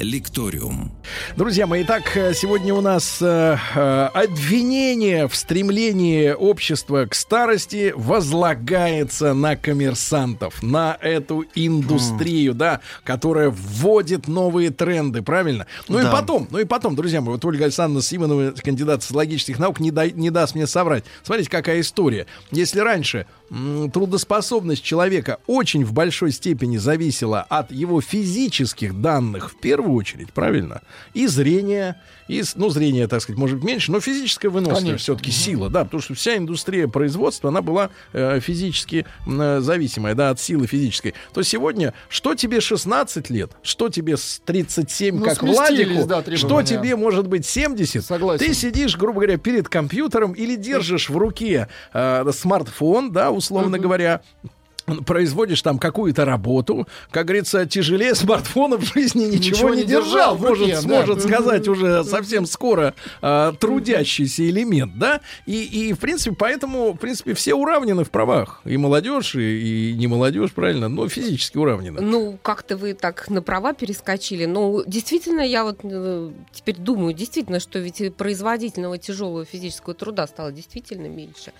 «Лекториум». Друзья мои, итак, сегодня у нас э, э, обвинение в стремлении общества к старости возлагается на коммерсантов, на эту индустрию, да, которая вводит новые тренды, правильно? Ну и Да. потом, ну и потом, друзья мои, вот Ольга Александровна Симонова, кандидат социологических наук, не, дай- не даст мне соврать. Смотрите, какая история. Если раньше трудоспособность человека очень в большой степени зависела от его физических данных в первую очередь, правильно? И зрение, и, ну, зрение, так сказать, может быть меньше, но физическая выносливость все-таки сила, да, потому что вся индустрия производства, она была э, физически э, зависимая, да, от силы физической. То сегодня, что тебе 16 лет, что тебе с 37, Ну, как Владику, да, что тебе может быть 70, Согласен. ты сидишь, грубо говоря, перед компьютером или держишь в руке э, смартфон, да, условно говоря, производишь там какую-то работу, как говорится, тяжелее смартфона в жизни ничего, Ничего не держал, держал в может, руке, да. сможет сказать уже совсем скоро э, трудящийся элемент, да, и, и, в принципе, поэтому, в принципе, все уравнены в правах, и молодежь, и, и не молодежь, правильно, но физически уравнены. Ну, как-то вы так на права перескочили. Ну, действительно, я вот э, теперь думаю, действительно, что ведь производительного тяжелого физического труда стало действительно меньше.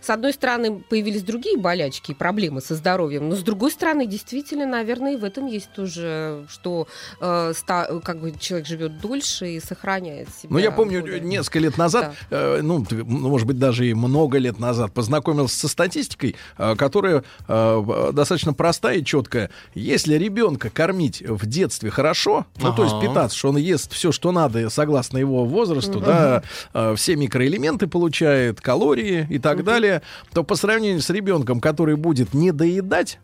С одной стороны, появились другие болячки и проблемы со здоровьем, но с другой стороны, действительно, наверное, и в этом есть тоже, что э, ста- как бы человек живет дольше и сохраняет себя. Ну, я помню, более- несколько лет назад, э, ну, ну, может быть, даже и много лет назад, познакомился со статистикой, э, которая э, достаточно простая и четкая. Если ребенка кормить в детстве хорошо, ну, то есть Ага. питаться, что он ест все, что надо, согласно его возрасту, да, э, все микроэлементы получает, калории и так далее, то по сравнению с ребенком, который будет недоедать,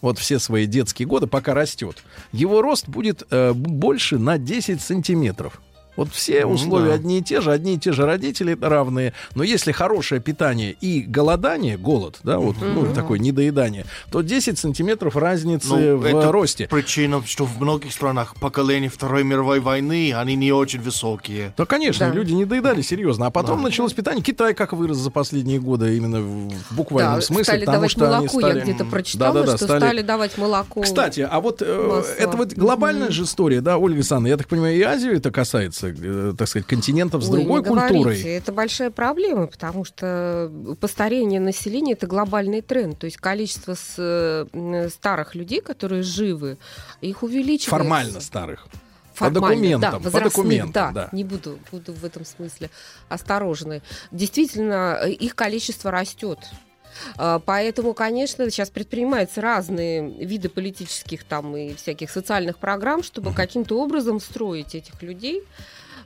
вот все свои детские годы, пока растет, его рост будет э, больше на 10 сантиметров. Вот все Ну условия да. одни и те же, одни и те же родители равные. Но если хорошее питание и голодание, голод, да, вот ну, такое недоедание, то 10 сантиметров разницы Ну, в это росте. причина, что в многих странах поколения Второй мировой войны, они не очень высокие. Да, конечно, Да. люди не доедали серьезно. А потом Да. началось питание. Китай как вырос за последние годы именно в буквальном Да, смысле, стали потому давать что они молоко, стали... я где-то прочитала, Да-да-да, что стали... давать молоко. Кстати, а вот э, это вот глобальная же история, да, Ольга Александровна, я так понимаю, и Азию это касается, э, так сказать, континентов с Ой, другой не говорите, культурой. Это большая проблема, потому что постарение населения это глобальный тренд. То есть количество с- э, старых людей, которые живы, их увеличивается. Формально старых. Формально, по документам, да, по документам, да, да. не буду, буду в этом смысле осторожной. Действительно, э, их количество растет. Поэтому, конечно, сейчас предпринимаются разные виды политических там и всяких социальных программ, чтобы каким-то образом встроить этих людей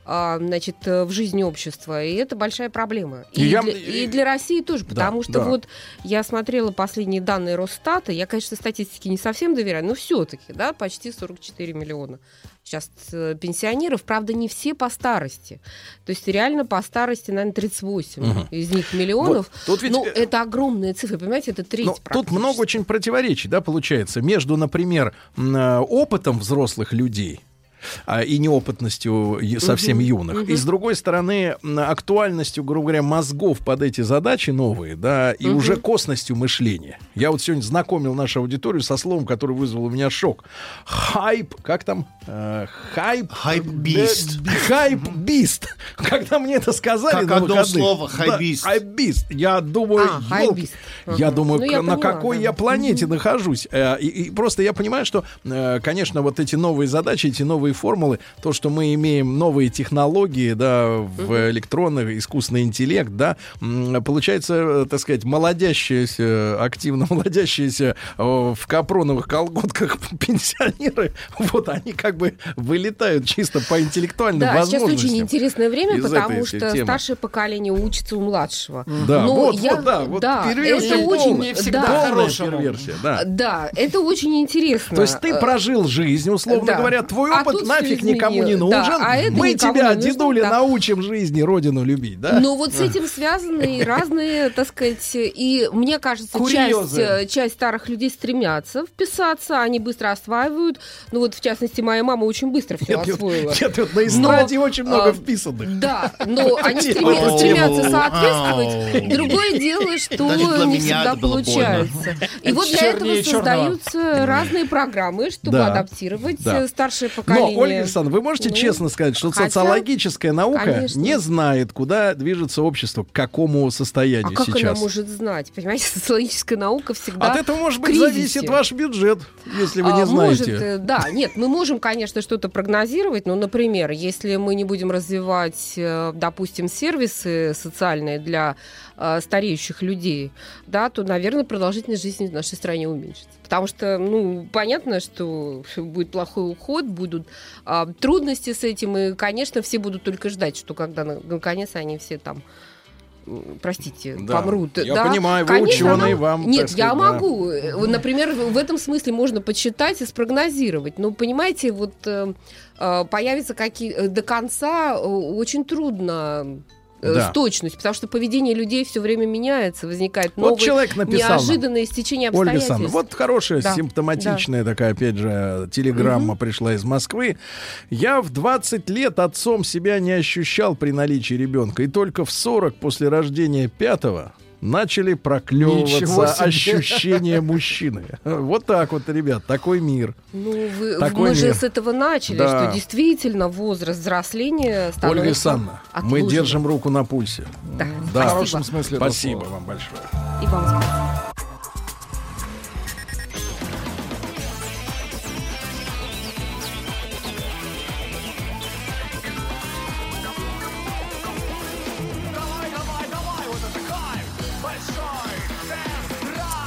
а, значит, в жизнь общества. И это большая проблема. И, И я- для, и для России тоже, Да, потому что да. вот я смотрела последние данные Росстата, я, конечно, статистике не совсем доверяю, но все-таки, да, почти 44 миллиона сейчас э, пенсионеров, правда, не все по старости. То есть реально по старости, наверное, 38 Мгм. из них миллионов. Вот, тут ведь, ну, э, это огромные цифры, понимаете, это треть Ну, тут много очень противоречий, да, получается, между, например, э, опытом взрослых людей и неопытностью совсем Мгм, юных. мгм. И с другой стороны, актуальностью, грубо говоря, мозгов под эти задачи новые, да, и Мгм. уже косностью мышления. Я вот сегодня знакомил нашу аудиторию со словом, которое вызвало у меня шок. Хайп, как там? Э, хайп. Hypebeast. Да, hypebeast. Когда мне это сказали Как одно слово, Да, хайбист. hypebeast. Я думаю, А, hypebeast. я думаю, Ну, я на поняла, какой да. я планете нахожусь. Э, И, и просто я понимаю, что, э, конечно, вот эти новые задачи, эти новые формулы, то, что мы имеем новые технологии, да, в электронных, искусственный интеллект, да, получается, э, так сказать, молодящиеся, активно молодящиеся э, в капроновых колготках пенсионеры, вот они как бы вылетают чисто по интеллектуальным Да, сейчас возможностям. очень интересное время, потому что темы. старшее поколение учится у младшего. Да, Но вот, я- вот, да, вот да, перверсия это полная, очень, не всегда да, хорошая перверсия, да. Да, это очень интересно. То есть ты Э, прожил жизнь, условно да. говоря, твой А опыт тут нафиг никому не нужен. Да, а это Мы тебя, не нужно, дедуля, да. научим жизни родину любить, да? Но вот с этим связаны и разные, так сказать, и мне кажется, часть, Курьезы. э, часть старых людей стремятся вписаться, они быстро осваивают. Ну вот, в частности, моя мама очень быстро все Нет, нет, освоила. нет, вот на Но, эстраде очень много а, вписанных. Да, но они ау. стремятся соответствовать. Другое дело, что не всегда получается. И вот для этого создаются разные программы, чтобы Да. адаптировать Да. э, старшее Но, поколение. Ольга Александровна, вы можете Ну, честно сказать, что хотя, социологическая наука конечно. не знает, куда движется общество, к какому состоянию А как сейчас. она может знать? Понимаете, социологическая наука всегда От этого, может быть, зависит ваш бюджет, если вы А, не Может, знаете. э, да, нет, мы можем, конечно, что-то прогнозировать, но, например, если мы не будем развивать, э, допустим, сервисы социальные для э, стареющих людей, да, то, наверное, продолжительность жизни в нашей стране уменьшится. Потому что, ну, понятно, что будет плохой уход, будут а, трудности с этим, и, конечно, все будут только ждать, что когда на- наконец они все там простите, Да. помрут. Я да. понимаю, вы Конечно, ученый, нам- вам, Нет, сказать, я да. могу. Э, Например, в этом смысле можно подсчитать и спрогнозировать. Но, понимаете, вот э, э, появятся какие... э, До конца э, очень трудно э, Да. с точностью, потому что поведение людей все время меняется, возникает Вот новые человек написал неожиданные стечения Ольга обстоятельств. Александровна, вот хорошая, Да. симптоматичная такая, опять же, телеграмма пришла из Москвы. Я в 20 лет отцом себя не ощущал при наличии ребенка. И только в 40 после рождения пятого начали проклевываться ощущения мужчины. Вот так вот, ребят, такой мир. Ну, вы- Такой мы же мир. с этого начали, Да. что действительно возраст взросления становится Ольга Александровна, мы держим руку на пульсе. Да, Да. спасибо. В хорошем смысле Спасибо вам большое. И вам спасибо.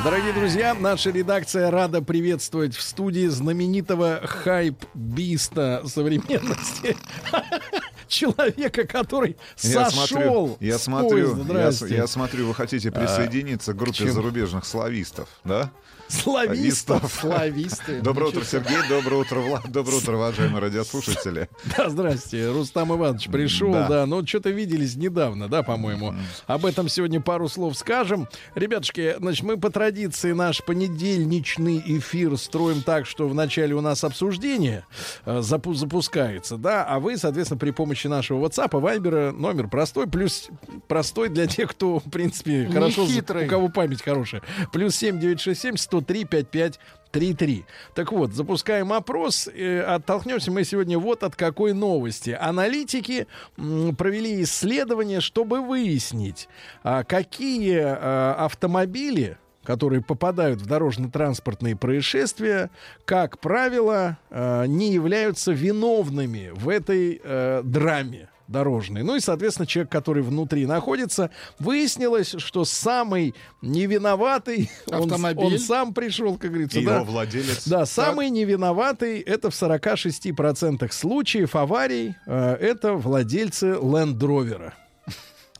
Дорогие друзья, наша редакция рада приветствовать в студии знаменитого хайп-биста современности. Человека, который Я сошел смотрю, я смотрю, поезда. я, я смотрю, вы хотите присоединиться к группе чем? зарубежных славистов, да? Славистов. Слависты. Доброе утро, Сергей. Доброе утро, Влад. Доброе утро, уважаемые радиослушатели. Да, здрасте. Рустам Иванович пришел, да. Да. Ну, что-то виделись недавно, да, по-моему. Об этом сегодня пару слов скажем. Ребятушки, значит, мы по традиции наш понедельничный эфир строим так, что вначале у нас обсуждение э, запу- запускается, да, а вы, соответственно, при помощи нашего WhatsApp, Viber, номер простой, плюс простой для тех, кто, в принципе, хорошо, у кого память хорошая. Плюс 7967 103 55 3-3. Так вот, запускаем опрос. Э, оттолкнемся мы сегодня вот от какой новости. Аналитики провели исследование, чтобы выяснить, а, какие а, автомобили которые попадают в дорожно-транспортные происшествия, как правило, а, не являются виновными в этой э, драме дорожной. Ну и, соответственно, человек, который внутри находится, выяснилось, что самый невиноватый, он, Автомобиль. он сам пришел, как говорится, И да, его владелец. да, самый невиноватый это в 46% случаев аварий э, это владельцы Land Rover.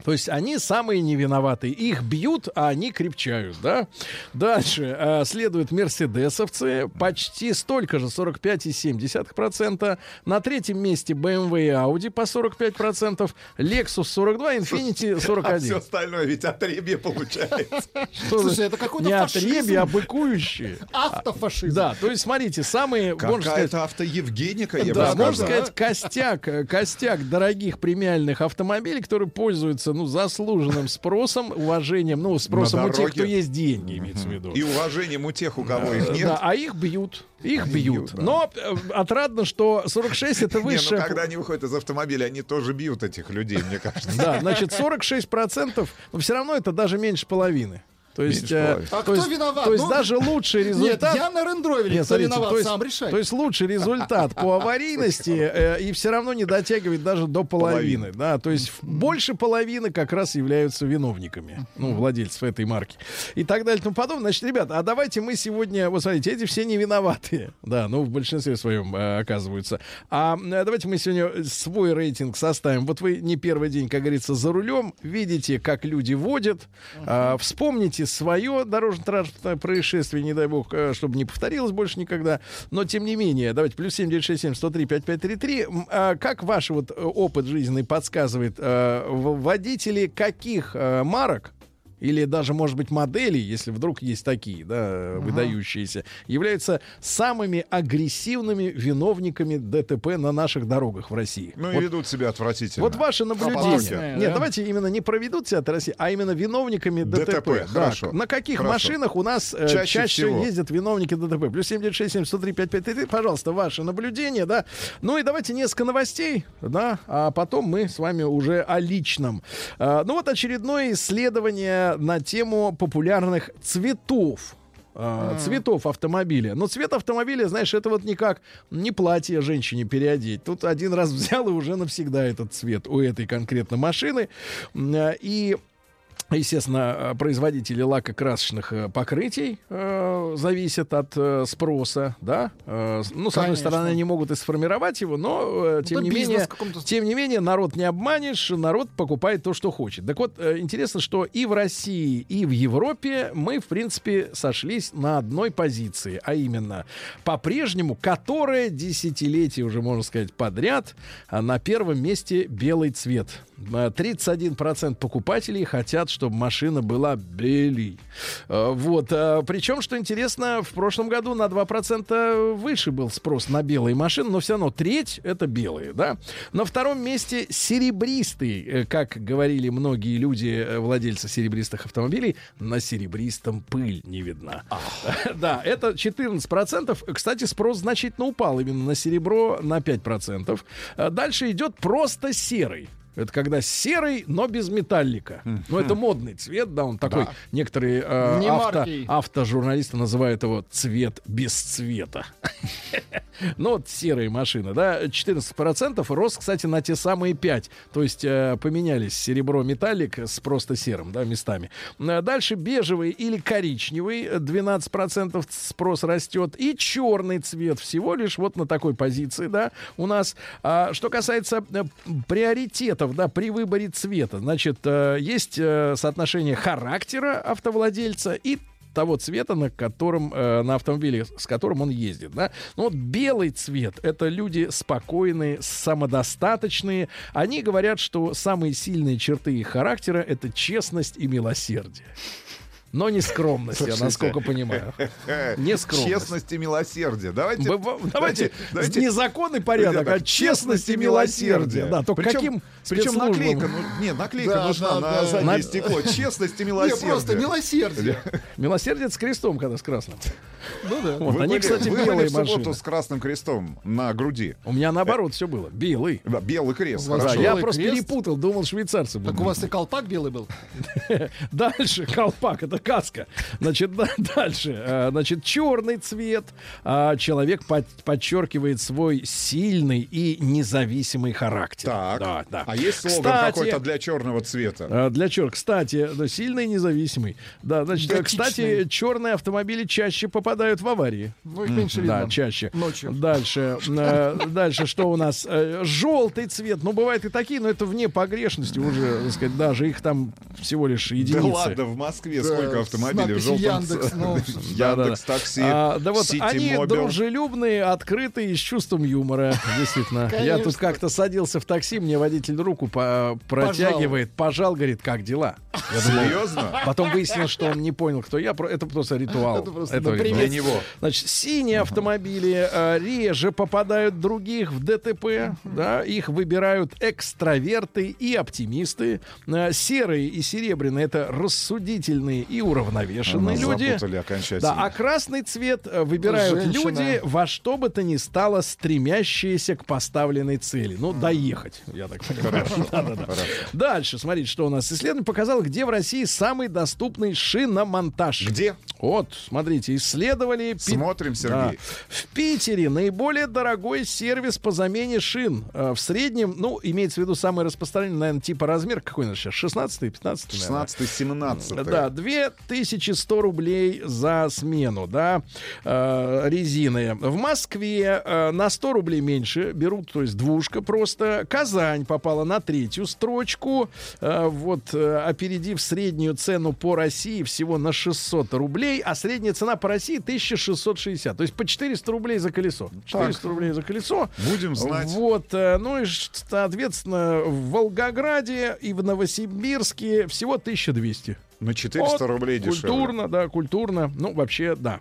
То есть они самые невиноватые. Их бьют, а они крепчают, да? Дальше э, следуют мерседесовцы. Почти столько же, 45,7%. На третьем месте BMW и Audi по 45%. Lexus 42, Infiniti А 41. все остальное ведь отребье получается. Что Слушай, это какой-то Не фашизм. отребье, а быкующие. Автофашизм. Да, то есть смотрите, самые, можно сказать, Какая-то автоевгеника, я бы да, можно сказал. сказать, костяк, э, костяк дорогих премиальных автомобилей, которые пользуются, ну, заслуженным спросом, уважением, ну, спросом у тех, кто есть деньги, имеется в виду. И уважением у тех, у кого их нет. Да, а их бьют. Их бьют. Но э, отрадно, что 46 это Не, ну высшая... когда они выходят из автомобиля, они тоже бьют этих людей, мне кажется. Да, значит, 46%, но все равно это даже меньше половины. То есть, э. А то кто есть- виноват? То есть Ну, даже лучший результат. Нет, я на рендровере. Нет, Кто смотрите, виноват, то есть, сам решай. то есть лучший результат по аварийности э, и все равно не дотягивает даже до половины. Да, то есть больше половины как раз являются виновниками, ну, владельцев этой марки. И так далее и тому подобное. Значит, ребят, а давайте мы сегодня, вот смотрите, эти все не виноватые. Да, ну, в большинстве своем э, оказываются. А давайте мы сегодня свой рейтинг составим. Вот вы не первый день, как говорится, за рулем, видите, как люди водят, а, вспомните свое дорожно-транспортное происшествие, не дай бог, э, чтобы не повторилось больше никогда. Но, тем не менее, давайте, плюс 7967 103 5533. М, а Как ваш вот э, опыт жизненный подсказывает, э, водители каких марок или даже, может быть, моделей, если вдруг есть такие, да, выдающиеся, являются самыми агрессивными виновниками ДТП на наших дорогах в России. Ну и Вот ведут себя отвратительно. вот ваше наблюдение. Опасные, Нет, да? давайте именно не проведут себя от России, а именно виновниками ДТП. ДТП, Да, хорошо. На каких Хорошо. машинах у нас э, Чаще чаще, всего. ездят виновники ДТП? Плюс 7967 103 5533. Пожалуйста, ваше наблюдение, да. Ну и давайте несколько новостей, да, а потом мы с вами уже о личном. А, ну вот очередное исследование на тему популярных цветов а, цветов автомобиля. Но цвет автомобиля, знаешь, это вот никак не платье женщине переодеть. Тут один раз взял и уже навсегда этот цвет у этой конкретно машины. А, И Естественно, э, производители лакокрасочных э, покрытий э, зависят от э, спроса, да. Э, ну, с одной Конечно. стороны, они могут и сформировать его, но э, тем Да не менее, тем не менее, народ не обманешь, народ покупает то, что хочет. Так вот, э, интересно, что и в России, и в Европе мы, в принципе, сошлись на одной позиции, а именно, по-прежнему, которая десятилетия уже, можно сказать, подряд, а на первом месте белый цвет. Э, 31% покупателей хотят, чтобы машина была белей. Э, Вот. э, Причем, что интересно, в прошлом году на 2% выше был спрос на белые машины, но все равно треть это белые, да. На втором месте серебристый, э, как говорили многие люди, э, владельцы серебристых автомобилей, на серебристом пыль не видна. Да, это 14%. Кстати, спрос значительно упал именно на серебро на 5%. А Дальше идет просто серый. Это когда серый, но без металлика. Ну, это модный цвет, да, он такой. Да. Некоторые э, Не авто, маркий. автожурналисты называют его цвет без цвета. Ну, вот серые машины, да, 14%. Рост, кстати, на те самые 5. То есть э, поменялись серебро-металлик с просто серым, да, местами. Э, Дальше бежевый или коричневый, э, 12% спрос растет. И черный цвет всего лишь вот на такой позиции, да, у нас. А, что касается э, приоритетов, да, при выборе цвета, значит, э, есть э, соотношение характера автовладельца и того цвета, на котором э, на автомобиле, с которым он ездит, да. Ну вот белый цвет это люди спокойные, самодостаточные. Они говорят, что самые сильные черты их характера это честность и милосердие. Но не скромность, я Слушайте. насколько понимаю. Не скромность. Честность и милосердие. Давайте, Давайте, давайте- не закон и порядок, а честность и милосердие. Да, только Причем- каким Причем наклейка, ну, не, наклейка Да, нужна да, на да. заднее На- стекло. Честность и Не, милосердие. просто милосердие. Милосердие с крестом, когда с красным. Ну да. Вот, Вы они, были- кстати, вы были белые в субботу машины. с красным крестом на груди. У меня наоборот все было. Белый. Да, белый крест. Да, я Белый просто крест? перепутал, думал, швейцарцы будут. Так у вас и колпак белый был? Дальше колпак, это каска. Значит, да, дальше. э, Значит, черный цвет. А, Человек под- подчеркивает свой сильный и независимый характер. Так. Да, да. А есть слоган какой-то для черного цвета? А, Для черт, кстати, сильный и независимый. Да, значит, кстати, черные автомобили чаще попадают попадают в аварии. Ну, их меньше Да, видно. чаще. Ночью. Дальше. э, Дальше что у нас? Э, Желтый цвет. Ну, бывают и такие, но это вне погрешности уже, так сказать, даже их там всего лишь единицы. Да ладно, в Москве Да, сколько автомобилей в желтом Яндекс, ну, Яндекс Такси, А, да вот они дружелюбные, открытые, с чувством юмора. Действительно. Я тут как-то садился в такси, мне водитель руку протягивает, пожал, говорит, как дела? Серьезно? Потом выяснилось, что он не понял, кто я. Про- Это просто ритуал. Это просто. Для него. Значит, синие автомобили э, реже попадают других в ДТП. Да, их выбирают экстраверты и оптимисты. Э, серые и серебряные это рассудительные и уравновешенные люди. Да, а красный цвет э, выбирают Женщина. люди во что бы то ни стало стремящиеся к поставленной цели. Ну, доехать, я так понимаю. Дальше, смотрите, что у нас. Исследование показало, где в России самый доступный шиномонтаж. Где? Вот, смотрите, исследовали... Смотрим, Сергей. Да. В Питере наиболее дорогой сервис по замене шин. Э, В среднем, ну, имеется в виду самый распространенный, наверное, типа размер. Какой у нас сейчас? 16 15 16-17. да, 2100 рублей за смену, да, э, резины. В Москве э, на 100 рублей меньше берут, то есть двушка просто. Казань попала на третью строчку, вот, опередив среднюю цену по России всего на 600 рублей, а средняя цена по России 1660, то есть по 400 рублей за колесо. 400 рублей за колесо. Будем знать. Вот, э, ну и, соответственно, в Волгограде и в Новосибирске всего 1200. На 400 Вот, рублей дешевле. Культурно, да, культурно. Ну, вообще, да.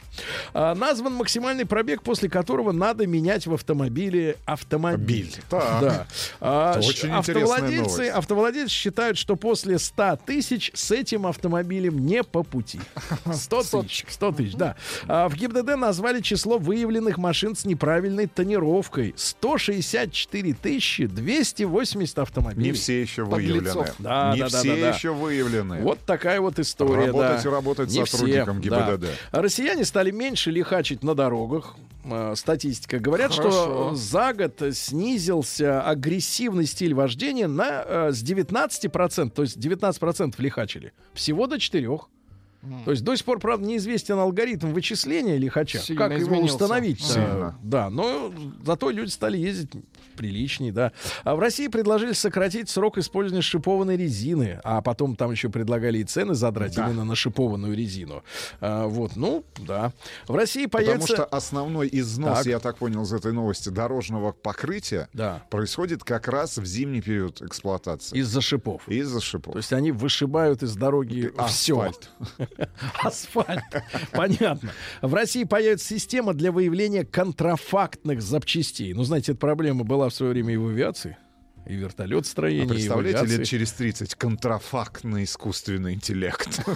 А, назван максимальный пробег, после которого надо менять в автомобиле автомобиль. Так. Да. А, очень автовладельцы, новость. автовладельцы считают, что после 100 тысяч с этим автомобилем не по пути. 100 тысяч. 100 тысяч, да. А, в ГИБДД назвали число выявленных машин с неправильной тонировкой. 164 тысячи 280 автомобилей. Не все еще выявлены. Да, Не да, да, все да, да. еще выявлены. Вот такая вот история. Работать да. и работать Не сотрудникам все, ГИБДД. да. Россияне стали меньше лихачить на дорогах. Э, Статистика. Говорят, Хорошо. что за год снизился агрессивный стиль вождения на, э, с 19%, то есть 19% лихачили. Всего до 4%. То есть до сих пор, правда, неизвестен алгоритм вычисления лихача. Сильно как его изменился. установить? Сильно. Да, но зато люди стали ездить приличней, да. А в России предложили сократить срок использования шипованной резины, а потом там еще предлагали и цены задрать Да. именно на шипованную резину. А, вот, ну, да. В России Потому появится... что основной износ, Так. я так понял из этой новости, дорожного покрытия Да. происходит как раз в зимний период эксплуатации. Из-за шипов. Из-за шипов. То есть они вышибают из дороги все. Асфальт. Асфальт. Понятно. В России появится система для выявления контрафактных запчастей. Ну, знаете, эта проблема была в свое время и в авиации, и в А вертолетостроении, и в представляете, авиации. лет через 30 контрафактный искусственный интеллект.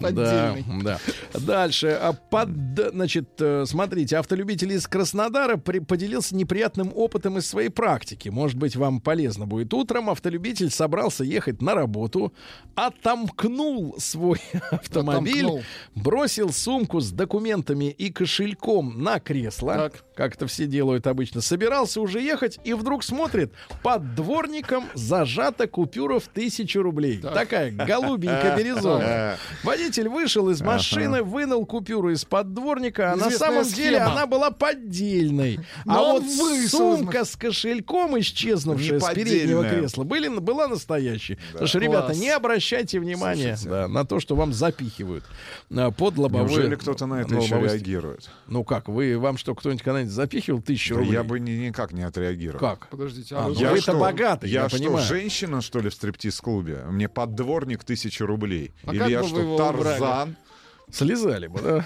Да, да. Дальше. А Под, значит, э, смотрите, автолюбитель из Краснодара поделился неприятным опытом из своей практики. Может быть, вам полезно будет. Утром автолюбитель собрался ехать на работу, отомкнул свой автомобиль, бросил сумку с документами и кошельком на кресло, как это все делают обычно, собирался уже ехать и вдруг смотрит, под дворником зажата купюра в тысячу рублей. Такая голубенько-бирюзовая. Водитель вышел из машины, вынул купюру из-под дворника, а на самом деле схема. она была поддельной. Но а вот сумка с кошельком, исчезнувшая с переднего кресла, были, была настоящей. Потому что, ребята, Класс. не обращайте внимания да, на то, что вам запихивают а, под лобовое. Неужели кто-то на это еще реагирует? ну как, вы, вам что, кто-нибудь когда-нибудь запихивал тысячу Да рублей? я бы ни- никак не отреагировал. Как? Подождите, А, а, Я вы-то что, богатый, я я, что, понимаю. женщина, что ли, в стриптиз-клубе? Мне поддворник тысячу рублей. А Или я что, его убрали? Слезали бы, да?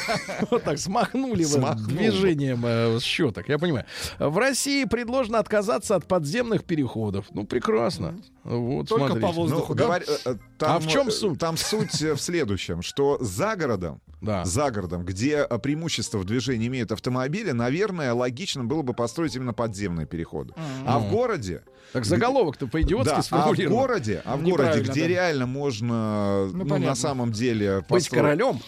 Вот так смахнули бы движением э, щеток, я понимаю. В России предложено отказаться от подземных переходов. Ну, прекрасно. Вот, Только смотрите. по воздуху, Ну, да? э, э, там, А в чем э, суть? Там суть э, в следующем, что за городом, Да. за городом, где э, преимущество в движении имеют автомобили, наверное, логично было бы построить именно подземные переходы. А в городе... Так заголовок-то по-идиотски Да, а в сформулирован. городе, а в городе, где да. реально можно, Ну, ну, на самом деле Быть построить- королем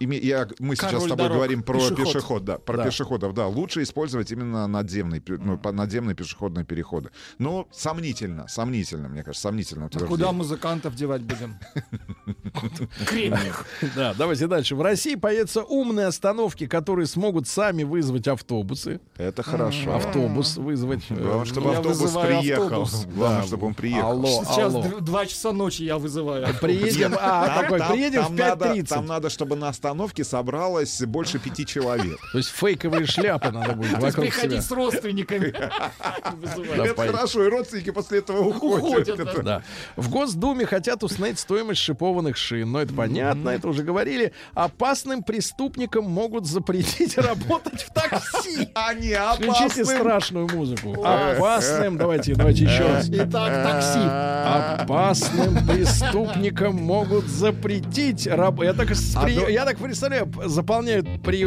я- мы сейчас Король с тобой дорог. говорим про Пешеход. пешеход, да, про Да. пешеходов, да. Лучше использовать именно надземный, пе- ну, надземные пешеходные переходы. Ну, сомнительно, сомнительно, мне кажется, сомнительно. А куда музыкантов девать будем? Кремних. Да, давайте дальше. В России появятся умные остановки, которые смогут сами вызвать автобусы. Это хорошо. Автобус вызвать. Главное, чтобы Я автобус приехал. Главное, чтобы он приехал. Алло, Сейчас два часа ночи я вызываю. Приедем, а, такой, приедем в надо, 5.30. там надо, чтобы на остановке собралось больше пяти человек. То есть фейковые шляпы надо будет То есть вокруг себя. приходить с родственниками. Это хорошо, и родственники после этого уходят. В Госдуме хотят установить стоимость шипованных шин. Но это понятно, это уже говорили. Опасным преступникам могут запретить работать в такси. А не Включите страшную музыку. Опасным, давайте, давайте еще раз. Итак, такси. Опасным преступникам могут запретить раб... я, так, спри- А до- я так представляю, заполняют при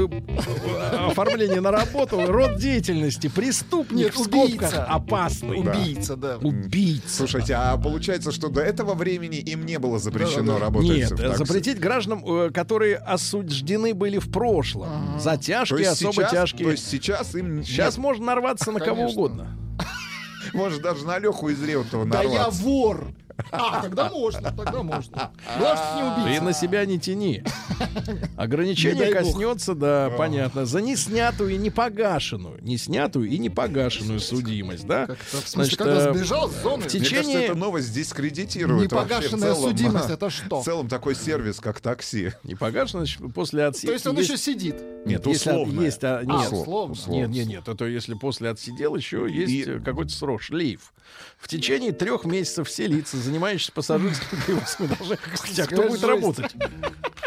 оформлении на работу род деятельности. Преступник Нет, убийца. опасный. Убийца, да. Убийца. Слушайте, а получается, что до этого времени им не было запрещено работать Нет, в такси? запретить гражданам, э, которые осуждены были в прошлом. За То тяжкие, есть особо сейчас- тяжкие. То есть сейчас им... Сейчас нет, можно нарваться на кого угодно. Может даже на Леху из Реутова Да я нарваться. вор. А, тогда можно, тогда можно. Главное, не Ты убийца. на себя не тяни. Ограничение Не коснется, да, понятно, за неснятую и непогашенную, неснятую и непогашенную судимость, да? В смысле, Значит, когда э, сбежал с зоны, в течение- эта новость дискредитирует непогашенная судимость, это что? В целом такой сервис, как такси. Непогашенную, значит, после отсидки... То есть он еще сидит. Нет, условно. есть, а, нет, условно. Нет, нет, нет, это если после отсидел, еще есть И- какой-то срок, шлейф. В течение трех месяцев все лица, занимающиеся пассажирским перевозком, должны... Кстати, а кто будет работать?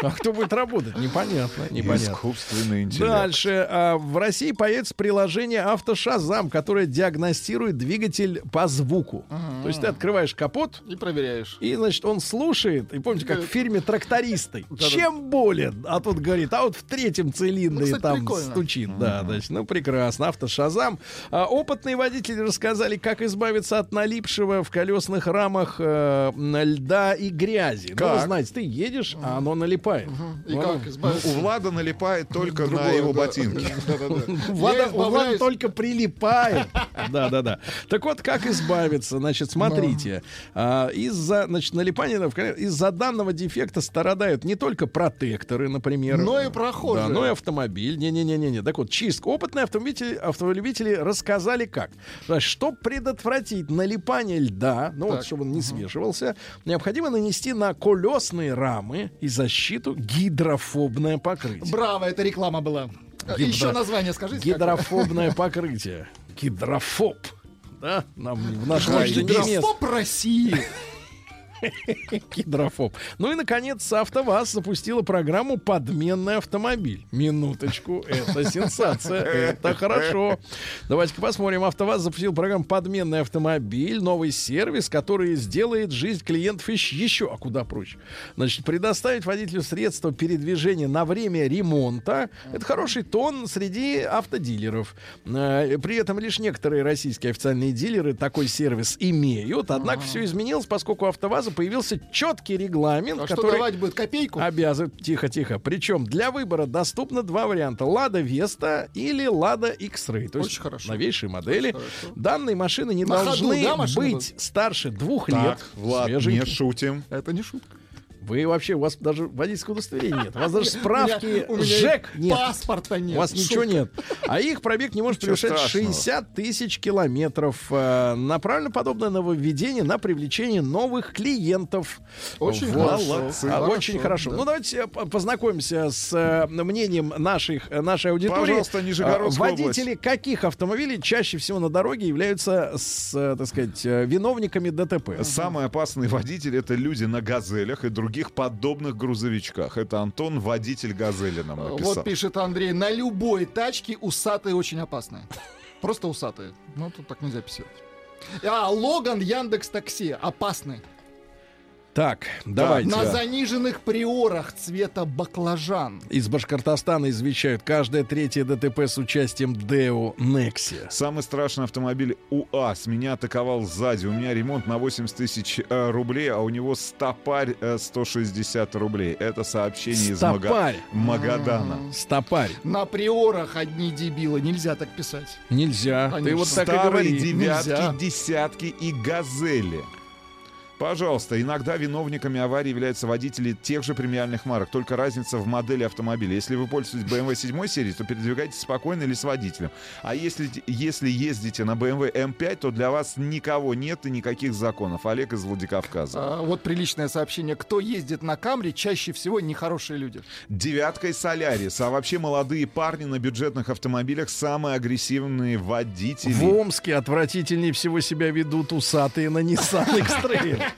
А кто будет работать? Непонятно, непонятно. Искусственный интеллект. Дальше. А, В России появится приложение «Автошазам», которое диагностирует двигатель по звуку. То есть ты открываешь капот, И проверяешь. и, значит, он слушает. И помните, как в фильме «Трактористы». Чем болен? А тут говорит, а вот в третьем цилиндре Ну, кстати, там прикольно. стучит. Да, значит, ну прекрасно. «Автошазам». А, опытные водители рассказали, как избавиться от налипшего в колесных рамах э, льда и грязи. Ну, вы Как? знаете, ты едешь, а оно налипает. И Ну, как избавиться? У Влада налипает только на Другое, его да. ботинки. Да-да-да. У Влада только прилипает. Да, да, да. Так вот, как избавиться? Значит, смотрите. А, Из-за, значит, налипания, из-за данного дефекта страдают не только протекторы, например. Но и прохожие. Да, но и автомобиль. Не-не-не-не. Так вот, чистка. Опытные автомобили, автолюбители рассказали как. Значит, чтобы предотвратить налипание льда, ну вот, Так. чтобы он не свешивался, необходимо нанести на колесные рамы и защиту гидрофобное покрытие. Браво, это реклама была. Гидро- Еще название скажите. Гидрофобное покрытие. Гидрофоб. Да, нам в нашем какое? городе не место. Гидрофоб России. Гидрофоб. Ну и, наконец, АвтоВАЗ запустила программу «Подменный автомобиль». Минуточку, это сенсация, это хорошо. Давайте-ка посмотрим. АвтоВАЗ запустил программу «Подменный автомобиль», новый сервис, который сделает жизнь клиентов еще, а куда проще. Значит, предоставить водителю средства передвижения на время ремонта. Это хороший тон среди автодилеров. Э, При этом лишь некоторые российские официальные дилеры такой сервис имеют. Однако все изменилось, поскольку у АвтоВАЗа появился четкий регламент, А что который давать будет копейку? обязывает... Тихо, тихо. Причем для выбора доступно два варианта. Лада Веста или Лада X-Ray. То есть Очень хорошо. новейшие модели. Очень. Данные машины не На ходу, должны да, машины быть старше двух Так, лет. Влад, не Свеженькие. шутим. Это не шутка. Вы вообще, у вас даже водительского удостоверения нет. У вас даже справки У меня- у меня ЖЭК нет. Паспорта нет. У вас ничего Шутка. нет. А их пробег не может Ничего превышать страшного. 60 тысяч километров. Э, Направлено подобное нововведение на привлечение новых клиентов. Очень Вот. хорошо. Молодцы. А, Хорошо, Очень хорошо. да. Ну, давайте э, по- познакомимся с э, мнением наших, нашей аудитории. Пожалуйста, Нижегородская Водители каких автомобилей чаще всего на дороге являются, с, так сказать, виновниками ДТП? Самый опасный водитель это люди на газелях и других подобных грузовичках. Это Антон, водитель газели нам написал. Вот пишет Андрей, на любой тачке усатые очень опасные. Просто усатые. Ну, тут так нельзя писать. А, Логан Яндекс Такси опасный. Так, давайте. На заниженных приорах цвета баклажан. Из Башкортостана извещают каждое третье ДТП с участием Део Некси. Самый страшный автомобиль УАЗ. Меня атаковал сзади. У меня ремонт на 80 тысяч э, рублей, а у него стопарь э, 160 рублей. Это сообщение из Мага- Стопарь. Магадана. Стопарь. На приорах одни дебилы. Нельзя так писать. Нельзя. Ты Конечно. вот так и говори. девятки, Нельзя. десятки и газели. Пожалуйста, иногда виновниками аварии являются водители тех же премиальных марок, только разница в модели автомобиля. Если вы пользуетесь BMW 7 серии, то передвигайтесь спокойно или с водителем. А если, если ездите на BMW M5, то для вас никого нет и никаких законов. Олег из Владикавказа. А, вот приличное сообщение. Кто ездит на Камри, чаще всего нехорошие люди. Девятка и Солярис. А вообще молодые парни на бюджетных автомобилях самые агрессивные водители. В Омске отвратительнее всего себя ведут усатые на Nissan X-Trail.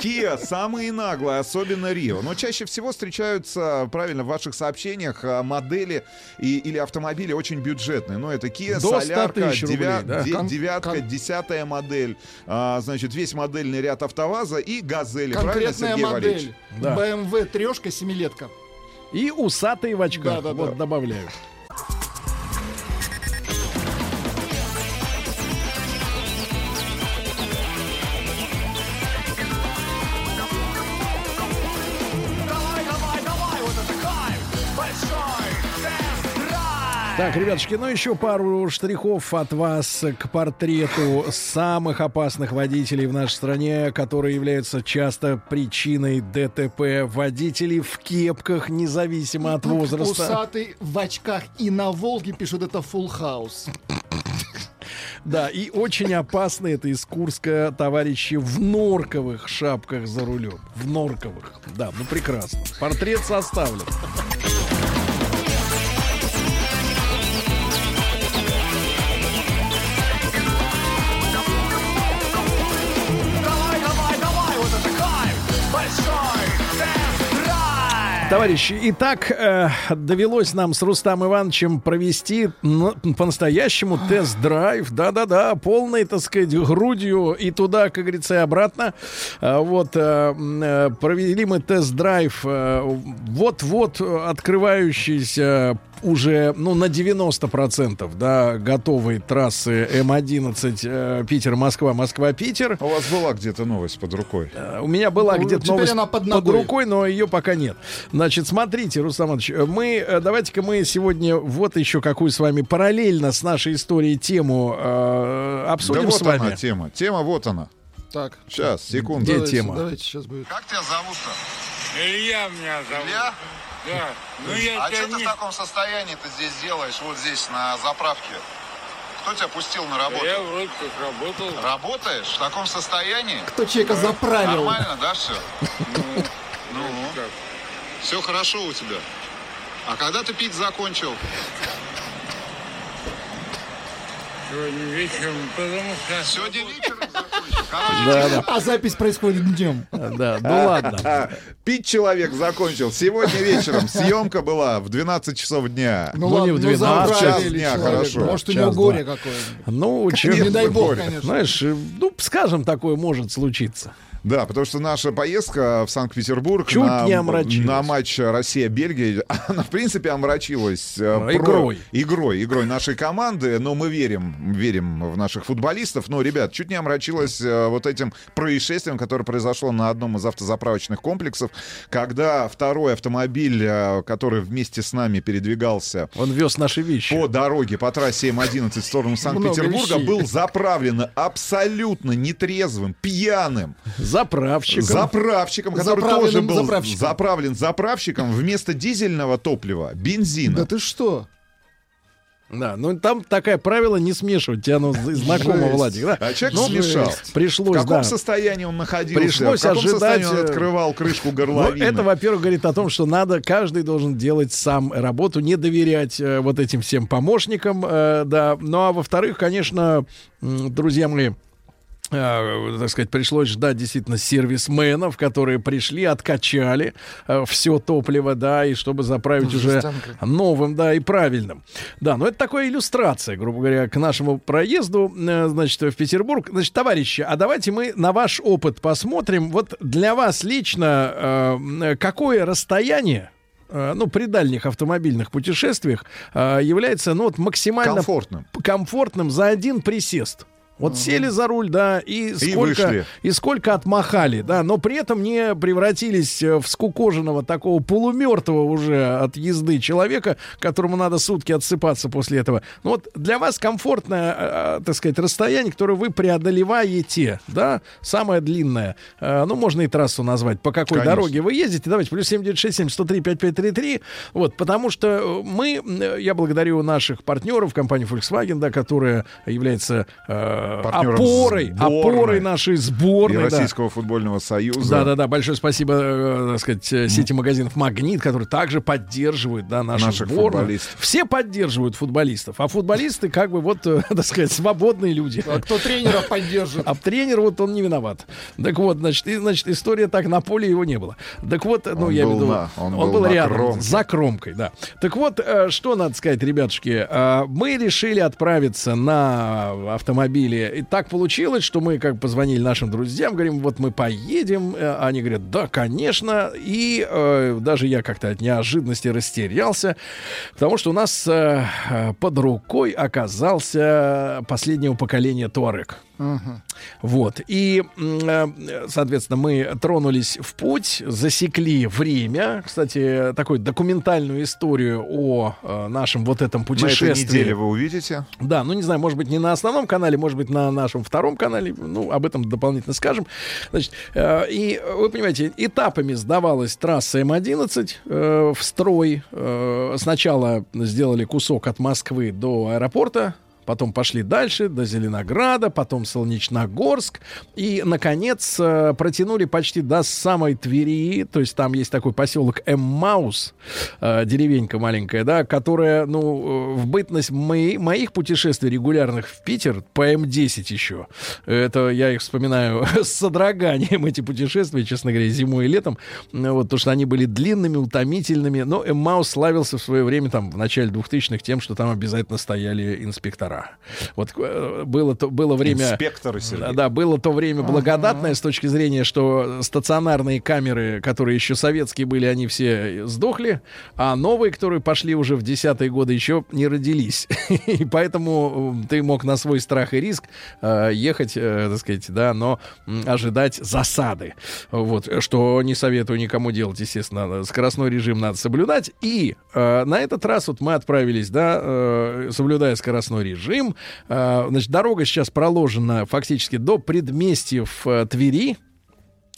Kia самые наглые, особенно Рио. Но чаще всего встречаются, правильно, в ваших сообщениях а, модели и, или автомобили очень бюджетные. Но это Kia, До 100 Солярка, рублей, да. де- девятка, кон- десятая модель, а, значит, весь модельный ряд АвтоВАЗа и Газели. Правильно, Конкретная Сергей Валерьевич? модель. Да. BMW трешка семилетка. И усатые в очках. Да-да-да. Вот добавляю. Так, ребятушки, ну еще пару штрихов от вас к портрету самых опасных водителей в нашей стране, которые являются часто причиной ДТП. Водителей в кепках, независимо от возраста. Усатый в очках и на Волге пишут это full house. Да, и очень опасно это из Курска товарищи в норковых шапках за рулем. В норковых. Да, ну прекрасно. Портрет составлен. Товарищи, итак, э, довелось нам с Рустам Ивановичем провести н- по-настоящему тест-драйв. Да-да-да, полной, так сказать, грудью и туда, как говорится, и обратно. А, вот, э, м, э, провели мы тест-драйв э, вот-вот открывающийся уже, ну, на 90%, да, готовой трассы М11 э, Питер-Москва, Москва-Питер. У вас была где-то новость под рукой. Э, У меня была Ну, где-то новость она под под, рукой, но ее пока нет. Значит, смотрите, Рустам Иванович, э, мы, э, давайте-ка мы сегодня вот еще какую с вами параллельно с нашей историей тему э, обсудим да вот с вами. она тема. Тема вот она. Так. Сейчас, секунду. Где давайте, тема? Давайте сейчас будет. Как тебя зовут-то? Илья меня зовут. Илья? Да. Ну я а что ты не... в таком состоянии ты здесь делаешь, вот здесь, на заправке? Кто тебя пустил на работу? Я вроде как работал. Работаешь в таком состоянии? Кто человека заправил? Нормально, да, все? Ну, все хорошо у тебя. А когда ты пить закончил? Сегодня вечером, потому что... Сегодня вечером закончил. Короче, Да, да. А запись происходит днем. Да, ну ладно. Пить человек закончил. Сегодня вечером съемка была в 12 часов дня. Ну, Ну, ладно, не в ну 12, заправили час дня, хорошо. Может, у него Час, горе какое-нибудь. Ну, чем, Не дай бог, горе. конечно. знаешь, э, ну, скажем, такое может случиться. Да, потому что наша поездка в Санкт-Петербург на, на матч Россия-Бельгия, она, в принципе, омрачилась э, Ну, игрой. игрой, игрой нашей команды, но мы верим, верим в наших футболистов. Но, ребят, чуть не омрачилась э, вот этим происшествием, которое произошло на одном из автозаправочных комплексов, когда второй автомобиль, э, который вместе с нами передвигался Он вез наши вещи. по дороге по трассе М11 в сторону Санкт-Петербурга, был заправлен абсолютно нетрезвым, пьяным Заправщиком. заправщиком, который тоже был заправщиком. заправлен заправщиком вместо дизельного топлива, бензина. Да ты что? Да, ну там такое правило не смешивать. Тебе оно знакомо, Жесть. Владик. Да? А человек Ну, смешал. Пришлось, В каком да. состоянии он находился? Пришлось в каком ожидать, состоянии он э, открывал крышку Ну, горловины? это, во-первых, говорит о том, что надо, каждый должен делать сам работу, не доверять э, вот этим всем помощникам, э, да. Ну, а во-вторых, конечно, м, друзья мои, э, так сказать, пришлось ждать действительно сервисменов, которые пришли, откачали все топливо, да, и чтобы заправить Ну, уже жестянка. новым, да, и правильным. Да, но это такая иллюстрация, грубо говоря, к нашему проезду, э, значит, в Петербург. Значит, товарищи, а давайте мы на ваш опыт посмотрим. Вот для вас лично э, какое расстояние э, ну, при дальних автомобильных путешествиях э, является, ну, вот максимально Комфортным. комфортным за один присест. Вот сели за руль, да, и сколько, вышли. и сколько отмахали, да, но при этом не превратились э, в скукоженного такого полумертвого уже от езды человека, которому надо сутки отсыпаться после этого. Ну вот для вас комфортное, э, э, так сказать, расстояние, которое вы преодолеваете, да, самое длинное. Ну, можно и трассу назвать, по какой Конечно. дороге вы ездите. Давайте, плюс 7967 103 5533. Вот, потому что мы, я благодарю наших партнеров, компании Volkswagen, да, которая является опорой, сборной. опорой нашей И сборной. да. Российского футбольного союза. Да, да, да. Большое спасибо, э, так сказать, э, сети магазинов Магнит, которые также поддерживают, да, нашу Наших сборную. футболистов. Все поддерживают футболистов, а футболисты, как бы, вот, э, так сказать, свободные люди. А кто тренера поддержит? А тренер вот он не виноват. Так вот, значит, и, значит, история так на поле его не было. Так вот, ну Он я был имею в виду, на- он был на рядом, кромке. за кромкой, да. Так вот, что надо сказать, ребятушки, мы решили отправиться на автомобиле. И так получилось, что мы как позвонили нашим друзьям, говорим, вот мы поедем. Э, Они говорят, да, конечно. И э, даже я как-то от неожиданности растерялся, потому что у нас э, э, под рукой оказался последнего поколения Туарек. Ага. Вот. И, э, соответственно, мы тронулись в путь, засекли время. Кстати, такую документальную историю о э, нашем вот этом На этой путешествии. неделе вы увидите. Да, ну не знаю, может быть, не на основном канале, может быть, на нашем втором канале. Ну, об этом дополнительно скажем. Значит, э, и вы понимаете, этапами сдавалась трасса М11 э, в строй. Сначала сделали кусок от Москвы до аэропорта. Потом пошли дальше, до Зеленограда, потом Солнечногорск. И, наконец, э, протянули почти до самой Твери. То есть там есть такой поселок Эммаус, э, деревенька маленькая, да, которая, ну, э, в бытность мои- моих путешествий регулярных в Питер, по М10 еще. Это я их вспоминаю с содроганием, эти путешествия, честно говоря, зимой и летом. Ну, Вот, потому что они были длинными, утомительными. Но Эммаус славился в свое время, там, в начале 2000-х, тем, что там обязательно стояли инспектора. Вот э, было, то, было время... Инспекторы, Сергей. Да, было то время благодатное с точки зрения, что стационарные камеры, которые еще советские были, они все сдохли, а новые, которые пошли уже в десятые годы, еще не родились. И поэтому ты мог на свой страх и риск э, ехать, э, так сказать, да, но ожидать засады. Вот, что не советую никому делать, естественно. Скоростной режим надо соблюдать. И э, на этот раз вот мы отправились, да, э, соблюдая скоростной режим. Э, значит, дорога сейчас проложена фактически до предместьев э, Твери.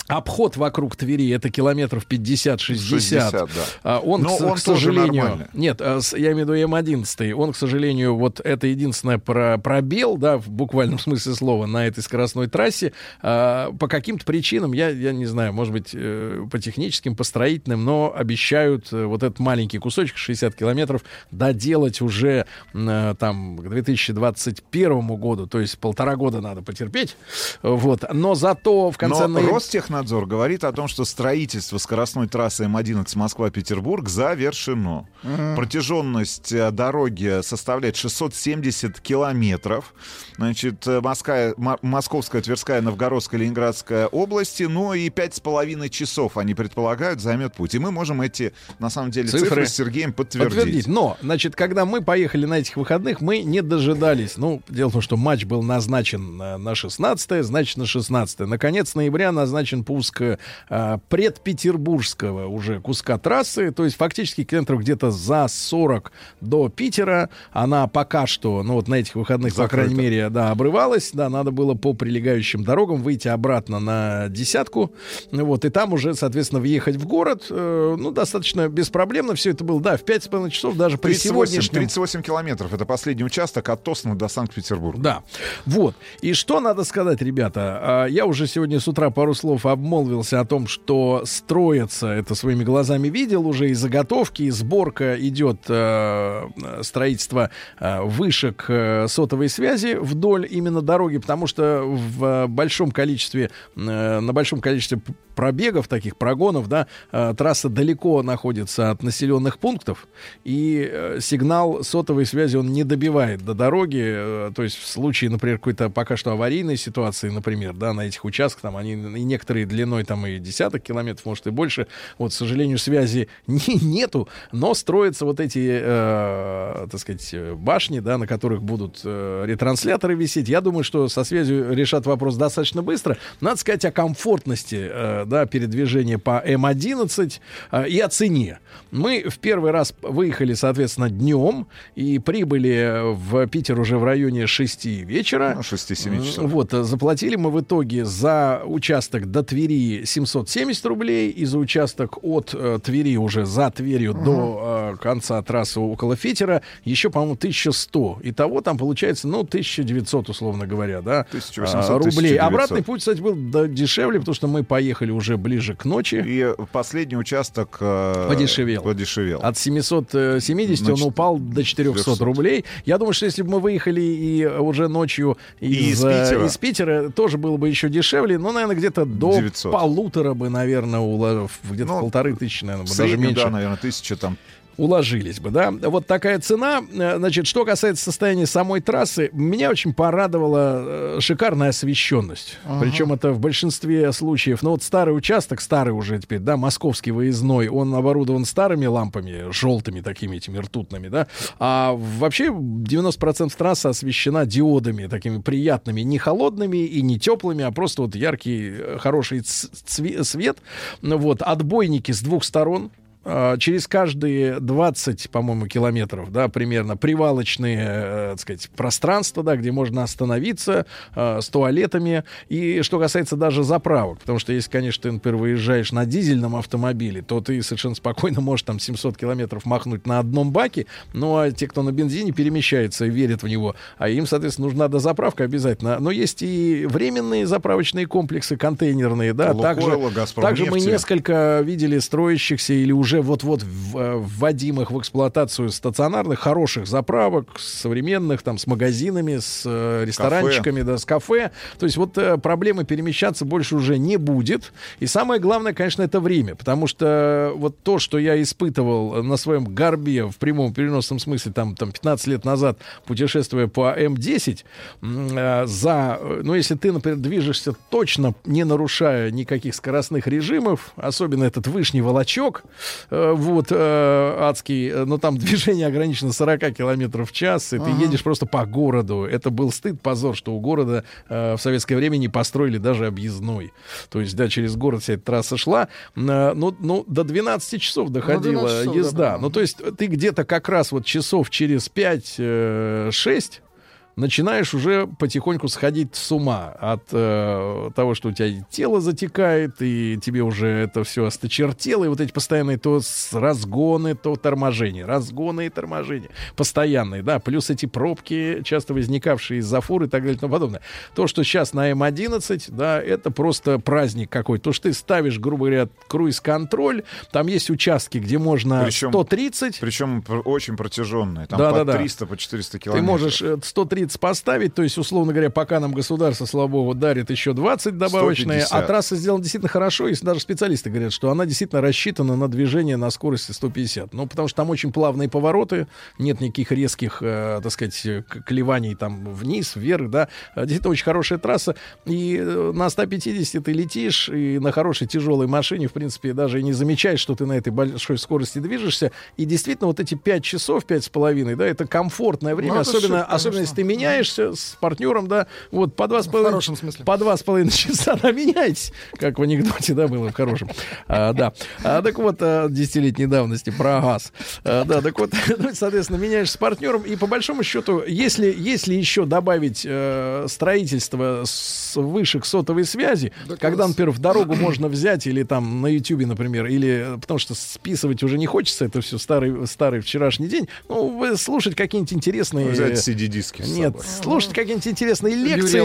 Обход вокруг Твери это километров 50-60. 60, да. А, Он, Но к, он к сожалению... нормальный. Нет, а, я имею в виду М11. Он, к сожалению, вот это единственное про, пробел, да, в буквальном смысле слова, на этой скоростной трассе. А, по каким-то причинам, я, я не знаю, может быть, э, по техническим, по строительным, но обещают э, вот этот маленький кусочек, 60 километров, доделать уже э, там к 2021 году, то есть полтора года надо потерпеть. Вот. Но зато в конце Но ноября- Ростехнадзор говорит о том, что строительство скоростной трассы М11 Москва-Петербург завершено. Мгм. Протяженность э, дороги составляет 670 километров. Значит, э, Москва, Мо- Московская, Тверская, Новгородская, Ленинградская области. Ну и пять с половиной часов, они предполагают, займет путь. И мы можем эти, на самом деле, цифры, с Сергеем подтвердить. Но, значит, когда мы поехали на этих выходных, мы не дожидались. Ну, дело в том, что матч был назначен э, на 16 значит, на 16 Наконец ноября назначен пуск э, предпетербургского уже куска трассы. То есть, фактически, километров где-то за 40 до Питера. Она пока что, ну, вот на этих выходных, по Закрыта. крайней мере, да, обрывалась. Да, надо было по прилегающим дорогам выйти обратно на десятку. Вот, и там уже, соответственно, въехать в город. э, ну, достаточно беспроблемно все это было. Да, в 5,5 часов даже при 38, сегодняшнем... 38 километров. Это последний участок от Тосна до Санкт-Петербурга. Да, вот. И что надо сказать, ребята? А, Я уже сегодня с утра пару слов об обмолвился о том, что строится, это своими глазами видел уже, и заготовки, и сборка идет э, строительство э, вышек э, сотовой связи вдоль именно дороги, потому что в большом количестве, э, на большом количестве пробегов, таких прогонов, да, э, трасса далеко находится от населенных пунктов, и э, сигнал сотовой связи он не добивает до дороги, э, то есть в случае, например, какой-то пока что аварийной ситуации, например, да, на этих участках, там они и некоторые длиной там и десяток километров, может и больше, вот, к сожалению, связи не- нету, но строятся вот эти, э, так сказать, башни, да, на которых будут э, ретрансляторы висеть. Я думаю, что со связью решат вопрос достаточно быстро. Надо сказать о комфортности, да, передвижения по М11 э, и о цене. Мы в первый раз выехали, соответственно, днем и прибыли в Питер уже в районе 6 вечера. Ну, 6-7 часов. Вот, э, заплатили мы в итоге за участок до Твери 770 рублей и за участок от э, Твери уже за Тверью до э, конца трассы около Фитера еще, по-моему, 1100. Итого там получается, ну, 1900, условно говоря, да, 1800, а, рублей. 1900. Обратный путь, кстати, был дешевле, потому что мы поехали уже ближе к ночи. И последний участок э, Подешевел. подешевел. От 770 Значит, он упал до 400 400. рублей. Я думаю, что если бы мы выехали и уже ночью из, из э, Питера. из Питера, тоже было бы еще дешевле. Ну, наверное, где-то до 900. полутора бы, наверное, уло- где-то Ну, полторы тысячи, наверное, даже меньше. да, наверное, тысяча там. Уложились бы, да? Вот такая цена. Э, Значит, что касается состояния самой трассы, меня очень порадовала э, шикарная освещенность. Ага. Причем это в большинстве случаев. Ну вот старый участок, старый уже теперь, да, московский выездной, он оборудован старыми лампами, желтыми такими этими ртутными, да. А вообще 90% трассы освещена диодами такими приятными, не холодными и не теплыми, а просто вот яркий, э, хороший ц- цве- свет. Ну Вот, отбойники с двух сторон, через каждые 20, по-моему, километров, да, примерно, привалочные, э, так сказать, пространства, да, где можно остановиться э, с туалетами. И что касается даже заправок, потому что если, конечно, ты, например, выезжаешь на дизельном автомобиле, то ты совершенно спокойно можешь там 700 километров махнуть на одном баке, ну, а те, кто на бензине перемещается и верят в него, а им, соответственно, нужна дозаправка обязательно. Но есть и временные заправочные комплексы, контейнерные, да, Лукойла, также, также мы несколько видели строящихся или уже вот-вот в- э, вводимых в эксплуатацию стационарных хороших заправок, современных, там, с магазинами, с э, ресторанчиками, да, с кафе. То есть вот э, проблемы перемещаться больше уже не будет. И самое главное, конечно, это время, потому что вот то, что я испытывал на своем горбе в прямом переносном смысле там, там 15 лет назад, путешествуя по М10, м, э, за, ну, если ты, например, движешься точно, не нарушая никаких скоростных режимов, особенно этот вышний волочок, вот, э, адский, э, но там движение ограничено 40 километров в час, и ты Ага. едешь просто по городу. Это был стыд, позор, что у города э, в советское время не построили даже объездной. То есть, да, через город вся эта трасса шла, э, ну, ну, до 12 часов доходила 12 часов, езда. да. Ну, то есть, ты где-то как раз вот часов через 5-6 начинаешь уже потихоньку сходить с ума от э, того, что у тебя тело затекает, и тебе уже это все осточертело, и вот эти постоянные то разгоны, то торможения, разгоны и торможения, постоянные, да, плюс эти пробки, часто возникавшие из-за фур и так далее и тому подобное. То, что сейчас на эм М11, да, это просто праздник какой-то. То, что ты ставишь, грубо говоря, круиз-контроль, там есть участки, где можно причем, 130. Причем очень протяженные, там да, по да, 300, да. по 400 километров. Ты можешь 130 говорится, поставить. То есть, условно говоря, пока нам государство слабого дарит еще 20 добавочные, 150. а трасса сделана действительно хорошо, если даже специалисты говорят, что она действительно рассчитана на движение на скорости 150. Ну, потому что там очень плавные повороты, нет никаких резких, э, так сказать, клеваний там вниз, вверх, да. Э, действительно очень хорошая трасса. И э, на 150 ты летишь, и на хорошей тяжелой машине, в принципе, даже и не замечаешь, что ты на этой большой скорости движешься. И действительно, вот эти 5 часов, 5 с половиной, да, это комфортное время, ну, особенно, особенно если ты меняешься с партнером, да, вот по два с В половиной, хорошем смысле. по два с половиной часа, да, меняйтесь, как в анекдоте, да, было в хорошем, А, да. А, так вот, а, десятилетней давности про газ, А, да, так вот, ну, соответственно, меняешься с партнером, и по большому счету, если, если еще добавить э, строительство с вышек сотовой связи, когда, например, в дорогу можно взять или там на Ютубе, например, или э, потому что списывать уже не хочется, это все старый, старый вчерашний день, ну, вы слушать какие-нибудь интересные... Взять CD-диски Нет, Нет, слушать какие-нибудь интересные лекции,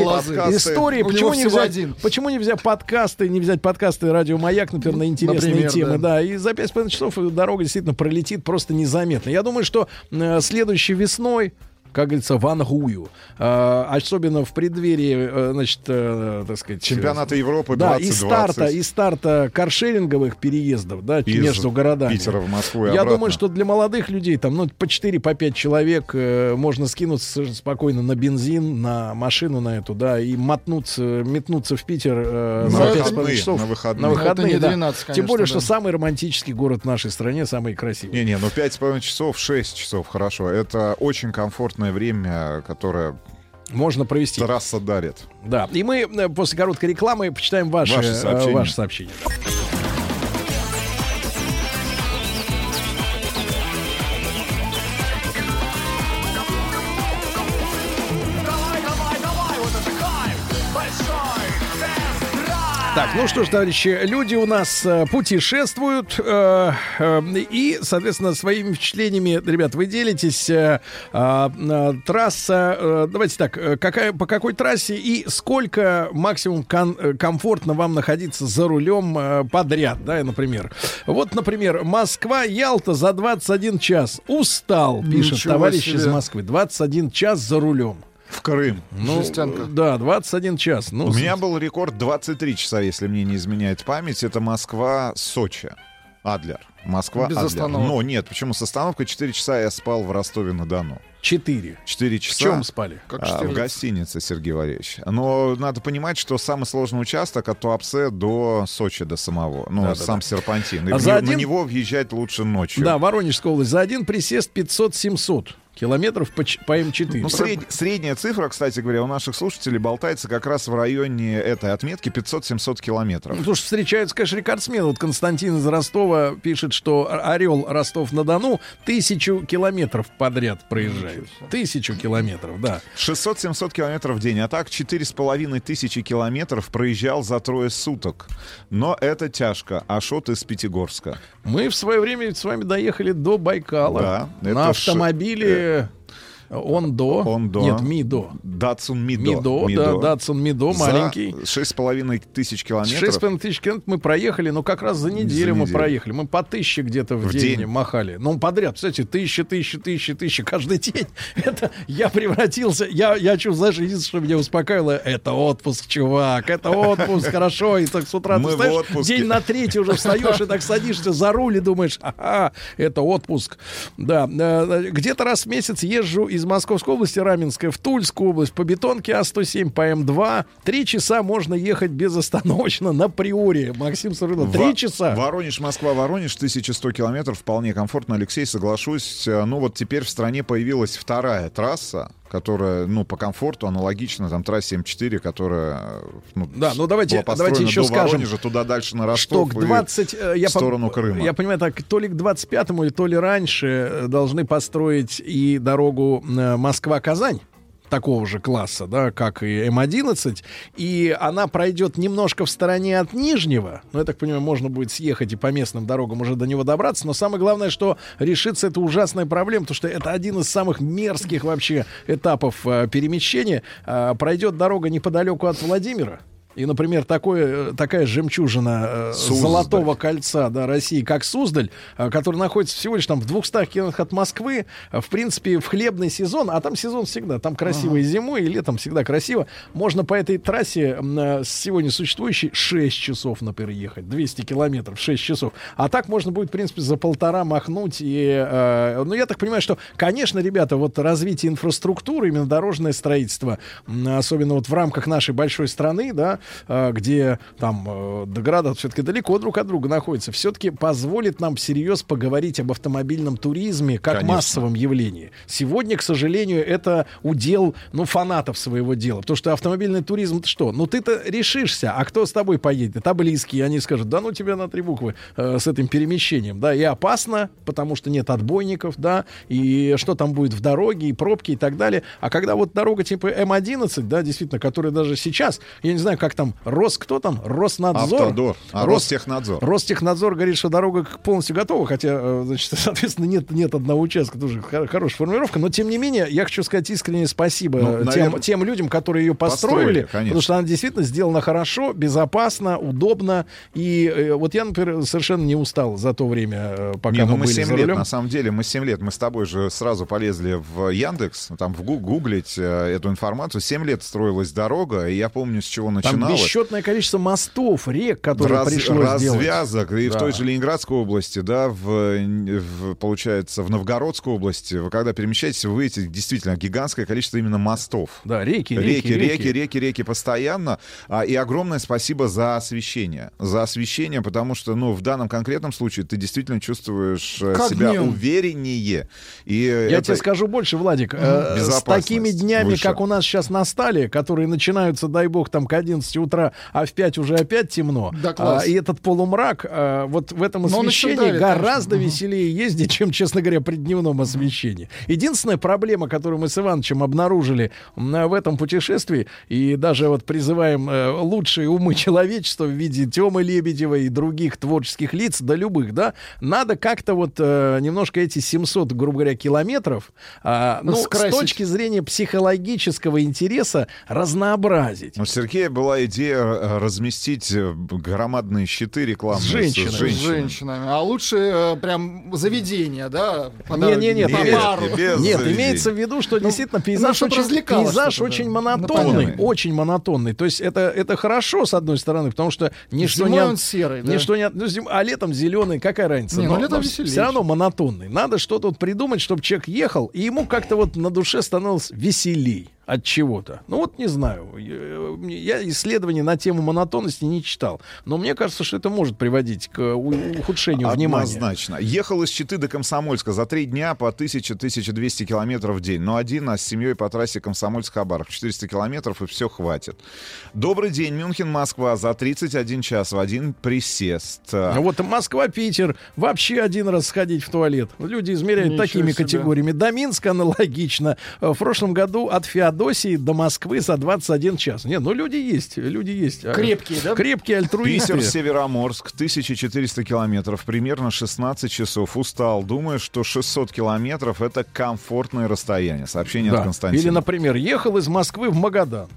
истории. Почему не, всего взять, один. почему не взять подкасты, не взять подкасты Радио Маяк, например, на интересные Например, темы, да. да. И за 5,5 часов дорога действительно пролетит просто незаметно. Я думаю, что э, следующей весной как говорится, вангую. А, особенно в преддверии, э, значит, э, так сказать... Чемпионата Европы Да, и 2020. старта, и старта каршеринговых переездов, да, Из между городами. Питера в Москву и Я обратно. думаю, что для молодых людей, там, ну, по 4, по 5 человек э, можно скинуться спокойно на бензин, на машину на эту, да, и мотнуться, метнуться в Питер э, На за выходные, 5,5 часов. на выходные. На выходные, не да. 12, Тем конечно, более, да. что самый романтический город в нашей стране, самый красивый. Не-не, ну 5,5 часов, 6 часов, хорошо. Это очень комфортное время, которое Можно провести. трасса дарит. Да. И мы э, после короткой рекламы почитаем ваши, Ваши э, сообщения. ваши сообщения. Так, ну что ж, товарищи, люди у нас э, путешествуют э, э, и, соответственно, своими впечатлениями, ребят, вы делитесь. Э, э, э, трасса, э, давайте так, э, какая, по какой трассе и сколько максимум кон- комфортно вам находиться за рулем э, подряд, да, например. Вот, например, Москва-Ялта за 21 час. Устал, пишет Ничего товарищ себе. из Москвы. 21 час за рулем. В Крым. Ну, Жестянка. да, 21 час. Ну, У меня был рекорд 23 часа, если мне не изменяет память. Это Москва-Сочи. Адлер. Москва, Без Адлер. остановок. Но нет, почему с остановкой 4 часа я спал в Ростове-на-Дону. 4. 4 В часа. чем спали? Как А, в 14. гостинице, Сергей Валерьевич. Но надо понимать, что самый сложный участок от Туапсе до Сочи, до самого. Ну, Да-да-да. сам Серпантин. И А в за один- на него въезжать лучше ночью. Да, Воронежская область. За один присест 500-700 километров по, по М4. Ну, сред- средняя цифра, кстати говоря, у наших слушателей болтается как раз в районе этой отметки 500-700 километров. Ну, слушай, встречаются, конечно, рекордсмены. Вот Константин из Ростова пишет, что Орел Ростов-на-Дону тысячу километров подряд проезжает. Тысячу километров, да. 600-700 километров в день, а так 4,5 тысячи километров проезжал за трое суток. Но это тяжко. Ашот из Пятигорска. Мы в свое время с вами доехали до Байкала. Да, это на ш- автомобиле Ондо. Ондо. Нет, Мидо. Датсун Мидо. Мидо, да, Датсон Мидо, маленький. За 6,5 тысяч километров. Шесть с половиной тысяч километров мы проехали, но как раз за неделю За мы неделю. проехали. Мы по тысяче где-то в, В день, день. махали. Ну, подряд, кстати, тысяча, тысяча, тысяча, тысяча каждый день. Это я превратился, я, я чувствую, знаешь, единственное, что меня успокаивало, это отпуск, чувак, это отпуск, хорошо. И так с утра Мы ты знаешь, день на третий уже встаешь и так садишься за руль и думаешь, ага, это отпуск. Да, э, где-то раз в месяц езжу из Московской области, Раменская, в Тульскую область, по бетонке А107, по М2. Три часа можно ехать безостановочно на Приоре. Максим Сарылов, три Во- часа. Воронеж, Москва, Воронеж, 1100 километров, вполне комфортно, Алексей, соглашусь. Э, Ну вот теперь в стране появилась вторая трасса, которая, ну, по комфорту аналогична там трассе М4, которая, э, ну, Да, ну давайте- была построена давайте еще до скажем, Воронежа, туда дальше на что Ростов к и 20... э, я в сторону пом- Крыма. Я понимаю, так, то ли к 25-му, то ли раньше э, должны построить и дорогу э, Москва-Казань такого же класса, да, как и М11, и она пройдет немножко в стороне от Нижнего, ну, я так понимаю, можно будет съехать и по местным дорогам уже до него добраться, но самое главное, что решится эта ужасная проблема, потому что это один из самых мерзких вообще этапов э, перемещения, Э, пройдет дорога неподалеку от Владимира, и, например, такое, э, такая жемчужина э, Суздаль. Золотого кольца да, России, как Суздаль, э, который находится всего лишь там в 200 километрах от Москвы, в принципе, в хлебный сезон, а там сезон всегда, там красиво и зимой, и летом всегда красиво, можно по этой трассе сегодня существующей 6 часов, например, ехать, 200 километров, 6 часов. А так можно будет, в принципе, за полтора махнуть. И, э, ну, я так понимаю, что, конечно, ребята, вот развитие инфраструктуры, именно дорожное строительство, особенно вот в рамках нашей большой страны, да, где там э, до города все-таки далеко друг от друга находятся, все-таки позволит нам всерьез поговорить об автомобильном туризме как Конечно. массовом явлении. Сегодня, к сожалению, это удел, ну, фанатов своего дела. Потому что автомобильный туризм, это что? Ну, ты-то решишься, а кто с тобой поедет? Это близкие, они скажут, да ну тебя на три буквы э, с этим перемещением, да, и опасно, потому что нет отбойников, да, и что там будет в дороге, и пробки, и так далее. А когда вот дорога типа М11, да, действительно, которая даже сейчас, я не знаю, как как там, Рос, кто там? Роснадзор? Автодор. А, Рос- Ростехнадзор. Ростехнадзор говорит, что дорога полностью готова, хотя, э, значит, соответственно, нет, нет одного участка, тоже хор- хорошая формулировка, но тем не менее, я хочу сказать искреннее спасибо Ну, э, тем, тем людям, которые ее построили, построили, конечно. потому что она действительно сделана хорошо, безопасно, удобно, и э, вот я, например, совершенно не устал за то время, пока Не, ну мы мы были 7 за лет, рулем. на самом деле, мы 7 лет, мы с тобой же сразу полезли в Яндекс, там в Гу- гуглить э, эту информацию. 7 лет строилась дорога, и я помню, с чего Там начиналось. бесчетное количество мостов, рек, которые Раз- пришлось сделать. развязок. И в Да. той же Ленинградской области, да, в, в, получается, в Новгородской области, вы когда перемещаетесь, вы видите действительно гигантское количество именно мостов. Да, реки, реки, реки, реки, реки, реки постоянно. А, и огромное спасибо за освещение. За освещение, потому что, ну, в данном конкретном случае ты действительно чувствуешь э, Как себя днем. увереннее. И Я это- тебе скажу больше, Владик. э, с такими днями, выше. как у нас сейчас настали, которые начинаются, дай бог, там к 11 утра, а в 5 уже опять темно, Да, класс. а, и этот полумрак, а, вот в этом освещении еще давит, гораздо конечно. веселее ездить, чем, честно говоря, при дневном освещении. Единственная проблема, которую мы с Ивановичем обнаружили в этом путешествии, и даже вот призываем э, лучшие умы человечества в виде Темы Лебедева и других творческих лиц, да любых, да, надо как-то вот э, немножко эти 700, грубо говоря, километров, а, ну, с Скрасить. точки зрения психологического интереса разнообразить. У Сергея была идея э, разместить э, громадные щиты рекламные С женщинами. С женщинами. женщинами. А лучше э, прям заведение, да? нет, по имеется- бару. без Нет, заведений. имеется в виду, что Ну, действительно ну, пейзаж очень, пейзаж очень монотонный, Ну, очень монотонный. То есть это, это хорошо, с одной стороны, потому что ничто Зимой не... он серый, да? ничто не... ну, зим- а летом зеленый, какая разница? Не, ну, летом веселее. все равно монотонный. Надо что-то вот придумать, чтобы человек ехал, и ему как-то вот на душе становилось веселей от чего-то. Ну вот не знаю. Я я исследований на тему монотонности не читал. Но мне кажется, что это может приводить к у- ухудшению внимания. Однозначно. Ехал из Читы до Комсомольска за три дня по 1000-1200 километров в день. Но один, а с семьей по трассе Комсомольск-Хабаров. 400 километров и все хватит. Добрый день, Мюнхен-Москва за 31 час в один присест. А Вот Москва-Питер. Вообще один раз сходить в туалет. Люди измеряют Ничего такими себе. категориями. До Минска аналогично. В прошлом году от Феодосии до Москвы за 21 час. Нет, ну люди есть. Люди есть. А, Крепкие, да? Крепкие альтруисты. Питер-Североморск, 1400 километров, примерно 16 часов. Устал. Думаю, что 600 километров — это комфортное расстояние. Сообщение Да. от Константина. Или, например, ехал из Москвы в Магадан.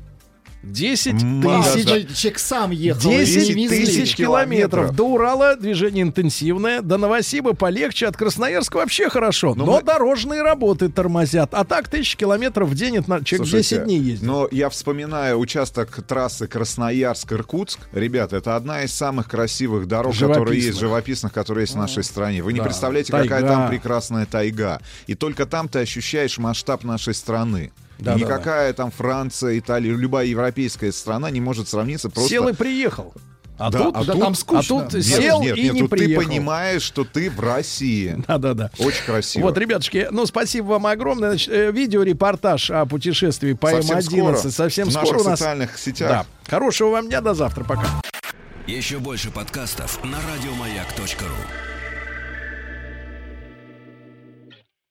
10 Магадан. тысяч Человек сам ехал. 10 и везли. тысяч километров. До Урала движение интенсивное, до Новосиба полегче, от Красноярска вообще хорошо. Но Но, мы- дорожные работы тормозят. А так тысяч километров в день, это человек Слушайте, 10 дней ездит. Но я вспоминаю участок трассы Красноярск-Иркутск. Ребята, это одна из самых красивых дорог, которые есть, Живописных. живописных, которые есть в нашей стране. Вы не Да, представляете, тайга. какая там прекрасная тайга. И только там ты ощущаешь масштаб нашей страны. Да, и да, никакая там Франция, Италия, любая европейская страна не может сравниться просто... Сел и приехал. А Да, тут, а Да тут- там скучно. а тут Нет, сел нет, и нет, не тут приехал. ты понимаешь, что ты в России. Да-да-да. Очень красиво. Вот, ребятушки, ну, спасибо вам огромное. Значит, э, видеорепортаж о путешествии по Совсем М11 скоро. совсем В скоро наших у нас. социальных сетях. Да. Хорошего вам дня, до завтра, пока. Еще больше подкастов на радиомаяк.ру.